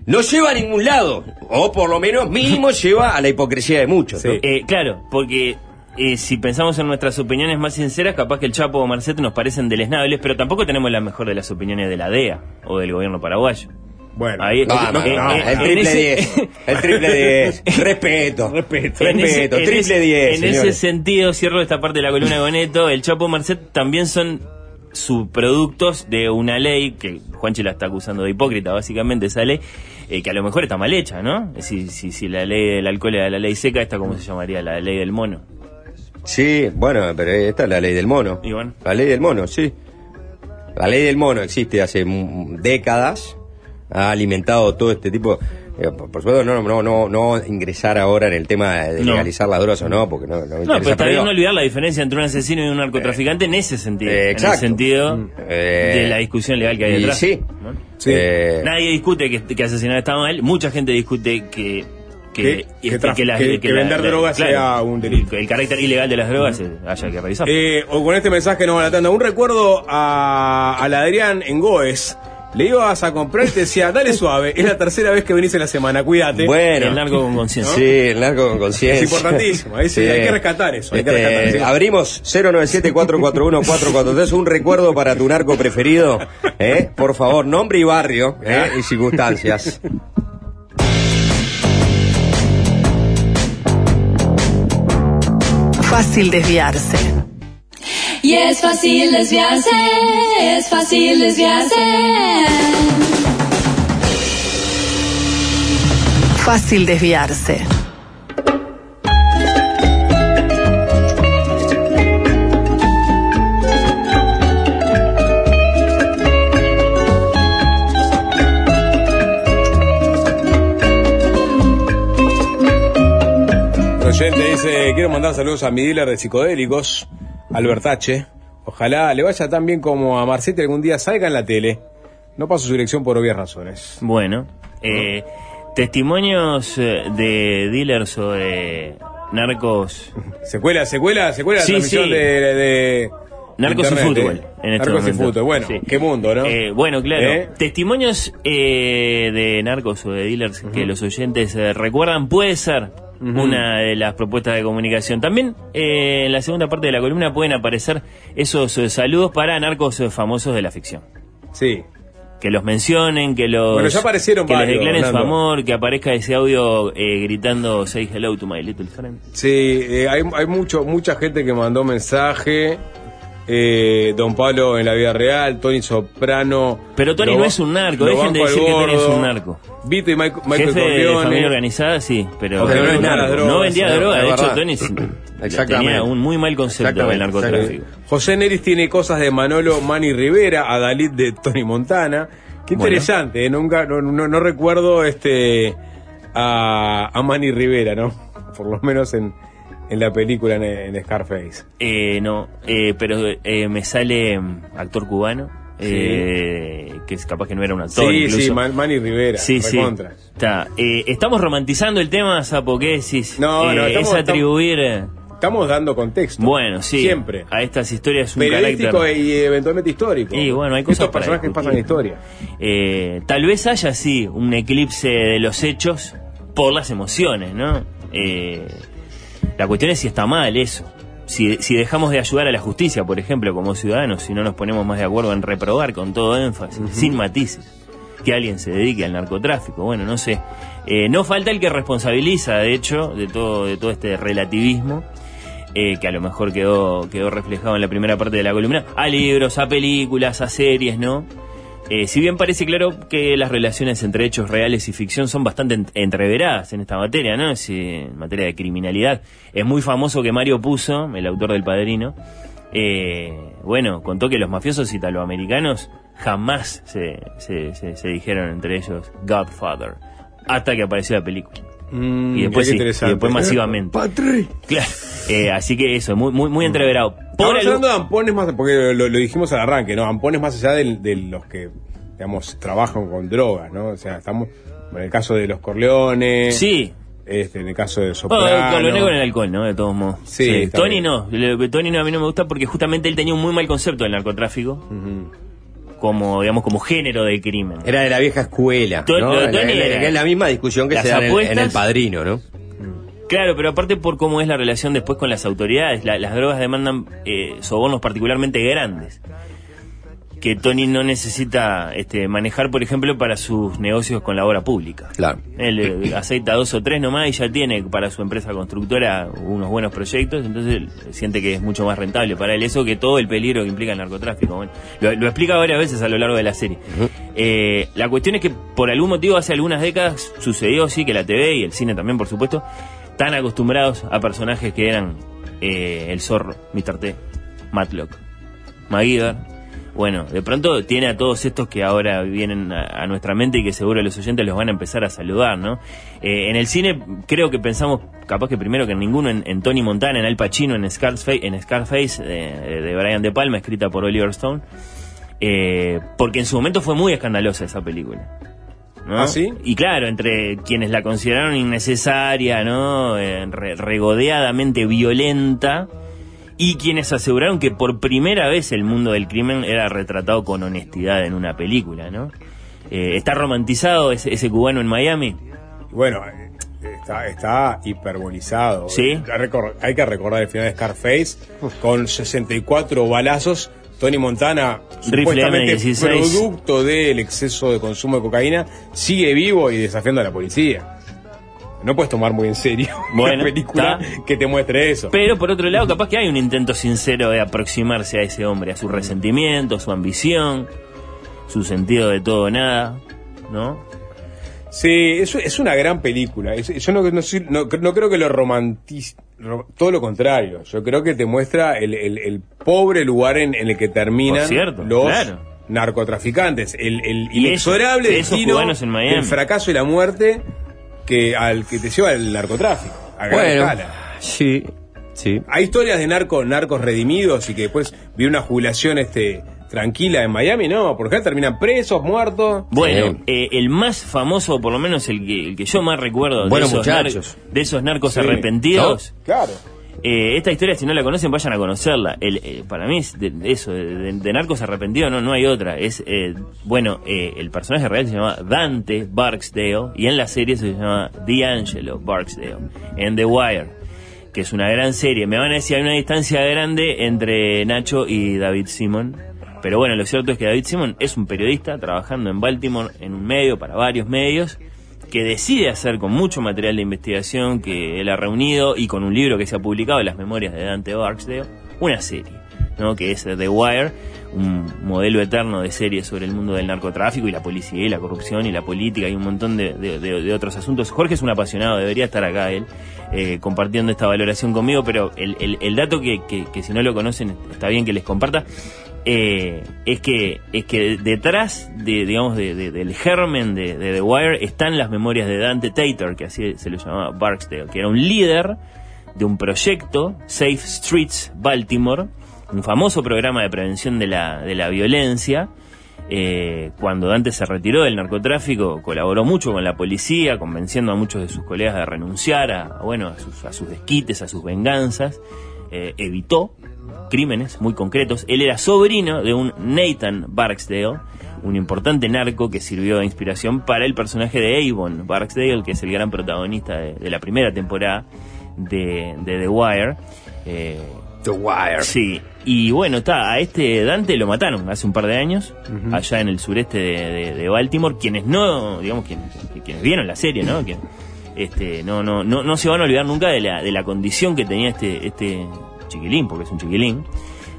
Speaker 1: no lleva a ningún lado, o por lo menos mínimo lleva a la hipocresía de muchos. ¿no?
Speaker 8: Eh, claro, porque eh, si pensamos en nuestras opiniones más sinceras, capaz que el Chapo o Marcet nos parecen deleznables, pero tampoco tenemos la mejor de las opiniones de la DEA o del gobierno paraguayo.
Speaker 2: Bueno,
Speaker 8: Ahí,
Speaker 1: Ah, no,
Speaker 8: eh,
Speaker 1: no,
Speaker 8: eh,
Speaker 1: el triple
Speaker 8: ese-
Speaker 1: 10. El triple 10. Respeto.
Speaker 2: Respeto.
Speaker 8: En ese-
Speaker 1: Respeto.
Speaker 8: en
Speaker 1: Triple
Speaker 8: ese-
Speaker 1: 10.
Speaker 8: En ese sentido, cierro esta parte de la columna de Boneto, el Chapo Marcet también son subproductos de una ley que Juanchi la está acusando de hipócrita, básicamente, esa ley, eh, que a lo mejor está mal hecha, ¿no? Si, si, si la ley del alcohol era la ley seca, esta cómo se llamaría, la ley del mono.
Speaker 1: Sí, bueno, pero esta es la ley del mono.
Speaker 8: Y bueno.
Speaker 1: La ley del mono, sí. La ley del mono existe hace décadas. Ha alimentado todo este tipo. Eh, por supuesto, no, no, no, no ingresar ahora en el tema de
Speaker 8: No.
Speaker 1: legalizar las drogas o no, porque no, no me
Speaker 8: No, pero está
Speaker 1: pero
Speaker 8: bien
Speaker 1: digo,
Speaker 8: no olvidar la diferencia entre un asesino y un narcotraficante en ese sentido.
Speaker 1: Eh,
Speaker 8: En
Speaker 1: exacto.
Speaker 8: el sentido
Speaker 1: Eh,
Speaker 8: de la discusión legal que hay detrás.
Speaker 1: sí.
Speaker 8: ¿no?
Speaker 2: Sí.
Speaker 1: eh,
Speaker 8: Nadie discute que, que asesinar está mal, mucha gente discute que que,
Speaker 2: Que- que
Speaker 8: este, las-
Speaker 2: que- que vender drogas sea un delito.
Speaker 8: que El carácter ilegal de las drogas eh, haya que revisar.
Speaker 2: Eh, o con este mensaje nos va la tanda. Un recuerdo a, al Adrián en Goes. Le ibas a comprar y te decía, dale suave, es la tercera vez que venís en la semana, cuídate.
Speaker 1: Bueno.
Speaker 8: el narco con conciencia.
Speaker 1: Sí, el narco con conciencia.
Speaker 2: Es importantísimo, ahí sí, hay que rescatar eso, hay que
Speaker 1: Este,
Speaker 2: rescatar, sí.
Speaker 1: Abrimos 097-441-443, un recuerdo para tu narco preferido. ¿eh? Por favor, nombre y barrio ¿eh? y circunstancias.
Speaker 5: Fácil desviarse.
Speaker 7: Y es fácil desviarse, es fácil desviarse.
Speaker 5: Fácil desviarse.
Speaker 2: Oyente dice, quiero mandar saludos a mi dealer de psicodélicos, Albertache. Ojalá le vaya tan bien como a Marcete algún día salga en la tele. No paso su dirección por obvias razones.
Speaker 8: Bueno, eh, testimonios eh, de dealers o de narcos
Speaker 2: Secuela, secuela, secuela
Speaker 8: Sí,
Speaker 2: la transmisión
Speaker 8: sí.
Speaker 2: de, de
Speaker 8: Narcos y fútbol.
Speaker 2: eh.
Speaker 8: En este
Speaker 2: Narcos y fútbol. Bueno,
Speaker 8: Sí.
Speaker 2: qué mundo, ¿no?
Speaker 8: Eh, bueno, claro.
Speaker 2: ¿Eh?
Speaker 8: Testimonios eh, de narcos o de dealers que los oyentes eh, recuerdan puede ser una de las propuestas de comunicación. También eh, en la segunda parte de la columna pueden aparecer esos eh, saludos para narcos eh, famosos de la ficción.
Speaker 2: Sí.
Speaker 8: Que los mencionen, que los
Speaker 2: Bueno, ya aparecieron
Speaker 8: que les declaren su amor, que aparezca ese audio eh, gritando Say hello to my little friend.
Speaker 2: Sí, eh, hay, hay mucho, mucha gente que mandó mensaje. Eh, Don Pablo en la vida real, Tony Soprano.
Speaker 8: Pero Tony
Speaker 2: Lo
Speaker 8: no es un narco, dejen de decir que Tony es un narco.
Speaker 2: Vito y Michael, Michael
Speaker 8: Jefe de
Speaker 2: Corleone.
Speaker 8: familia organizada, sí, pero,
Speaker 2: Pero no drogas,
Speaker 8: no vendía
Speaker 2: no,
Speaker 8: droga. De hecho. Tony tenía un muy mal concepto del narcotráfico.
Speaker 2: José Neris tiene cosas de Manolo Manny Rivera, a Dalit de Tony Montana. Qué
Speaker 8: Bueno.
Speaker 2: interesante, ¿eh? nunca, no, no- no recuerdo este a, a Manny Rivera, ¿no? Por lo menos en, en la película en, en Scarface.
Speaker 8: Eh, no, eh, pero eh, me sale mm, actor cubano, eh, que es capaz que no era un actor.
Speaker 2: sí,
Speaker 8: incluso.
Speaker 2: sí, Man- Manny Rivera,
Speaker 8: Sí, sí. Está. Eh, estamos romantizando el tema, Sapo, ¿qué decís?
Speaker 2: No, no,
Speaker 8: Eh,
Speaker 2: estamos-
Speaker 8: es atribuir...
Speaker 2: Estamos dando contexto.
Speaker 8: Bueno, sí.
Speaker 2: Siempre.
Speaker 8: A estas historias un
Speaker 2: Periodístico
Speaker 8: carácter...
Speaker 2: y eventualmente histórico.
Speaker 8: Y bueno, hay cosas
Speaker 2: Estos personajes pasan en historia.
Speaker 8: Eh, tal vez haya, sí, un eclipse de los hechos por las emociones, ¿no? Eh, la cuestión es si está mal eso. Si, si dejamos de ayudar a la justicia, por ejemplo, como ciudadanos, si no nos ponemos más de acuerdo en reprobar con todo énfasis, sin matices, que alguien se dedique al narcotráfico. Bueno, no sé. Eh, no falta el que responsabiliza, de hecho, de todo, de todo este relativismo. eh, que a lo mejor quedó, quedó reflejado en la primera parte de la columna, a libros, a películas, a series, ¿no? Eh, si bien parece claro que las relaciones entre hechos reales y ficción son bastante en- entreveradas en esta materia, ¿no? Si, en materia de criminalidad. Es muy famoso que Mario Puzo, el autor del Padrino, eh, bueno, contó que los mafiosos italoamericanos jamás se, se, se- se dijeron entre ellos Godfather, hasta que apareció la película.
Speaker 2: Mm,
Speaker 8: y después sí, y después masivamente. Claro. Eh, así que eso, muy, muy, muy entreverado. Por
Speaker 2: Estamos
Speaker 8: algo-
Speaker 2: hablando de ampones más, porque lo, lo dijimos al arranque, ¿no? Ampones más allá del- de, los que, digamos, trabajan con drogas, ¿no? O sea, estamos en el caso de los Corleones.
Speaker 8: Sí.
Speaker 2: Este, en el caso de
Speaker 8: Bueno,
Speaker 2: Soprano.
Speaker 8: con lo negro en el alcohol, ¿no? De todos modos.
Speaker 2: Sí, está
Speaker 8: Tony
Speaker 2: bien.
Speaker 8: no. Tony no, a mí no me gusta porque justamente él tenía un muy mal concepto del narcotráfico. Como digamos como género de crimen.
Speaker 1: Era de la vieja escuela. ¿no? La- la-
Speaker 8: era-
Speaker 1: es la misma discusión que
Speaker 8: Las
Speaker 1: se da en en el padrino, ¿no?
Speaker 8: Claro, pero aparte por cómo es la relación después con las autoridades, la- las drogas demandan eh, sobornos particularmente grandes que Tony no necesita este, manejar, por ejemplo, para sus negocios con la obra pública.
Speaker 1: Claro.
Speaker 8: Él eh, aceita dos o tres nomás y ya tiene para su empresa constructora unos buenos proyectos, entonces siente que es mucho más rentable para él eso que todo el peligro que implica el narcotráfico. Bueno, lo, lo explica varias veces a lo largo de la serie. Eh, la cuestión es que por algún motivo hace algunas décadas sucedió, sí, que la TV y el cine también, por supuesto, tan acostumbrados a personajes que eran eh, el zorro, Mr. T, Matlock, MacGyver. Bueno, de pronto tiene a todos estos que ahora vienen a, a nuestra mente y que seguro los oyentes los van a empezar a saludar, ¿no? Eh, en el cine creo que pensamos, capaz que primero que en ninguno, en, en Tony Montana, en Al Pacino, en Scarface, en Scarface de, de Brian De Palma, escrita por Oliver Stone, eh, porque en su momento fue muy escandalosa esa película. ¿no?
Speaker 2: ¿Ah, sí?
Speaker 8: Y claro, entre quienes la consideraron innecesaria, ¿no? Eh, re- regodeadamente violenta, y quienes aseguraron que por primera vez el mundo del crimen era retratado con honestidad en una película, ¿no? Eh, ¿Está romantizado ese, ese cubano en Miami?
Speaker 2: Bueno, eh, está, está hiperbolizado.
Speaker 8: Sí.
Speaker 2: Hay que recor- Hay que recordar el final de Scarface con 64 balazos. Tony Montana,
Speaker 8: Rifle
Speaker 2: supuestamente
Speaker 8: M16.
Speaker 2: producto del exceso de consumo de cocaína, sigue vivo y desafiando a la policía. No puedes tomar muy en serio
Speaker 8: Bueno,
Speaker 2: una película que te muestre eso.
Speaker 8: Pero por otro lado, capaz que hay un intento sincero de aproximarse a ese hombre, a su resentimiento, su ambición, su sentido de todo o nada, ¿no?
Speaker 2: Sí, es, es una gran película. Es- yo no, no, no- no creo que lo romantice. Todo lo contrario. Yo creo que te muestra el, el- el pobre lugar en, en el que terminan
Speaker 8: cierto,
Speaker 2: los
Speaker 8: claro.
Speaker 2: narcotraficantes. El, el inexorable destino
Speaker 8: en Miami.
Speaker 2: del fracaso y la muerte que al que te lleva el narcotráfico. A gran
Speaker 1: Bueno,
Speaker 2: escala.
Speaker 1: sí, sí.
Speaker 2: Hay historias de narcos, narcos redimidos y que después vi una jubilación este tranquila en Miami, no, porque acá terminan presos, muertos.
Speaker 8: Bueno, eh, el más famoso, o por lo menos el que, el que yo más recuerdo de,
Speaker 1: Buenos
Speaker 8: esos,
Speaker 1: muchachos.
Speaker 8: de esos narcos
Speaker 2: Sí.
Speaker 8: arrepentidos,
Speaker 2: Claro.
Speaker 8: Eh, esta historia si no la conocen vayan a conocerla. El, eh, para mí es de, eso, de, de- narcos arrepentidos no, no hay otra. Es, eh, bueno, eh, el personaje real se llama Dante Barksdale y en la serie se llama D'Angelo Barksdale, en The Wire, que es una gran serie. Me van a decir, hay una distancia grande entre Nacho y David Simon. Pero bueno, lo cierto es que David Simon es un periodista trabajando en Baltimore en un medio para varios medios que decide hacer con mucho material de investigación que él ha reunido y con un libro que se ha publicado, Las Memorias de Dante Barksdale, una serie, ¿no? que es The Wire, un modelo eterno de serie sobre el mundo del narcotráfico y la policía y la corrupción y la política y un montón de, de- otros asuntos. Jorge es un apasionado, debería estar acá él eh, compartiendo esta valoración conmigo, pero el, el- dato que- que si no lo conocen está bien que les comparta. Eh, es que es que detrás de digamos de- de- del germen de, The Wire están las memorias de Dante Tater que así se lo llamaba Barksdale que era un líder de un proyecto Safe Streets Baltimore un famoso programa de prevención de la, de la violencia eh, cuando Dante se retiró del narcotráfico, colaboró mucho con la policía, convenciendo a muchos de sus colegas de renunciar a, bueno, a sus desquites, a sus venganzas. Eh, evitó crímenes muy concretos. Él era sobrino de un Nathan Barksdale, un importante narco que sirvió de inspiración para el personaje de Avon Barksdale, que es el gran protagonista de, de la primera temporada de, de The Wire. Eh,
Speaker 1: The Wire.
Speaker 8: Sí, y bueno, está, a este Dante lo mataron hace un par de años, allá en el sureste de, Baltimore, quienes no, digamos, quienes, quienes vieron la serie, ¿no? Que, este, no, no, no, no se van a olvidar nunca de la, de la condición que tenía este, este chiquilín, porque es un chiquilín,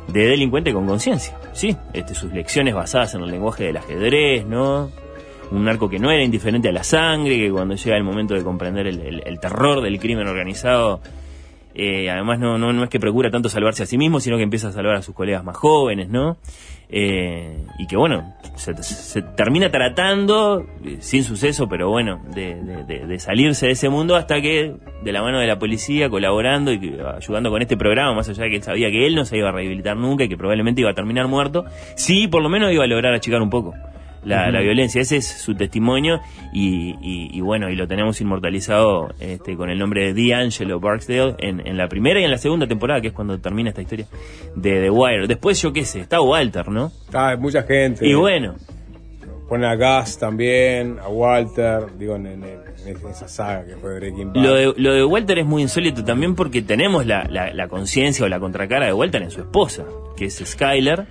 Speaker 8: de delincuente con conciencia, ¿sí? Este, sus lecciones basadas en el lenguaje del ajedrez, ¿no? Un narco que no era indiferente a la sangre, que cuando llega el momento de comprender el, terror del crimen organizado, eh, además no, no, no es que procura tanto salvarse a sí mismo, sino que empieza a salvar a sus colegas más jóvenes, ¿no? Eh, y que bueno, se, se termina tratando, eh, sin suceso, pero bueno, de, de- salirse de ese mundo hasta que, de la mano de la policía, colaborando y ayudando con este programa, más allá de que él sabía que él no se iba a rehabilitar nunca y que probablemente iba a terminar muerto, sí, por lo menos iba a lograr achicar un poco la, violencia. Ese es su testimonio y, y- y bueno, y lo tenemos inmortalizado este, con el nombre de D'Angelo Barksdale en, en la primera y en la segunda temporada, que es cuando termina esta historia de The Wire. Después, yo qué sé, está Walter, ¿no?
Speaker 2: Ah, mucha gente.
Speaker 8: Y bueno,
Speaker 2: Pone a Gas también, a Walter, digo, en, en- en esa saga que fue Breaking Bad.
Speaker 8: Lo de, lo de Walter es muy insólito también porque tenemos la, la- la conciencia o la contracara de Walter en su esposa, que es Skyler,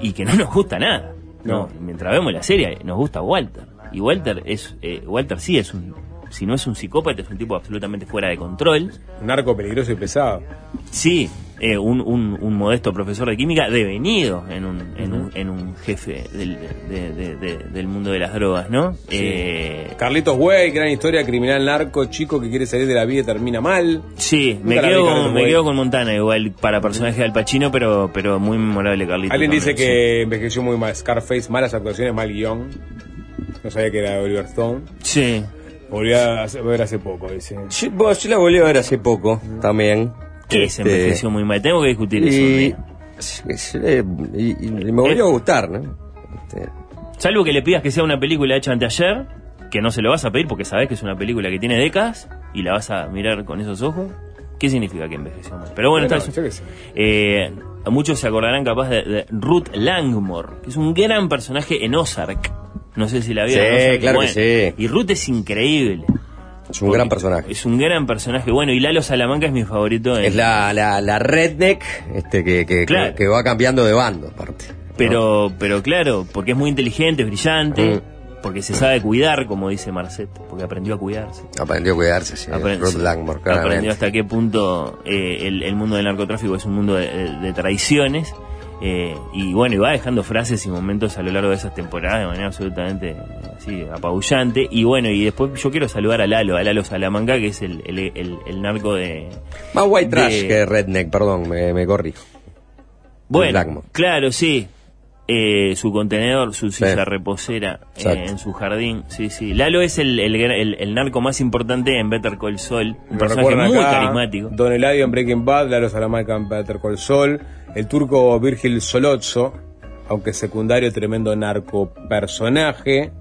Speaker 8: y que no nos gusta nada. No, mientras vemos la serie nos gusta Walter. Y Walter es eh, Walter sí es un si no es un psicópata es un tipo absolutamente fuera de control.
Speaker 2: Un narco peligroso y pesado.
Speaker 8: Sí, eh, un, un- un modesto profesor de química devenido en un, en un, en un jefe del, de- de- de- del mundo de las drogas, ¿no? Eh,
Speaker 2: Carlitos Way, gran historia, criminal narco, chico que quiere salir de la vida y termina mal.
Speaker 8: Sí, me
Speaker 2: Nunca
Speaker 8: quedo,
Speaker 2: Carlitos
Speaker 8: con, me quedo con Montana igual para personaje de Al Pacino, pero, pero muy memorable Carlito.
Speaker 2: Alguien dice que envejeció muy mal. Scarface, malas actuaciones, mal guion. No sabía que era de Oliver Stone.
Speaker 8: Sí.
Speaker 2: Volví a hace- ver hace poco, dice.
Speaker 1: Yo la volví a ver hace poco también.
Speaker 8: Que se
Speaker 1: Este,
Speaker 8: envejeció muy mal. Tengo que discutir eso.
Speaker 1: y, eh, y- y me volvió a gustar, ¿no? Este,
Speaker 8: Salvo que le pidas que sea una película hecha anteayer, que no se lo vas a pedir porque sabes que es una película que tiene décadas y la vas a mirar con esos ojos. ¿Qué significa que envejeció mal? Pero bueno, está. Eh, muchos se acordarán capaz de, de Ruth Langmore, que es un gran personaje en Ozark. No sé si la vieron.
Speaker 1: Sí, claro que
Speaker 8: Bueno, Y Ruth es increíble.
Speaker 1: Es un gran personaje.
Speaker 8: Es un gran personaje. Bueno, y Lalo Salamanca es mi favorito. en-
Speaker 1: Es la, la, la redneck este, que, que,
Speaker 8: Claro.
Speaker 1: que, que va cambiando de bando, aparte.
Speaker 8: Pero, pero claro, porque es muy inteligente, es brillante,
Speaker 1: Mm.
Speaker 8: porque se sabe cuidar, como dice Marcet, porque aprendió a cuidarse.
Speaker 1: Aprendió a cuidarse, sí.
Speaker 8: Apren-
Speaker 1: Ruth
Speaker 8: sí.
Speaker 1: Langmore.
Speaker 8: Aprendió hasta qué punto eh, el, el mundo del narcotráfico es un mundo de, de- de traiciones. Eh, y bueno, y va dejando frases y momentos a lo largo de esas temporadas de manera absolutamente así, apabullante. Y bueno, y después yo quiero saludar a Lalo, a Lalo Salamanca, que es el, el, el- el narco de...
Speaker 1: Más white
Speaker 8: de-
Speaker 1: trash que redneck, perdón, me, me corrijo.
Speaker 8: Bueno, claro, sí. Eh, su contenedor, su silla
Speaker 1: Sí.
Speaker 8: reposera eh, en su jardín. Sí, sí. Lalo es el, el, el- el narco más importante en Better Call Saul. Un personaje muy
Speaker 2: acá,
Speaker 8: carismático.
Speaker 2: Don Eladio en Breaking Bad, Lalo Salamanca en Better Call Saul, el turco Virgil Solozzo, aunque secundario, tremendo narco personaje.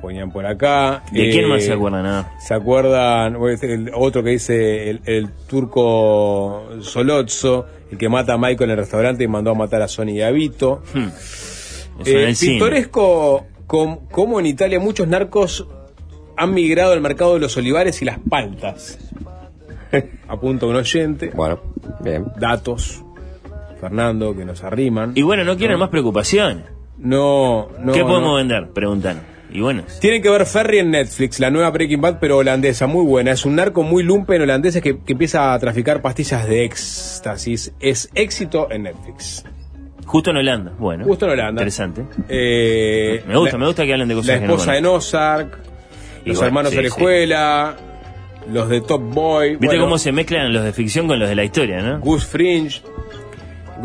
Speaker 2: Ponían por acá.
Speaker 8: ¿De
Speaker 2: Eh,
Speaker 8: quién más se acuerdan? Nada.
Speaker 2: ¿Se acuerdan? El otro que dice el, el turco Solozzo, el que mata a Michael en el restaurante y mandó a matar a Sony y a Vito.
Speaker 8: Hmm.
Speaker 2: Eh, pintoresco com- como en Italia muchos narcos han migrado al mercado de los olivares y las paltas. Apunta un oyente.
Speaker 1: Bueno, bien.
Speaker 2: Datos. Fernando, que nos arriman.
Speaker 8: Y bueno, no quieren más preocupaciones.
Speaker 2: No, no.
Speaker 8: ¿Qué
Speaker 2: no.
Speaker 8: podemos vender? Preguntan. Y bueno,
Speaker 2: Tienen que ver Ferry en Netflix, la nueva Breaking Bad, pero holandesa, muy buena. Es un narco muy lumpen holandés que, que empieza a traficar pastillas de éxtasis. Es éxito en Netflix.
Speaker 8: justo en Holanda. Bueno.
Speaker 2: Justo en Holanda.
Speaker 8: Interesante.
Speaker 2: Eh,
Speaker 8: Me gusta,
Speaker 2: la-
Speaker 8: me gusta que hablen de cosas
Speaker 2: La
Speaker 8: que no
Speaker 2: esposa de
Speaker 8: conozco.
Speaker 2: Ozark, los hermanos
Speaker 8: sí,
Speaker 2: de la
Speaker 8: sí.
Speaker 2: escuela, los de Top Boy.
Speaker 8: ¿Viste
Speaker 2: bueno,
Speaker 8: cómo se mezclan los de ficción con los de la historia, no?
Speaker 2: Gus Fringe.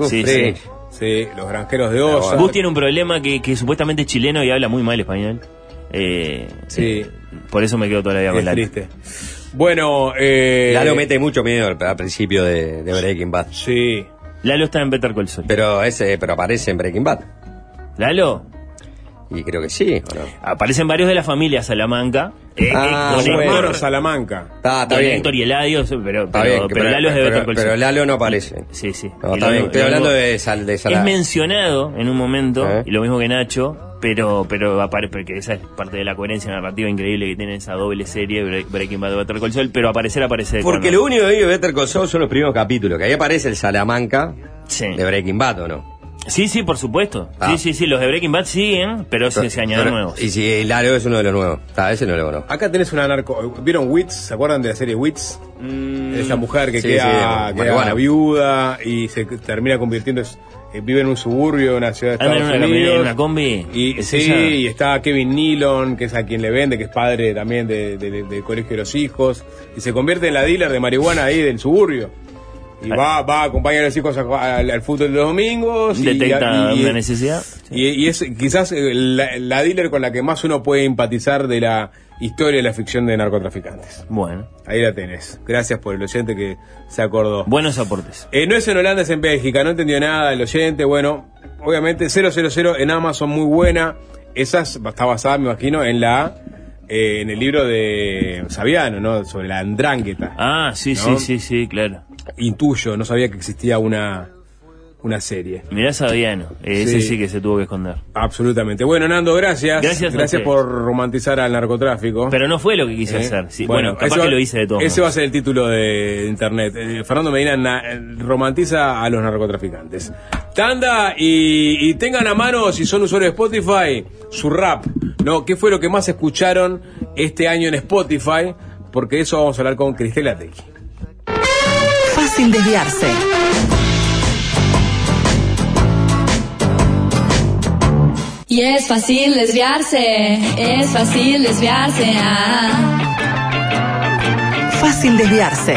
Speaker 8: Sí, sí.
Speaker 2: Sí, los granjeros de Ozark.
Speaker 8: Gus tiene un problema que, que supuestamente es chileno y habla muy mal español. Eh,
Speaker 2: Sí.
Speaker 8: eh, por eso me quedo toda la vida con
Speaker 2: triste. Bueno, eh.
Speaker 1: Lalo mete mucho miedo al, al principio de, de Breaking Bad.
Speaker 2: Sí.
Speaker 8: Lalo está en Better Call Saul.
Speaker 1: Pero ese, pero aparece en Breaking Bad.
Speaker 8: Lalo,
Speaker 1: Y creo que sí, ¿o no?
Speaker 8: aparecen varios de la familia Salamanca. eh,
Speaker 1: Ah,
Speaker 8: eh,
Speaker 2: Los
Speaker 8: con
Speaker 1: bueno.
Speaker 2: Salamanca.
Speaker 1: Está, está
Speaker 8: Don
Speaker 1: bien.
Speaker 8: Héctor y Eladio, pero,
Speaker 1: Está
Speaker 8: pero,
Speaker 1: bien,
Speaker 8: pero Lalo es de
Speaker 1: pero-
Speaker 8: Better Call
Speaker 1: pero
Speaker 8: Saul.
Speaker 1: Lalo no aparece.
Speaker 8: Sí, sí.
Speaker 1: No, está
Speaker 8: Lalo-
Speaker 1: bien, estoy hablando de, Sal, de
Speaker 8: Es
Speaker 1: Sala-
Speaker 8: mencionado en un momento,
Speaker 1: ¿Eh?
Speaker 8: y lo mismo que Nacho, pero pero apare- porque esa es parte de la coherencia narrativa increíble que tiene esa doble serie Bre- Breaking Bad de Better Call Saul, pero aparecer aparece de
Speaker 1: Porque
Speaker 8: cuando-
Speaker 1: lo único que vi de Better Call Saul son los primeros capítulos, que ahí aparece el Salamanca
Speaker 8: Sí.
Speaker 1: de Breaking Bad, ¿o no?
Speaker 8: Sí, sí, por supuesto.
Speaker 1: Ah.
Speaker 8: Sí, sí, sí, los de Breaking Bad siguen, pero se, se añaden
Speaker 1: Pero-
Speaker 8: nuevos.
Speaker 1: Y si Lalo es uno de los nuevos. Está, ese no lo conozco.
Speaker 2: Acá tenés una narco. ¿Vieron Wits? ¿Se acuerdan de la serie Wits? Esa mujer que
Speaker 1: sí,
Speaker 2: queda,
Speaker 1: sí,
Speaker 2: queda
Speaker 1: marihuana.
Speaker 2: viuda y se termina convirtiendo. eh, vive en un suburbio de una ciudad de
Speaker 8: en
Speaker 2: Estados
Speaker 8: una,
Speaker 2: Unidos.
Speaker 8: en una combi.
Speaker 2: Y
Speaker 8: ¿Es
Speaker 2: sí,
Speaker 8: esa?
Speaker 2: y está Kevin Nealon, que es a quien le vende, que es padre también de- de- del colegio de los hijos, y se convierte en la dealer de marihuana ahí del suburbio. Y va, va a acompañar a los hijos a- al, al fútbol de los domingos. y-
Speaker 8: Detecta
Speaker 2: y-
Speaker 8: una necesidad.
Speaker 2: Y, y es quizás eh, la, la dealer con la que más uno puede empatizar de la historia de la ficción de narcotraficantes.
Speaker 8: Bueno,
Speaker 2: Ahí la tenés. Gracias por el oyente que se acordó.
Speaker 8: buenos aportes.
Speaker 2: Eh, no es en Holanda, es en Bélgica. No entendió nada el oyente. Bueno, obviamente 000 en Amazon, muy buena. esa es- está basada, me imagino, en la eh, en el libro de Saviano, ¿no? Sobre la andrángueta.
Speaker 8: Ah, sí,
Speaker 2: ¿no?
Speaker 8: sí, sí, sí, claro.
Speaker 2: Intuyo, no sabía que existía una, una serie.
Speaker 8: Mirá Sabiano, ese
Speaker 2: Sí.
Speaker 8: sí. que se tuvo que esconder.
Speaker 2: Absolutamente. Bueno, Nando, gracias.
Speaker 8: Gracias usted.
Speaker 2: por romantizar al narcotráfico.
Speaker 8: Pero no fue lo que quise
Speaker 2: ¿Eh?
Speaker 8: hacer. Sí, bueno, capaz que lo hice de todo.
Speaker 2: Ese va a ser el título de internet. Eh, Fernando Medina na- eh, romantiza a los narcotraficantes. Tanda y, y tengan a mano, si son usuarios de Spotify, su rap. ¿no? ¿Qué fue lo que más escucharon este año en Spotify? Porque de eso vamos a hablar con Cristela Tequi.
Speaker 5: Fácil desviarse.
Speaker 7: Y es fácil desviarse, es fácil desviarse. ah.
Speaker 5: Fácil desviarse.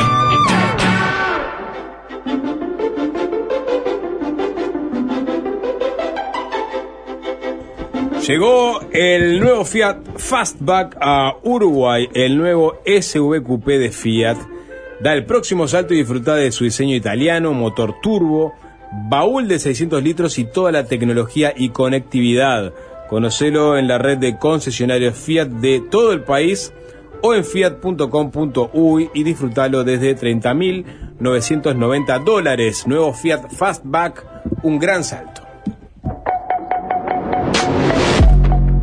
Speaker 2: Llegó el nuevo Fiat Fastback a Uruguay, el nuevo SUV Coupé de Fiat. Da el próximo salto y disfruta de su diseño italiano, motor turbo, baúl de 600 litros y toda la tecnología y conectividad. Conocelo en la red de concesionarios Fiat de todo el país o en fiat.com.uy y disfrutalo desde 30.990 dólares. Nuevo Fiat Fastback, un gran salto.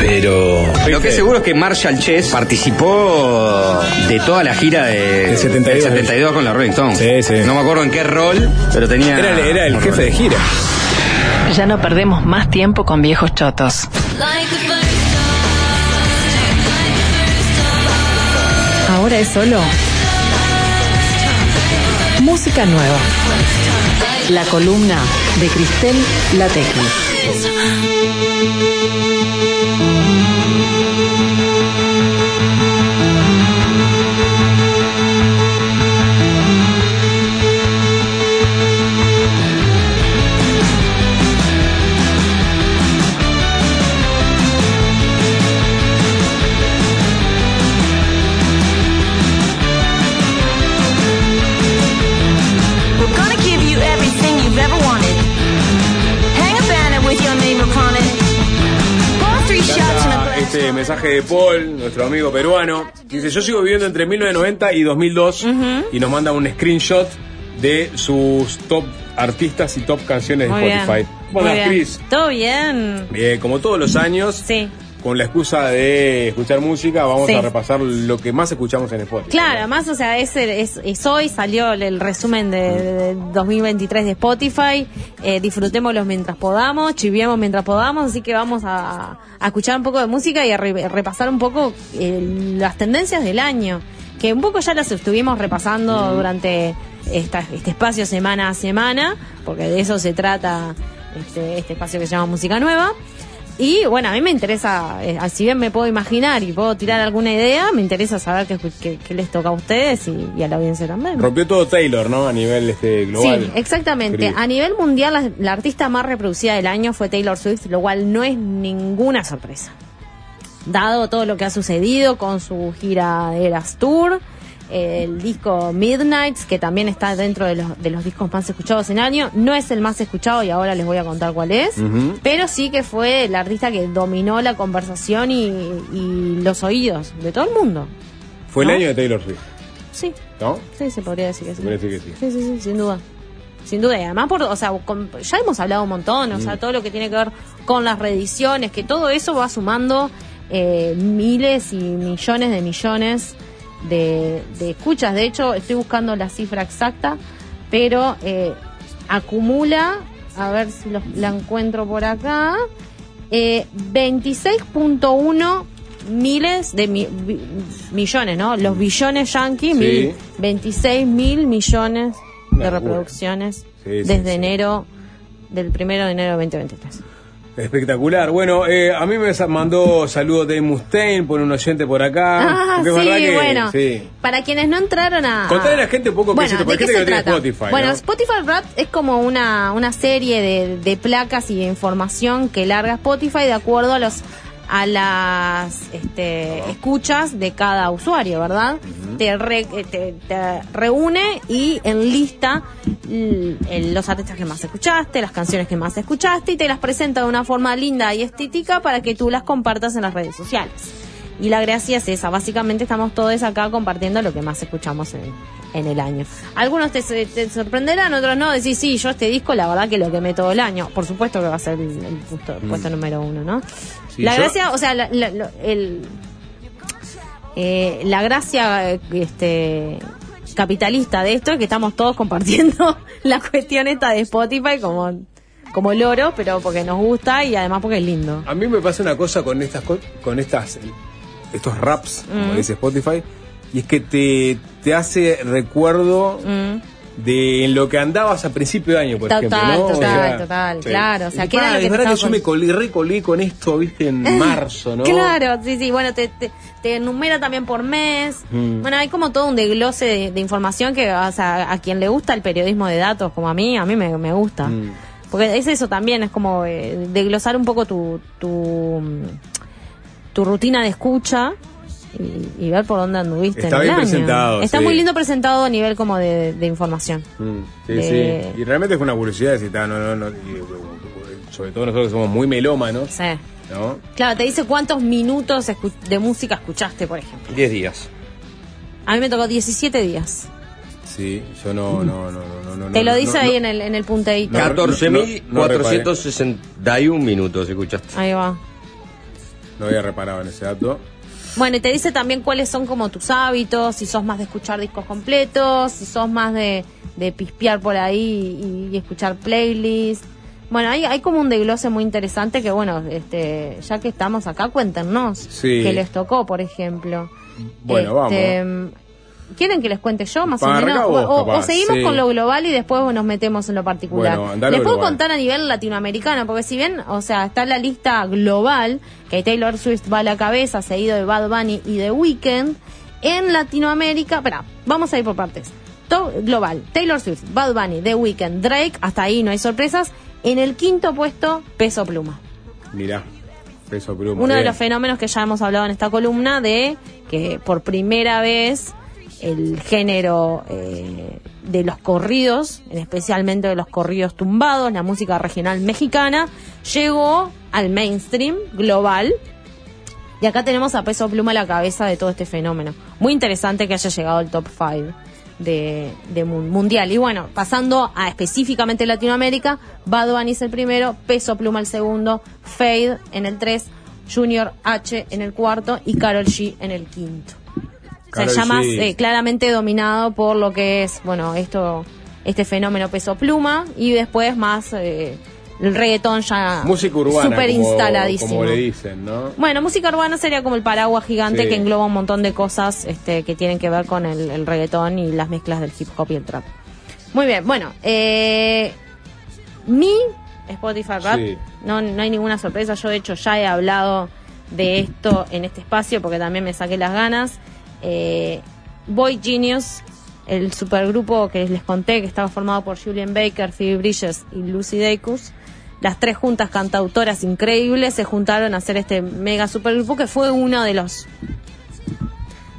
Speaker 9: Pero.
Speaker 10: Lo que es seguro es que Marshall Chess participó de toda la gira de,
Speaker 2: Del 72.
Speaker 10: del 72 con la Rolling Stones.
Speaker 2: Sí, sí.
Speaker 10: No me acuerdo en qué rol, pero tenía.
Speaker 2: Era el jefe de gira.
Speaker 5: Ya no perdemos más tiempo con viejos chotos. Ahora es solo música nueva. La columna de Cristel Latequi.
Speaker 11: We're
Speaker 2: Este mensaje de Paul, nuestro amigo peruano, dice, yo sigo viviendo entre 1990 y 2002 y nos manda un screenshot de sus top artistas y top canciones de
Speaker 12: Muy.
Speaker 2: Spotify.
Speaker 12: Bien.
Speaker 2: Cris,
Speaker 12: ¿Todo bien?
Speaker 2: eh, como todos los años,
Speaker 12: Sí.
Speaker 2: Con la excusa de escuchar música, vamos
Speaker 12: Sí.
Speaker 2: a repasar lo que más escuchamos en Spotify.
Speaker 12: Claro, además, o sea, es, es, es hoy, salió el, resumen de, de 2023 de Spotify. Eh, disfrutémoslos mientras podamos, chiviemos mientras podamos, así que vamos a, a escuchar un poco de música y a re- repasar un poco eh, las tendencias del año, que un poco ya las estuvimos repasando durante esta- este espacio semana a semana, porque de eso se trata este, este espacio que se llama Música Nueva. Y bueno, a mí me interesa, eh, si bien me puedo imaginar y puedo tirar alguna idea, me interesa saber qué, qué- qué les toca a ustedes y, y a la audiencia también.
Speaker 2: Rompió todo Taylor, ¿no? A nivel este, global.
Speaker 12: Sí, exactamente. A nivel mundial, la, la artista más reproducida del año fue Taylor Swift, lo cual no es ninguna sorpresa. Dado todo lo que ha sucedido con su gira de Eras Tour, el disco Midnights, que también está dentro de los, de los discos más escuchados en año, no es el más escuchado y ahora les voy a contar cuál es, pero sí que fue la artista que dominó la conversación y, y los oídos de todo el mundo.
Speaker 2: Fue
Speaker 12: ¿no?
Speaker 2: el año de Taylor Swift,
Speaker 12: Sí,
Speaker 2: ¿no?
Speaker 12: sí, se podría decir que sí.
Speaker 2: Se puede decir que sí.
Speaker 12: Sí, sí, sí, sin duda. Sin duda. Y además, por, o sea, con- ya hemos hablado un montón, o
Speaker 2: Mm.
Speaker 12: sea, todo lo que tiene que ver con las reediciones, que todo eso va sumando eh, miles y millones de millones de, de escuchas. De hecho, estoy buscando la cifra exacta, pero eh, acumula, a ver si lo- la encuentro por acá, eh, 26.1 miles de mi- bi- millones, ¿no? Los billones yanqui,
Speaker 2: Sí.
Speaker 12: mil, 26 mil millones de reproducciones
Speaker 2: Sí, sí,
Speaker 12: desde enero, del primero de enero de 2023.
Speaker 2: Espectacular. Bueno, eh, a mí me mandó saludos de Mustaine por un oyente por acá.
Speaker 12: Ah,
Speaker 2: es
Speaker 12: sí,
Speaker 2: verdad que-
Speaker 12: bueno.
Speaker 2: sí.
Speaker 12: Para quienes no entraron a...
Speaker 2: Contale a la gente un poco qué
Speaker 12: Bueno,
Speaker 2: es esto,
Speaker 12: ¿de
Speaker 2: porque
Speaker 12: qué
Speaker 2: hay
Speaker 12: se
Speaker 2: gente que no tiene
Speaker 12: trata?
Speaker 2: Spotify.
Speaker 12: Bueno,
Speaker 2: ¿no?
Speaker 12: Spotify Wrapped es como una, una serie de, de placas y de información que larga Spotify de acuerdo a los a las este, escuchas de cada usuario, ¿verdad? te, re- eh, te- te reúne y enlista los artistas que más escuchaste, las canciones que más escuchaste y te las presenta de una forma linda y estética para que tú las compartas en las redes sociales. Y la gracia es esa, básicamente estamos todos acá compartiendo lo que más escuchamos en, en el año. Algunos te, te sorprenderán, otros no, decís, sí, yo este disco la verdad que lo quemé todo el año. Por supuesto que va a ser el, el puesto,
Speaker 2: Mm.
Speaker 12: puesto número uno, ¿no?
Speaker 2: Sí,
Speaker 12: la
Speaker 2: yo-
Speaker 12: gracia, o sea, la, la- el, eh, la gracia este, capitalista de esto es que estamos todos compartiendo la cuestión esta de Spotify como, como loro, pero porque nos gusta y además porque es lindo.
Speaker 2: A mí me pasa una cosa con estas co- con estas estos raps, como
Speaker 12: Mm.
Speaker 2: dice Spotify, y es que te, te hace recuerdo
Speaker 12: Mm.
Speaker 2: De lo que andabas a principio de año, por
Speaker 12: Total,
Speaker 2: ejemplo, ¿no? O
Speaker 12: total,
Speaker 2: sea,
Speaker 12: total,
Speaker 2: sí.
Speaker 12: claro. O sea, que era
Speaker 2: pa,
Speaker 12: lo que
Speaker 2: es verdad que yo me colé, recolé con esto, viste, en marzo, ¿no?
Speaker 12: Claro, sí, sí. Bueno, te, te, te enumera también por mes.
Speaker 2: Mm.
Speaker 12: Bueno, hay como todo un desglose de, de información que, o sea, a quien le gusta el periodismo de datos, como a mí, a mí me, me gusta.
Speaker 2: Mm.
Speaker 12: Porque es eso también, es como eh, desglosar un poco tu, tu, tu rutina de escucha y, y ver por dónde anduviste
Speaker 2: Está
Speaker 12: en el
Speaker 2: bien
Speaker 12: año.
Speaker 2: presentado,
Speaker 12: Está
Speaker 2: sí.
Speaker 12: muy lindo presentado a nivel como de, de información.
Speaker 2: Mm, sí,
Speaker 12: De-
Speaker 2: sí. Y realmente fue una curiosidad decir, "Ta, no, no, no", y, sobre todo nosotros que somos muy melómanos,
Speaker 12: Sí.
Speaker 2: ¿no?
Speaker 12: Claro, te dice cuántos minutos de música escuchaste, por ejemplo.
Speaker 1: 10 días.
Speaker 12: A mí me tocó 17 días.
Speaker 2: Sí, yo no, no, no, no, no.
Speaker 12: Te lo dice
Speaker 2: no,
Speaker 12: ahí
Speaker 2: no.
Speaker 12: en el, en el punteíto.
Speaker 1: 14.461 minutos escuchaste.
Speaker 12: Ahí va.
Speaker 2: No había reparado en ese dato.
Speaker 12: Bueno, y te dice también cuáles son como tus hábitos, si sos más de escuchar discos completos, si sos más de, de pispear por ahí y, y escuchar playlists. Bueno, hay, hay como un desglose muy interesante que, bueno, este, ya que estamos acá, cuéntenos
Speaker 2: Sí.
Speaker 12: qué les tocó, por ejemplo.
Speaker 2: Bueno,
Speaker 12: Este, ¿Quieren que les cuente yo más o menos? O,
Speaker 2: vos,
Speaker 12: o- o
Speaker 2: capaz,
Speaker 12: seguimos
Speaker 2: sí.
Speaker 12: con lo global y después nos metemos en lo particular.
Speaker 2: Bueno,
Speaker 12: les
Speaker 2: lo
Speaker 12: puedo
Speaker 2: global.
Speaker 12: contar a nivel latinoamericano, porque si bien, o sea, está la lista global, que Taylor Swift va a la cabeza, seguido de Bad Bunny y de Weeknd, en Latinoamérica, espera, vamos a ir por partes. To- global, Taylor Swift, Bad Bunny, The Weeknd, Drake, hasta ahí no hay sorpresas. En el quinto puesto, Peso Pluma.
Speaker 2: Mirá, peso pluma.
Speaker 12: Uno de los fenómenos que ya hemos hablado en esta columna de que por primera vez el género eh, de los corridos, especialmente de los corridos tumbados, la música regional mexicana, llegó al mainstream global. Y acá tenemos a Peso Pluma a la cabeza de todo este fenómeno. Muy interesante que haya llegado al top 5 de, de mun- mundial. Y bueno, pasando a específicamente Latinoamérica, Bad Bunny es el primero, Peso Pluma el segundo, Fade en el 3, Junior H en el cuarto y Carol G en el quinto. O sea, ya más eh, claramente dominado por lo que es, bueno, esto, este fenómeno Peso Pluma y después más eh, el reggaetón ya
Speaker 2: Música urbana,
Speaker 12: super
Speaker 2: como,
Speaker 12: instaladísimo.
Speaker 2: como le dicen, ¿no?
Speaker 12: Bueno, música urbana sería como el paraguas gigante
Speaker 2: Sí.
Speaker 12: que engloba un montón de cosas este, que tienen que ver con el, el reggaetón y las mezclas del hip hop y el trap. Muy bien, bueno, eh, mi Spotify Rap,
Speaker 2: Sí.
Speaker 12: no, no hay ninguna sorpresa, yo de hecho ya he hablado de esto en este espacio porque también me saqué las ganas. Eh, Boy Genius, el supergrupo que les conté que estaba formado por Julian Baker, Phoebe Bridges y Lucy Dacus, las tres juntas cantautoras increíbles se juntaron a hacer este mega supergrupo que fue uno de los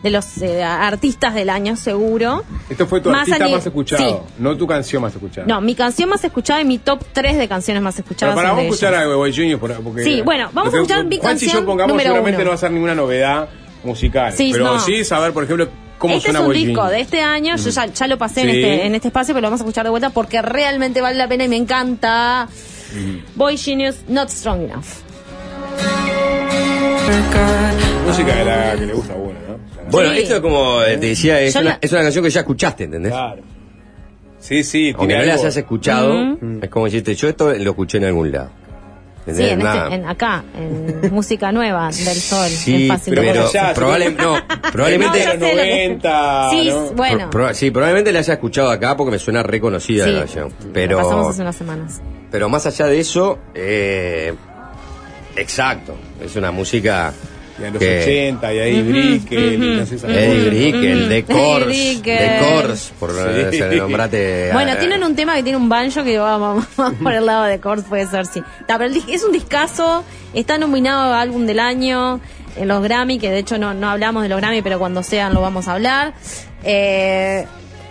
Speaker 12: de los eh, artistas del año seguro.
Speaker 2: Esto fue tu
Speaker 12: Más
Speaker 2: artista más escuchado,
Speaker 12: sí.
Speaker 2: no tu canción más escuchada.
Speaker 12: No, mi canción más escuchada y mi top 3 de canciones más
Speaker 2: Pero
Speaker 12: escuchadas.
Speaker 2: para vamos a escuchar
Speaker 12: ellos.
Speaker 2: algo de Boy Junior, por- porque...
Speaker 12: Sí, bueno, vamos a escuchar mi canción
Speaker 2: yo pongamos
Speaker 12: número
Speaker 2: seguramente
Speaker 12: uno.
Speaker 2: no va a ser ninguna novedad musical,
Speaker 12: Sí,
Speaker 2: pero
Speaker 12: no.
Speaker 2: sí saber, por ejemplo, cómo
Speaker 12: este es
Speaker 2: suena
Speaker 12: un
Speaker 2: Boy
Speaker 12: disco de este año, yo
Speaker 2: Mm.
Speaker 12: ya, ya lo pasé en, este, en este espacio, pero lo vamos a escuchar de vuelta porque realmente vale la pena y me encanta.
Speaker 2: Mm.
Speaker 12: Boy Genius, Not Strong Enough.
Speaker 2: Música de la que le gusta a uno, ¿no?
Speaker 1: Bueno,
Speaker 12: Sí.
Speaker 1: esto como te decía, es
Speaker 12: Yo
Speaker 1: una,
Speaker 12: la-
Speaker 1: es una canción que ya escuchaste, ¿entendés?
Speaker 2: Claro. Sí, sí,
Speaker 1: Aunque no la
Speaker 2: algo-
Speaker 1: hayas escuchado, es como decirte, yo esto lo escuché en algún lado.
Speaker 12: Sí, en
Speaker 1: Nada.
Speaker 12: este, en acá, en Música Nueva del Sol.
Speaker 1: Sí,
Speaker 12: fácil
Speaker 1: pero
Speaker 2: allá,
Speaker 1: probable- no, probablemente,
Speaker 12: No, ya sé lo que-
Speaker 2: 90,
Speaker 12: Sí,
Speaker 2: ¿no?
Speaker 12: bueno.
Speaker 1: pro- sí, probablemente la haya escuchado acá porque me suena reconocida
Speaker 12: Sí,
Speaker 1: la canción. Pero,
Speaker 12: pasamos hace unas semanas.
Speaker 1: pero más allá de eso, eh, Exacto, es una música
Speaker 2: Y en los
Speaker 1: que-
Speaker 2: 80, y ahí
Speaker 12: Ujú,
Speaker 2: Brickel, y
Speaker 12: ujú.
Speaker 2: no sé esas
Speaker 1: Eddie. Brickel, The
Speaker 12: Eddie
Speaker 1: Course,
Speaker 12: Brickel.
Speaker 1: The Course, por
Speaker 2: Sí.
Speaker 1: se nombrate.
Speaker 12: Bueno,
Speaker 1: a-
Speaker 12: tienen un tema que tiene un banjo que va vamos, vamos por el lado de Kors, puede ser, sí. Pero el es un discazo, está nominado a álbum del año en los Grammy, que de hecho no, no hablamos de los Grammy, pero cuando sean lo vamos a hablar. Eh,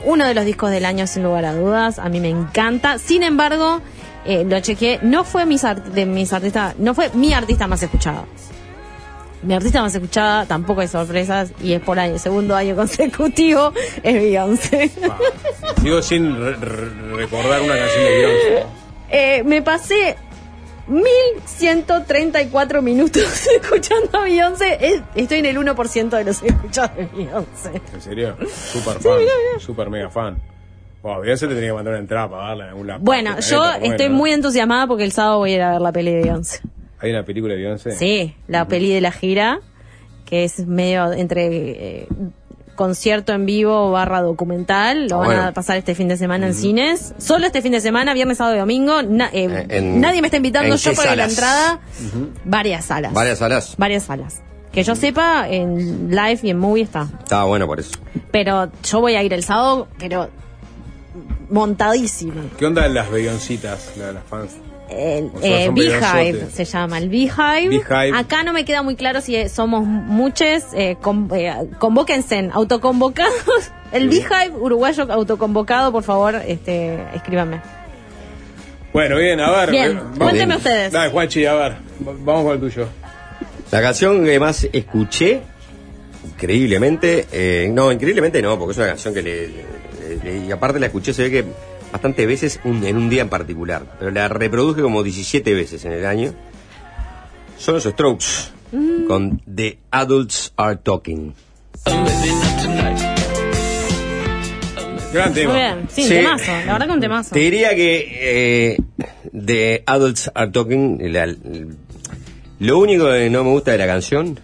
Speaker 12: uno de los discos del año, sin lugar a dudas, a mí me encanta. Sin embargo, eh, lo chequeé, no fue mis art- de mis artistas, no fue mi artista más escuchado. Mi artista más escuchada, tampoco hay sorpresas, y es por año, segundo año consecutivo, es Beyoncé.
Speaker 2: Sigo sin re- re- recordar una canción de Beyoncé.
Speaker 12: Eh, me pasé 1134 minutos escuchando a Beyoncé. Es- Estoy en el 1% de los escuchados de Beyoncé.
Speaker 2: ¿En serio? Super fan, super mega fan. Wow, Beyoncé te tenía que mandar una entrada para darle en algún lado.
Speaker 12: Bueno, yo estoy muy entusiasmada porque el sábado voy a ir a ver la peli de Beyoncé.
Speaker 2: ¿Hay una película de Beyoncé?
Speaker 12: Sí, la peli de la gira, que es medio entre eh, concierto en vivo barra documental. Lo
Speaker 1: Ah,
Speaker 12: van
Speaker 1: bueno.
Speaker 12: a pasar este fin de semana en cines. Solo este fin de semana, viernes, sábado y domingo. Na- eh,
Speaker 1: en-
Speaker 12: nadie me está invitando,
Speaker 1: ¿en
Speaker 12: yo pagué la entrada. Varias salas.
Speaker 1: Varias salas.
Speaker 12: Varias salas. Que yo sepa, en live y en movie está.
Speaker 1: Estaba bueno por eso.
Speaker 12: Pero yo voy a ir el sábado, pero montadísima.
Speaker 2: ¿Qué onda las Beyoncitas, la- las fans?
Speaker 12: El
Speaker 2: O sea,
Speaker 12: eh, Beehive se llama, el Beehive.
Speaker 2: Beehive.
Speaker 12: Acá no me queda muy claro si somos muchos. Eh, con- eh, convóquense, autoconvocados. El Beehive uruguayo autoconvocado, por favor, este, escríbanme.
Speaker 2: Bueno, bien, a ver.
Speaker 12: Bien,
Speaker 2: eh,
Speaker 12: cuénteme ustedes.
Speaker 2: Dale, Juanchi, a ver. va- Vamos con el tuyo.
Speaker 1: La canción que más escuché, increíblemente, eh, no, increíblemente no, porque es una canción que le, le- le- y aparte la escuché, se ve que bastantes veces un- en un día en particular, pero la reproduje como 17 veces en el año. Son los Strokes, con The Adults Are Talking.
Speaker 2: Gran tema.
Speaker 12: Muy bien, sí,
Speaker 1: Sí.
Speaker 12: temazo. La verdad que un temazo.
Speaker 1: Te diría que eh, The Adults Are Talking, la- lo único que no me gusta de la canción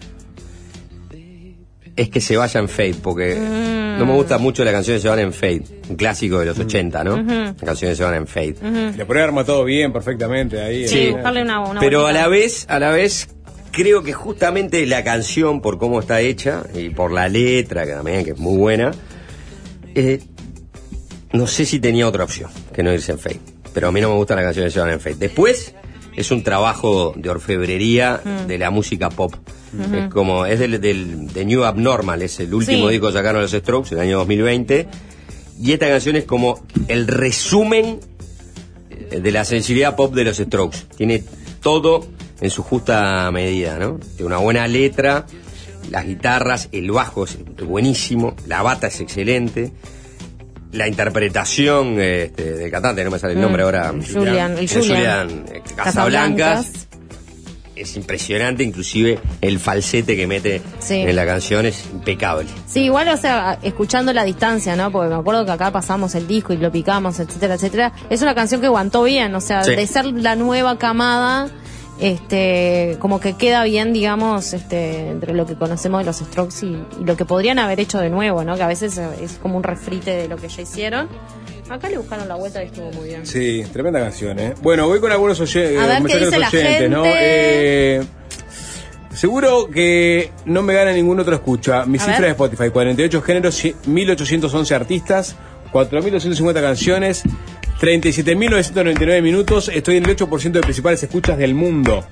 Speaker 1: es que se vaya en fade, porque
Speaker 12: Mm.
Speaker 1: no me gusta mucho las canciones que se van en fade, un clásico de los 80, ¿no?
Speaker 12: Ujú.
Speaker 1: Las canciones se van en fade.
Speaker 2: Le podría haber matado bien, perfectamente ahí.
Speaker 12: Sí,
Speaker 2: eh.
Speaker 12: buscarle una, una
Speaker 1: Pero a la vez, a la vez, creo que justamente la canción, por cómo está hecha y por la letra, que también que es muy buena, eh, no sé si tenía otra opción que no irse en fade. Pero a mí no me gustan las canciones que se van en fade. Después es un trabajo de orfebrería
Speaker 12: Mm.
Speaker 1: de la música pop. Es como, es del, del de New Abnormal, es el último
Speaker 12: Sí.
Speaker 1: disco que sacaron los Strokes el año 2020. Y esta canción es como el resumen eh, de la sensibilidad pop de los Strokes. Tiene todo en su justa medida, ¿no? Tiene una buena letra, las guitarras, el bajo es buenísimo, la bata es excelente, la interpretación este, del cantante, no me sale el
Speaker 12: Mm,
Speaker 1: nombre ahora.
Speaker 12: Julian, el
Speaker 1: Eh,
Speaker 12: Julian. Casablancas.
Speaker 1: Casablancas. Es impresionante, inclusive el falsete que mete
Speaker 12: Sí.
Speaker 1: en la canción es impecable.
Speaker 12: Sí, igual, o sea, escuchando la distancia, ¿no? Porque me acuerdo que acá pasamos el disco y lo picamos, etcétera, etcétera. Es una canción que aguantó bien, o sea,
Speaker 1: Sí.
Speaker 12: de ser la nueva camada, este, como que queda bien, digamos, este, entre lo que conocemos de los Strokes y, y lo que podrían haber hecho de nuevo, ¿no? Que a veces es como un refrite de lo que ya hicieron. Acá le buscaron la vuelta y estuvo muy bien.
Speaker 2: Sí, tremenda canción, ¿eh? Bueno, voy con algunos oye-
Speaker 12: A ver,
Speaker 2: eh,
Speaker 12: ¿qué dice la
Speaker 2: oyentes, ¿no?
Speaker 12: gente?
Speaker 2: Eh, seguro que no me gana ningún otro escucha. Mi
Speaker 12: A
Speaker 2: cifra
Speaker 12: ver.
Speaker 2: de Spotify, 48 géneros, 1811 artistas, 4250 canciones, 37.999 minutos. Estoy en el 8% de principales escuchas del mundo.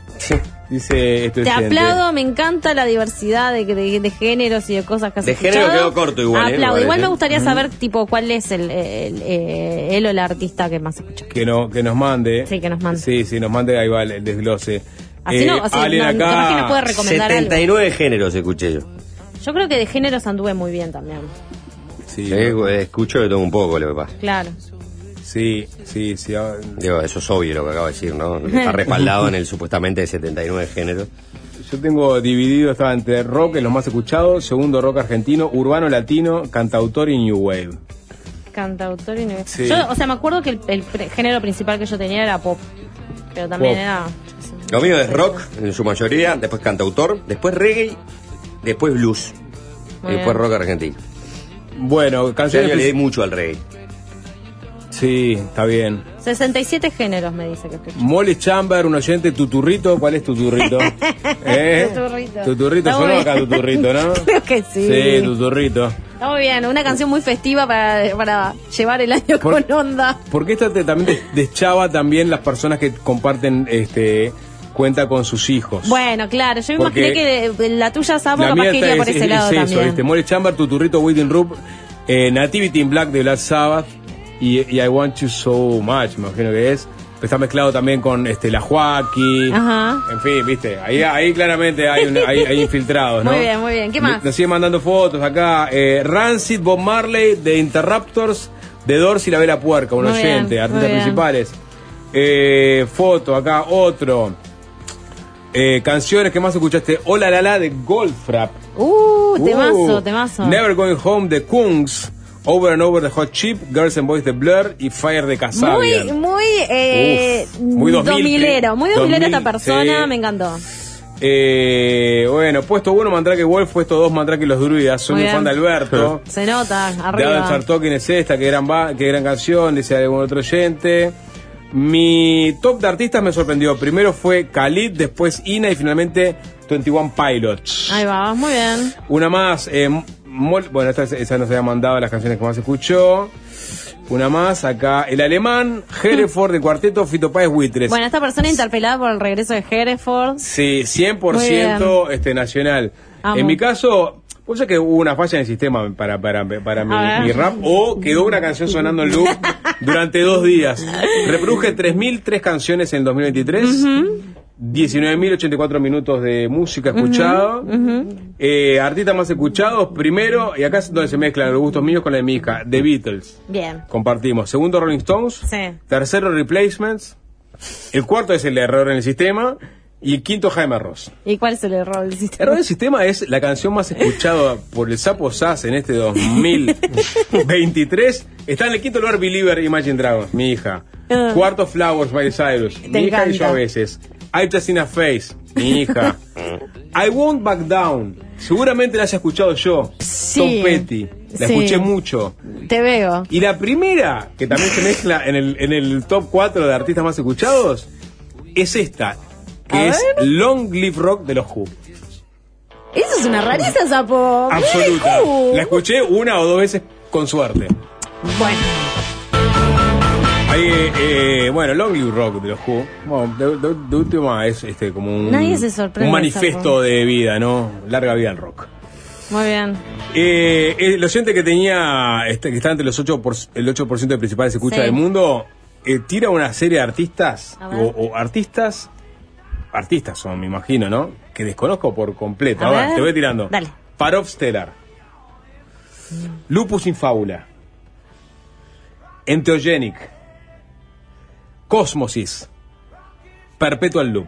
Speaker 2: Dice este
Speaker 12: Te aplaudo, me encanta la diversidad de, de- de géneros y de cosas que has
Speaker 1: De género
Speaker 12: escuchado.
Speaker 1: quedó corto igual, ¿eh? Me
Speaker 12: Aplaudo.
Speaker 1: parece.
Speaker 12: Igual me gustaría saber, tipo, cuál es el, el, eh, él o la artista que más escucha.
Speaker 2: Que, no, que nos mande.
Speaker 12: Sí, que nos mande.
Speaker 2: Sí, sí, nos mande, ahí va el, el desglose.
Speaker 12: Así no, así
Speaker 2: Allen
Speaker 12: no,
Speaker 2: acá.
Speaker 12: no puede recomendar algo.
Speaker 1: 79 géneros escuché yo.
Speaker 12: Yo creo que de géneros anduve muy bien también.
Speaker 2: Sí,
Speaker 1: Eh, escucho de todo un poco lo que pasa.
Speaker 12: Claro.
Speaker 2: Sí, sí, sí. ah,
Speaker 1: Digo, eso es obvio lo que acabo de decir, ¿no? Está respaldado en el supuestamente de 79 géneros.
Speaker 2: Yo tengo dividido, estaba entre rock, en los más escuchados, segundo rock argentino, urbano latino, cantautor y new wave.
Speaker 12: Cantautor y no-
Speaker 2: Sí.
Speaker 12: Yo, o sea, me acuerdo que el, género principal que yo tenía era pop. Pero también
Speaker 1: Pop.
Speaker 12: era.
Speaker 1: Lo mío es rock, en su mayoría, después cantautor, después reggae, después blues, y después rock argentino.
Speaker 2: Bueno, canciones.
Speaker 1: año le di mucho al reggae.
Speaker 2: Sí, está bien.
Speaker 12: 67 géneros me dice que escucha.
Speaker 2: Molly Chamber, un oyente, tuturrito. ¿Cuál es tuturrito? ¿Eh?
Speaker 12: Tuturrito.
Speaker 2: Tuturrito, sonó acá tuturrito, ¿no?
Speaker 12: Creo que sí.
Speaker 2: Sí, tuturrito.
Speaker 12: Está muy bien, una canción muy festiva para, para llevar el año con onda.
Speaker 2: Porque esta te- también des- deschaba también las personas que comparten este cuenta con sus hijos.
Speaker 12: Bueno, claro, yo
Speaker 2: Porque
Speaker 12: imaginé que la tuya Sapo
Speaker 2: La
Speaker 12: capaz que iría por
Speaker 2: es,
Speaker 12: ese
Speaker 2: es-
Speaker 12: lado
Speaker 2: es eso,
Speaker 12: también.
Speaker 2: Molly Chamber, Tuturrito, Waiting Room, eh, Nativity in Black de Black Sabbath y, y I Want You So Much, me imagino que es. Está mezclado también con este, la Joaquí.
Speaker 12: Ajá.
Speaker 2: En fin, viste, ahí, ahí claramente hay, un- hay, hay infiltrados, ¿no?
Speaker 12: Muy bien, muy bien. ¿Qué más?
Speaker 2: Nos siguen mandando fotos acá. Eh, Rancid, Bob Marley, de Interruptors, de Doors y la Vela Puerca, un
Speaker 12: Muy
Speaker 2: oyente,
Speaker 12: bien,
Speaker 2: artistas principales. Eh, foto acá, otro. Eh, canciones que más escuchaste. Hola la la de Goldfrapp.
Speaker 12: Uh, temazo,
Speaker 2: Uh,
Speaker 12: temazo.
Speaker 2: Never Going Home de Kungs. Over and Over de Hot Chip. Girls and Boys de Blur. Y Fire de
Speaker 12: Muy,
Speaker 2: Kasabian.
Speaker 12: muy, eh,
Speaker 2: Uf, muy 2000,
Speaker 12: domilero, muy domilero
Speaker 2: 2000,
Speaker 12: esta persona, me encantó.
Speaker 2: Eh, bueno, puesto 1 Mandrake Wolf, puesto 2 Mandrake y los Druidas. Soy
Speaker 12: Muy
Speaker 2: muy fan de. Alberto.
Speaker 12: Se nota,
Speaker 2: De Adam
Speaker 12: arriba.
Speaker 2: Sartokin es esta, qué gran, qué gran canción, dice algún otro oyente. Mi top de artistas me sorprendió. Primero fue Khalid, después Ina y finalmente 21 Pilots.
Speaker 12: Ahí va, muy bien.
Speaker 2: Una más, eh, Mol- bueno, esta, esa nos había mandado las canciones que más escuchó. Una más, acá el alemán, Hereford de cuarteto, Fito Páez Buitres.
Speaker 12: Bueno, esta persona interpelada por el regreso de Hereford.
Speaker 2: Sí,
Speaker 12: Muy
Speaker 2: 100% este, nacional.
Speaker 12: Amo.
Speaker 2: En mi caso, pues que hubo una falla en el sistema para, para, para mi rap o quedó una canción sonando en loop durante dos días. Reproduje 3.003 canciones en el 2023. 19.084 minutos de música escuchada. Eh, artistas más escuchados, primero, y acá es donde se mezclan los gustos míos con la de mi hija, The Beatles.
Speaker 12: Bien.
Speaker 2: Compartimos. Segundo, Rolling Stones.
Speaker 12: Sí.
Speaker 2: Tercero, Replacements. El cuarto es el error en el sistema. Y el quinto, Jaime Ross.
Speaker 12: ¿Y cuál es el error del
Speaker 2: El
Speaker 12: sistema?
Speaker 2: error del sistema es la canción más escuchada por el Sapo Sass en este 2023. Está en el quinto lugar Believer Imagine Dragons, mi hija.
Speaker 12: Ah.
Speaker 2: Cuarto Flowers, Miley Cyrus. Mi hija y yo a veces. I Just in a Face, mi hija. I Won't Back Down. Seguramente la haya escuchado yo.
Speaker 12: Sí.
Speaker 2: Tom Petty. La
Speaker 12: Sí.
Speaker 2: escuché mucho.
Speaker 12: Te veo.
Speaker 2: Y la primera, que también se mezcla en el, en el top 4 de artistas más escuchados, es esta, que
Speaker 12: A
Speaker 2: es
Speaker 12: ver.
Speaker 2: Long Live Rock de los Who.
Speaker 12: Eso es una rareza, sapo.
Speaker 2: Absoluta. La escuché una o dos veces con suerte.
Speaker 12: Bueno,
Speaker 2: Ahí, eh, bueno, Long Live Rock de los Who. Bueno, de, de- de última es este, como un,
Speaker 12: Nadie se sorprende,
Speaker 2: un manifiesto de vida, ¿no? Larga vida al rock.
Speaker 12: muy bien.
Speaker 2: Eh, el oyente que tenía, este, que está entre los 8 por, el 8% de principales escuchas
Speaker 12: Sí.
Speaker 2: del mundo, eh, tira una serie de artistas, o, o artistas, artistas son, me imagino, ¿no? Que desconozco por completo.
Speaker 12: A
Speaker 2: A ver,
Speaker 12: ver.
Speaker 2: te voy tirando.
Speaker 12: Dale.
Speaker 2: Parov Stellar. Lupus Infábula. Enteogenic. Cosmosis. Perpetual Loop.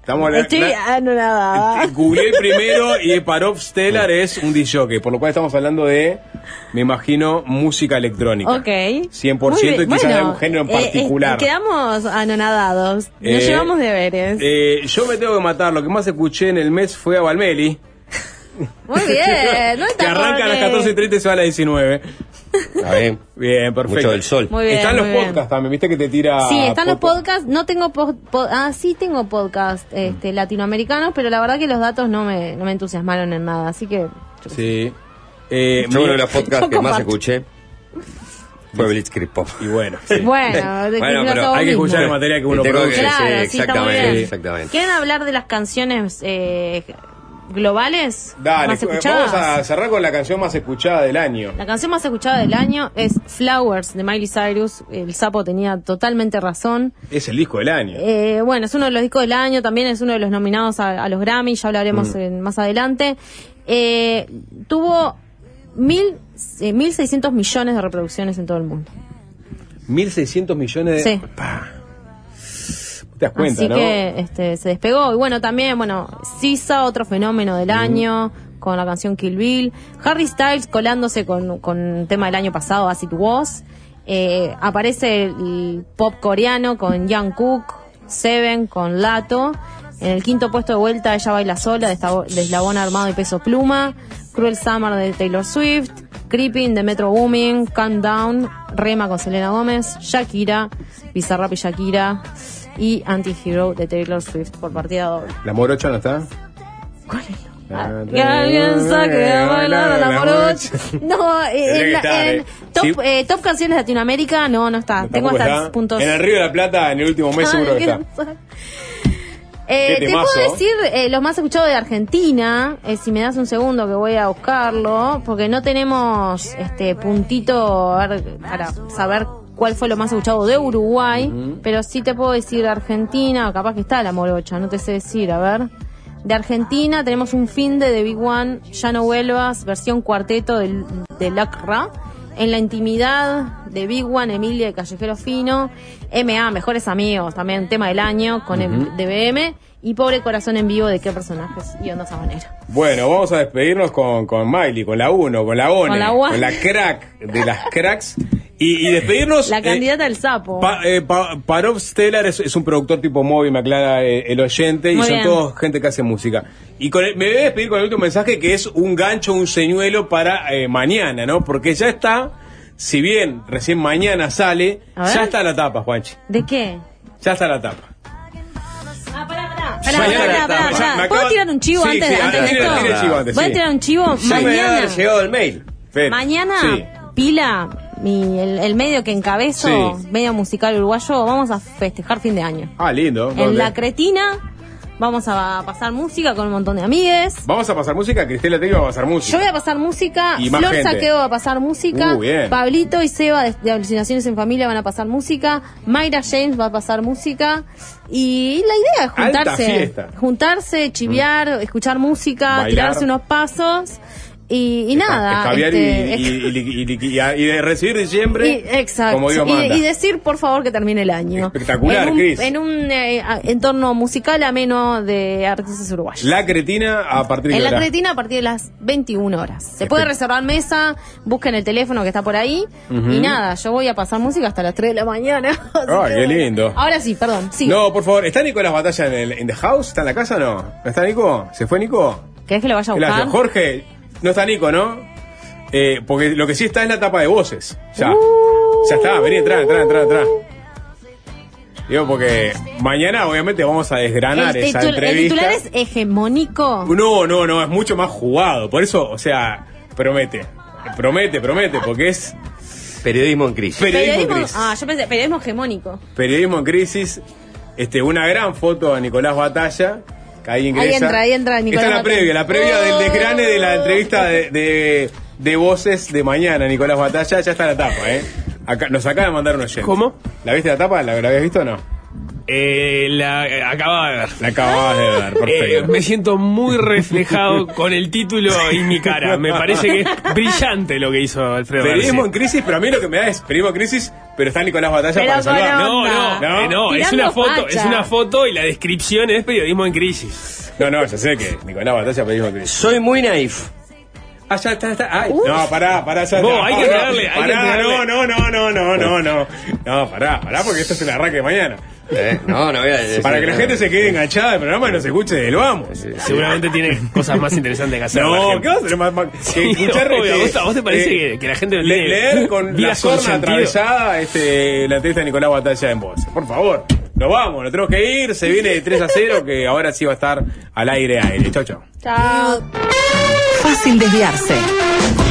Speaker 2: Estamos hablando-
Speaker 12: Estoy
Speaker 2: la-
Speaker 12: anonadada.
Speaker 2: Googleé el primero y Parov Stellar es un DJ, por lo cual estamos hablando de, me imagino, música electrónica.
Speaker 12: Ok.
Speaker 2: 100% y quizás de algún género en
Speaker 12: eh, eh,
Speaker 2: particular.
Speaker 12: quedamos anonadados. Nos
Speaker 2: Eh,
Speaker 12: llevamos deberes.
Speaker 2: Eh, yo me tengo que matar, lo que más escuché en el mes fue a Valmeli,
Speaker 12: Muy bien. ¿Dónde
Speaker 2: que arranca a las
Speaker 12: Jorge?
Speaker 2: 14.30 y se va a las 19.
Speaker 1: Está bien.
Speaker 2: Bien, perfecto.
Speaker 1: Mucho del sol.
Speaker 12: Muy bien,
Speaker 2: Están los
Speaker 12: muy bien.
Speaker 2: podcasts también, viste que te tira...
Speaker 12: Sí, están los podcasts. No tengo pod- pod- ah, sí tengo podcast este, latinoamericanos, pero la verdad que los datos no me, no me entusiasmaron en nada. Así que
Speaker 2: Sí. Eh,
Speaker 1: Yo uno de los podcasts que más escuché fue Blitzkrieg Pop.
Speaker 2: Y bueno,
Speaker 12: bueno, de
Speaker 1: Bueno,
Speaker 12: que
Speaker 1: pero
Speaker 2: hay que
Speaker 12: mismo.
Speaker 2: escuchar el material que uno produce.
Speaker 1: que-
Speaker 12: Claro,
Speaker 1: sí,
Speaker 12: sí,
Speaker 1: exactamente,
Speaker 12: bien.
Speaker 1: exactamente.
Speaker 12: ¿Quieren hablar de las canciones eh, globales
Speaker 2: Dale,
Speaker 12: más
Speaker 2: cu-
Speaker 12: escuchadas?
Speaker 2: vamos a cerrar con la canción más escuchada del año.
Speaker 12: La canción más escuchada del año es Flowers de Miley Cyrus. El sapo tenía totalmente razón.
Speaker 2: Es el disco del año.
Speaker 12: Eh, bueno, es uno de los discos del año, también es uno de los nominados a, a los Grammy, ya hablaremos
Speaker 2: Mm.
Speaker 12: en- más adelante. Eh, tuvo mil, eh, 1.600 millones de reproducciones en todo el mundo.
Speaker 2: 1.600 millones de...
Speaker 12: Sí.
Speaker 2: Pa. Te das cuenta,
Speaker 12: Así
Speaker 2: ¿no?
Speaker 12: que este, se despegó. Y bueno, también, bueno, Sisa, otro fenómeno del año, con la canción Kill Bill. Harry Styles colándose con, con un tema del año pasado, As It Was. Eh, aparece el pop coreano con Jungkook, Seven con Lato. En el quinto puesto de vuelta, Ella baila sola, de, esta- de Eslabón Armado y Peso Pluma. Cruel Summer de Taylor Swift. Creeping de Metro Booming. Calm Down. Rema con Selena Gómez. Shakira. Bizarrap y Shakira. Y Anti-Hero de Taylor Swift por partida doble.
Speaker 2: ¿La morocha no está?
Speaker 12: Que alguien saque a bailar a la morocha. No, eh, en,
Speaker 2: estar,
Speaker 12: en
Speaker 2: eh.
Speaker 12: top,
Speaker 2: Sí.
Speaker 12: eh, top canciones de Latinoamérica, no, no está. Tengo hasta
Speaker 2: está.
Speaker 12: puntos.
Speaker 2: En el Río de la Plata, en el último mes, seguro que está.
Speaker 12: Eh, te puedo decir eh, los más escuchados de Argentina, eh, si me das un segundo que voy a buscarlo, porque no tenemos este puntito a ver, para saber cuál fue lo más escuchado de Uruguay, pero sí te puedo decir de Argentina, capaz que está la morocha, no te sé decir, a ver. De Argentina tenemos un fin de The Big One, Ya no vuelvas, versión cuarteto del, de Lacra. En la intimidad de Big One, Emilia de Callejero Fino. MA, Mejores Amigos, también tema del año con el
Speaker 2: Ujú.
Speaker 12: DBM. Y Pobre Corazón en Vivo de qué personajes y onda sabanera.
Speaker 2: Bueno, vamos a despedirnos con, con Miley, con la 1, con la ONE,
Speaker 12: Con la One.
Speaker 2: con la crack de las cracks. Y, y despedirnos.
Speaker 12: La
Speaker 2: eh,
Speaker 12: candidata del sapo.
Speaker 2: Pa, eh, Pa- Parov Stellar es, es un productor tipo móvil, me aclara eh, el oyente, y son todos gente que hace música. Y con el- me voy a despedir con el último mensaje que es un gancho, un señuelo para mañana, ¿no? Porque ya está, si bien recién mañana sale, ya está la tapa, Juanchi.
Speaker 12: ¿De qué?
Speaker 2: Ya está la tapa.
Speaker 12: Pará,
Speaker 2: Mañana
Speaker 12: pará, pará,
Speaker 2: ya-
Speaker 12: pará.
Speaker 2: me
Speaker 12: ¿Puedo tirar un chivo antes, de esto?
Speaker 2: sí.
Speaker 12: tirar un chivo. Mañana,
Speaker 1: llegado el mail.
Speaker 12: Mañana. Pila, mi, el, el medio que encabezo,
Speaker 2: Sí.
Speaker 12: medio musical uruguayo, vamos a festejar fin de año.
Speaker 2: Ah, lindo.
Speaker 12: En
Speaker 2: ¿Dónde?
Speaker 12: La Cretina vamos a pasar música con un montón de amigues.
Speaker 2: Vamos a pasar música, Cristela Tello va a pasar música.
Speaker 12: Yo voy a pasar música,
Speaker 2: Y
Speaker 12: Flor
Speaker 2: gente.
Speaker 12: Saqueo va a pasar música,
Speaker 2: Uh, bien.
Speaker 12: Pablito y Seba de, de Alucinaciones en Familia van a pasar música, Mayra James va a pasar música y la idea es juntarse, juntarse, chiviar, escuchar música,
Speaker 2: Bailar.
Speaker 12: tirarse unos pasos y, y nada.
Speaker 2: Escabiar
Speaker 12: este,
Speaker 2: y, y, y- y- y- y- y de recibir diciembre.
Speaker 12: y- exacto.
Speaker 2: Como Dios
Speaker 12: y,
Speaker 2: manda.
Speaker 12: y decir, por favor, que termine el año.
Speaker 2: Espectacular,
Speaker 12: en un,
Speaker 2: Cris.
Speaker 12: En un eh, a- entorno musical ameno de artistas uruguayos.
Speaker 2: La Cretina a partir de
Speaker 12: En la. Cretina a partir de las 21 horas. Se puede reservar mesa, busquen el teléfono que está por ahí. Y nada, yo voy a pasar música hasta las 3 de la mañana.
Speaker 2: Ay, qué lindo.
Speaker 12: Ahora sí, perdón. Sí.
Speaker 2: No, por favor, ¿está Nicolás Batalla en el the house? ¿Está en la casa o no? ¿No está Nico? ¿Se fue Nico?
Speaker 12: ¿Querés que lo vaya a buscar?
Speaker 2: Jorge, no está Nico, ¿no? Eh, porque lo que sí está es la tapa de voces. Ya.
Speaker 12: Uh.
Speaker 2: Ya está, vení, entra, entra, entra, entra. Digo, porque mañana obviamente vamos a desgranar
Speaker 12: el,
Speaker 2: esa
Speaker 12: titul- el
Speaker 2: entrevista.
Speaker 12: titular es hegemónico.
Speaker 2: No, no, no, es mucho más jugado. Por eso, o sea, promete. Promete, promete, porque es
Speaker 1: Periodismo en crisis.
Speaker 2: periodismo, en crisis.
Speaker 12: Ah, yo pensé, periodismo hegemónico.
Speaker 2: Periodismo en crisis. Este, una gran foto a Nicolás Batalla. Ahí ingresa.
Speaker 12: entra, ahí entra Nicolás
Speaker 2: Esta es la previa, la previa del desgrane de la entrevista de, de, de voces de mañana, Nicolás Batalla. Ya está la tapa, ¿eh? Acá, nos acaba de mandar un oyente.
Speaker 4: ¿Cómo?
Speaker 2: ¿La viste la tapa? ¿La, la habías visto o no?
Speaker 4: Eh, la eh, acababa de ver.
Speaker 2: La acababas de ver,
Speaker 4: Eh,
Speaker 2: perfecto.
Speaker 4: me siento muy reflejado con el título y mi cara. Me parece que es brillante lo que hizo Alfredo
Speaker 2: Periodismo en crisis, pero a mí lo que me da es periodismo en crisis, pero está Nicolás Batalla
Speaker 12: Pero
Speaker 2: para salvar.
Speaker 4: No, no,
Speaker 2: ¿No?
Speaker 4: eh, no, es una foto,
Speaker 12: facha.
Speaker 4: es una foto y la descripción es periodismo en crisis.
Speaker 2: No, no, ya sé que Nicolás Batalla periodismo en crisis.
Speaker 1: Soy muy naif.
Speaker 2: Ah, ya está, está. Ay, no, pará, pará, ya
Speaker 4: Vos,
Speaker 2: está.
Speaker 4: hay que entregarle, hay que
Speaker 2: Pará,
Speaker 4: entregarle.
Speaker 2: no, no, no, no, no, no, no. No, pará, pará, porque esto es el arranque de mañana.
Speaker 1: Eh, no, no voy a decir
Speaker 2: Para que la
Speaker 1: nada.
Speaker 2: gente se quede enganchada del programa y nos escuche del vamos.
Speaker 4: Seguramente tiene cosas más interesantes que hacer.
Speaker 2: No. ¿qué vas a hacer más? más- que escuchar,
Speaker 4: obvio,
Speaker 2: este,
Speaker 4: ¿a vos- a vos te parece
Speaker 2: eh,
Speaker 4: que- que la gente no
Speaker 2: le-
Speaker 4: tiene
Speaker 2: leer con la
Speaker 4: vidas con
Speaker 2: sorna
Speaker 4: sentido?
Speaker 2: atravesada este, la entrevista de Nicolás Batalla en voz. Por favor, nos vamos, nos tenemos que ir. Se viene de 3 a 0, que ahora sí va a estar al aire aire. Chau, chau.
Speaker 12: Chao
Speaker 5: fácil desviarse.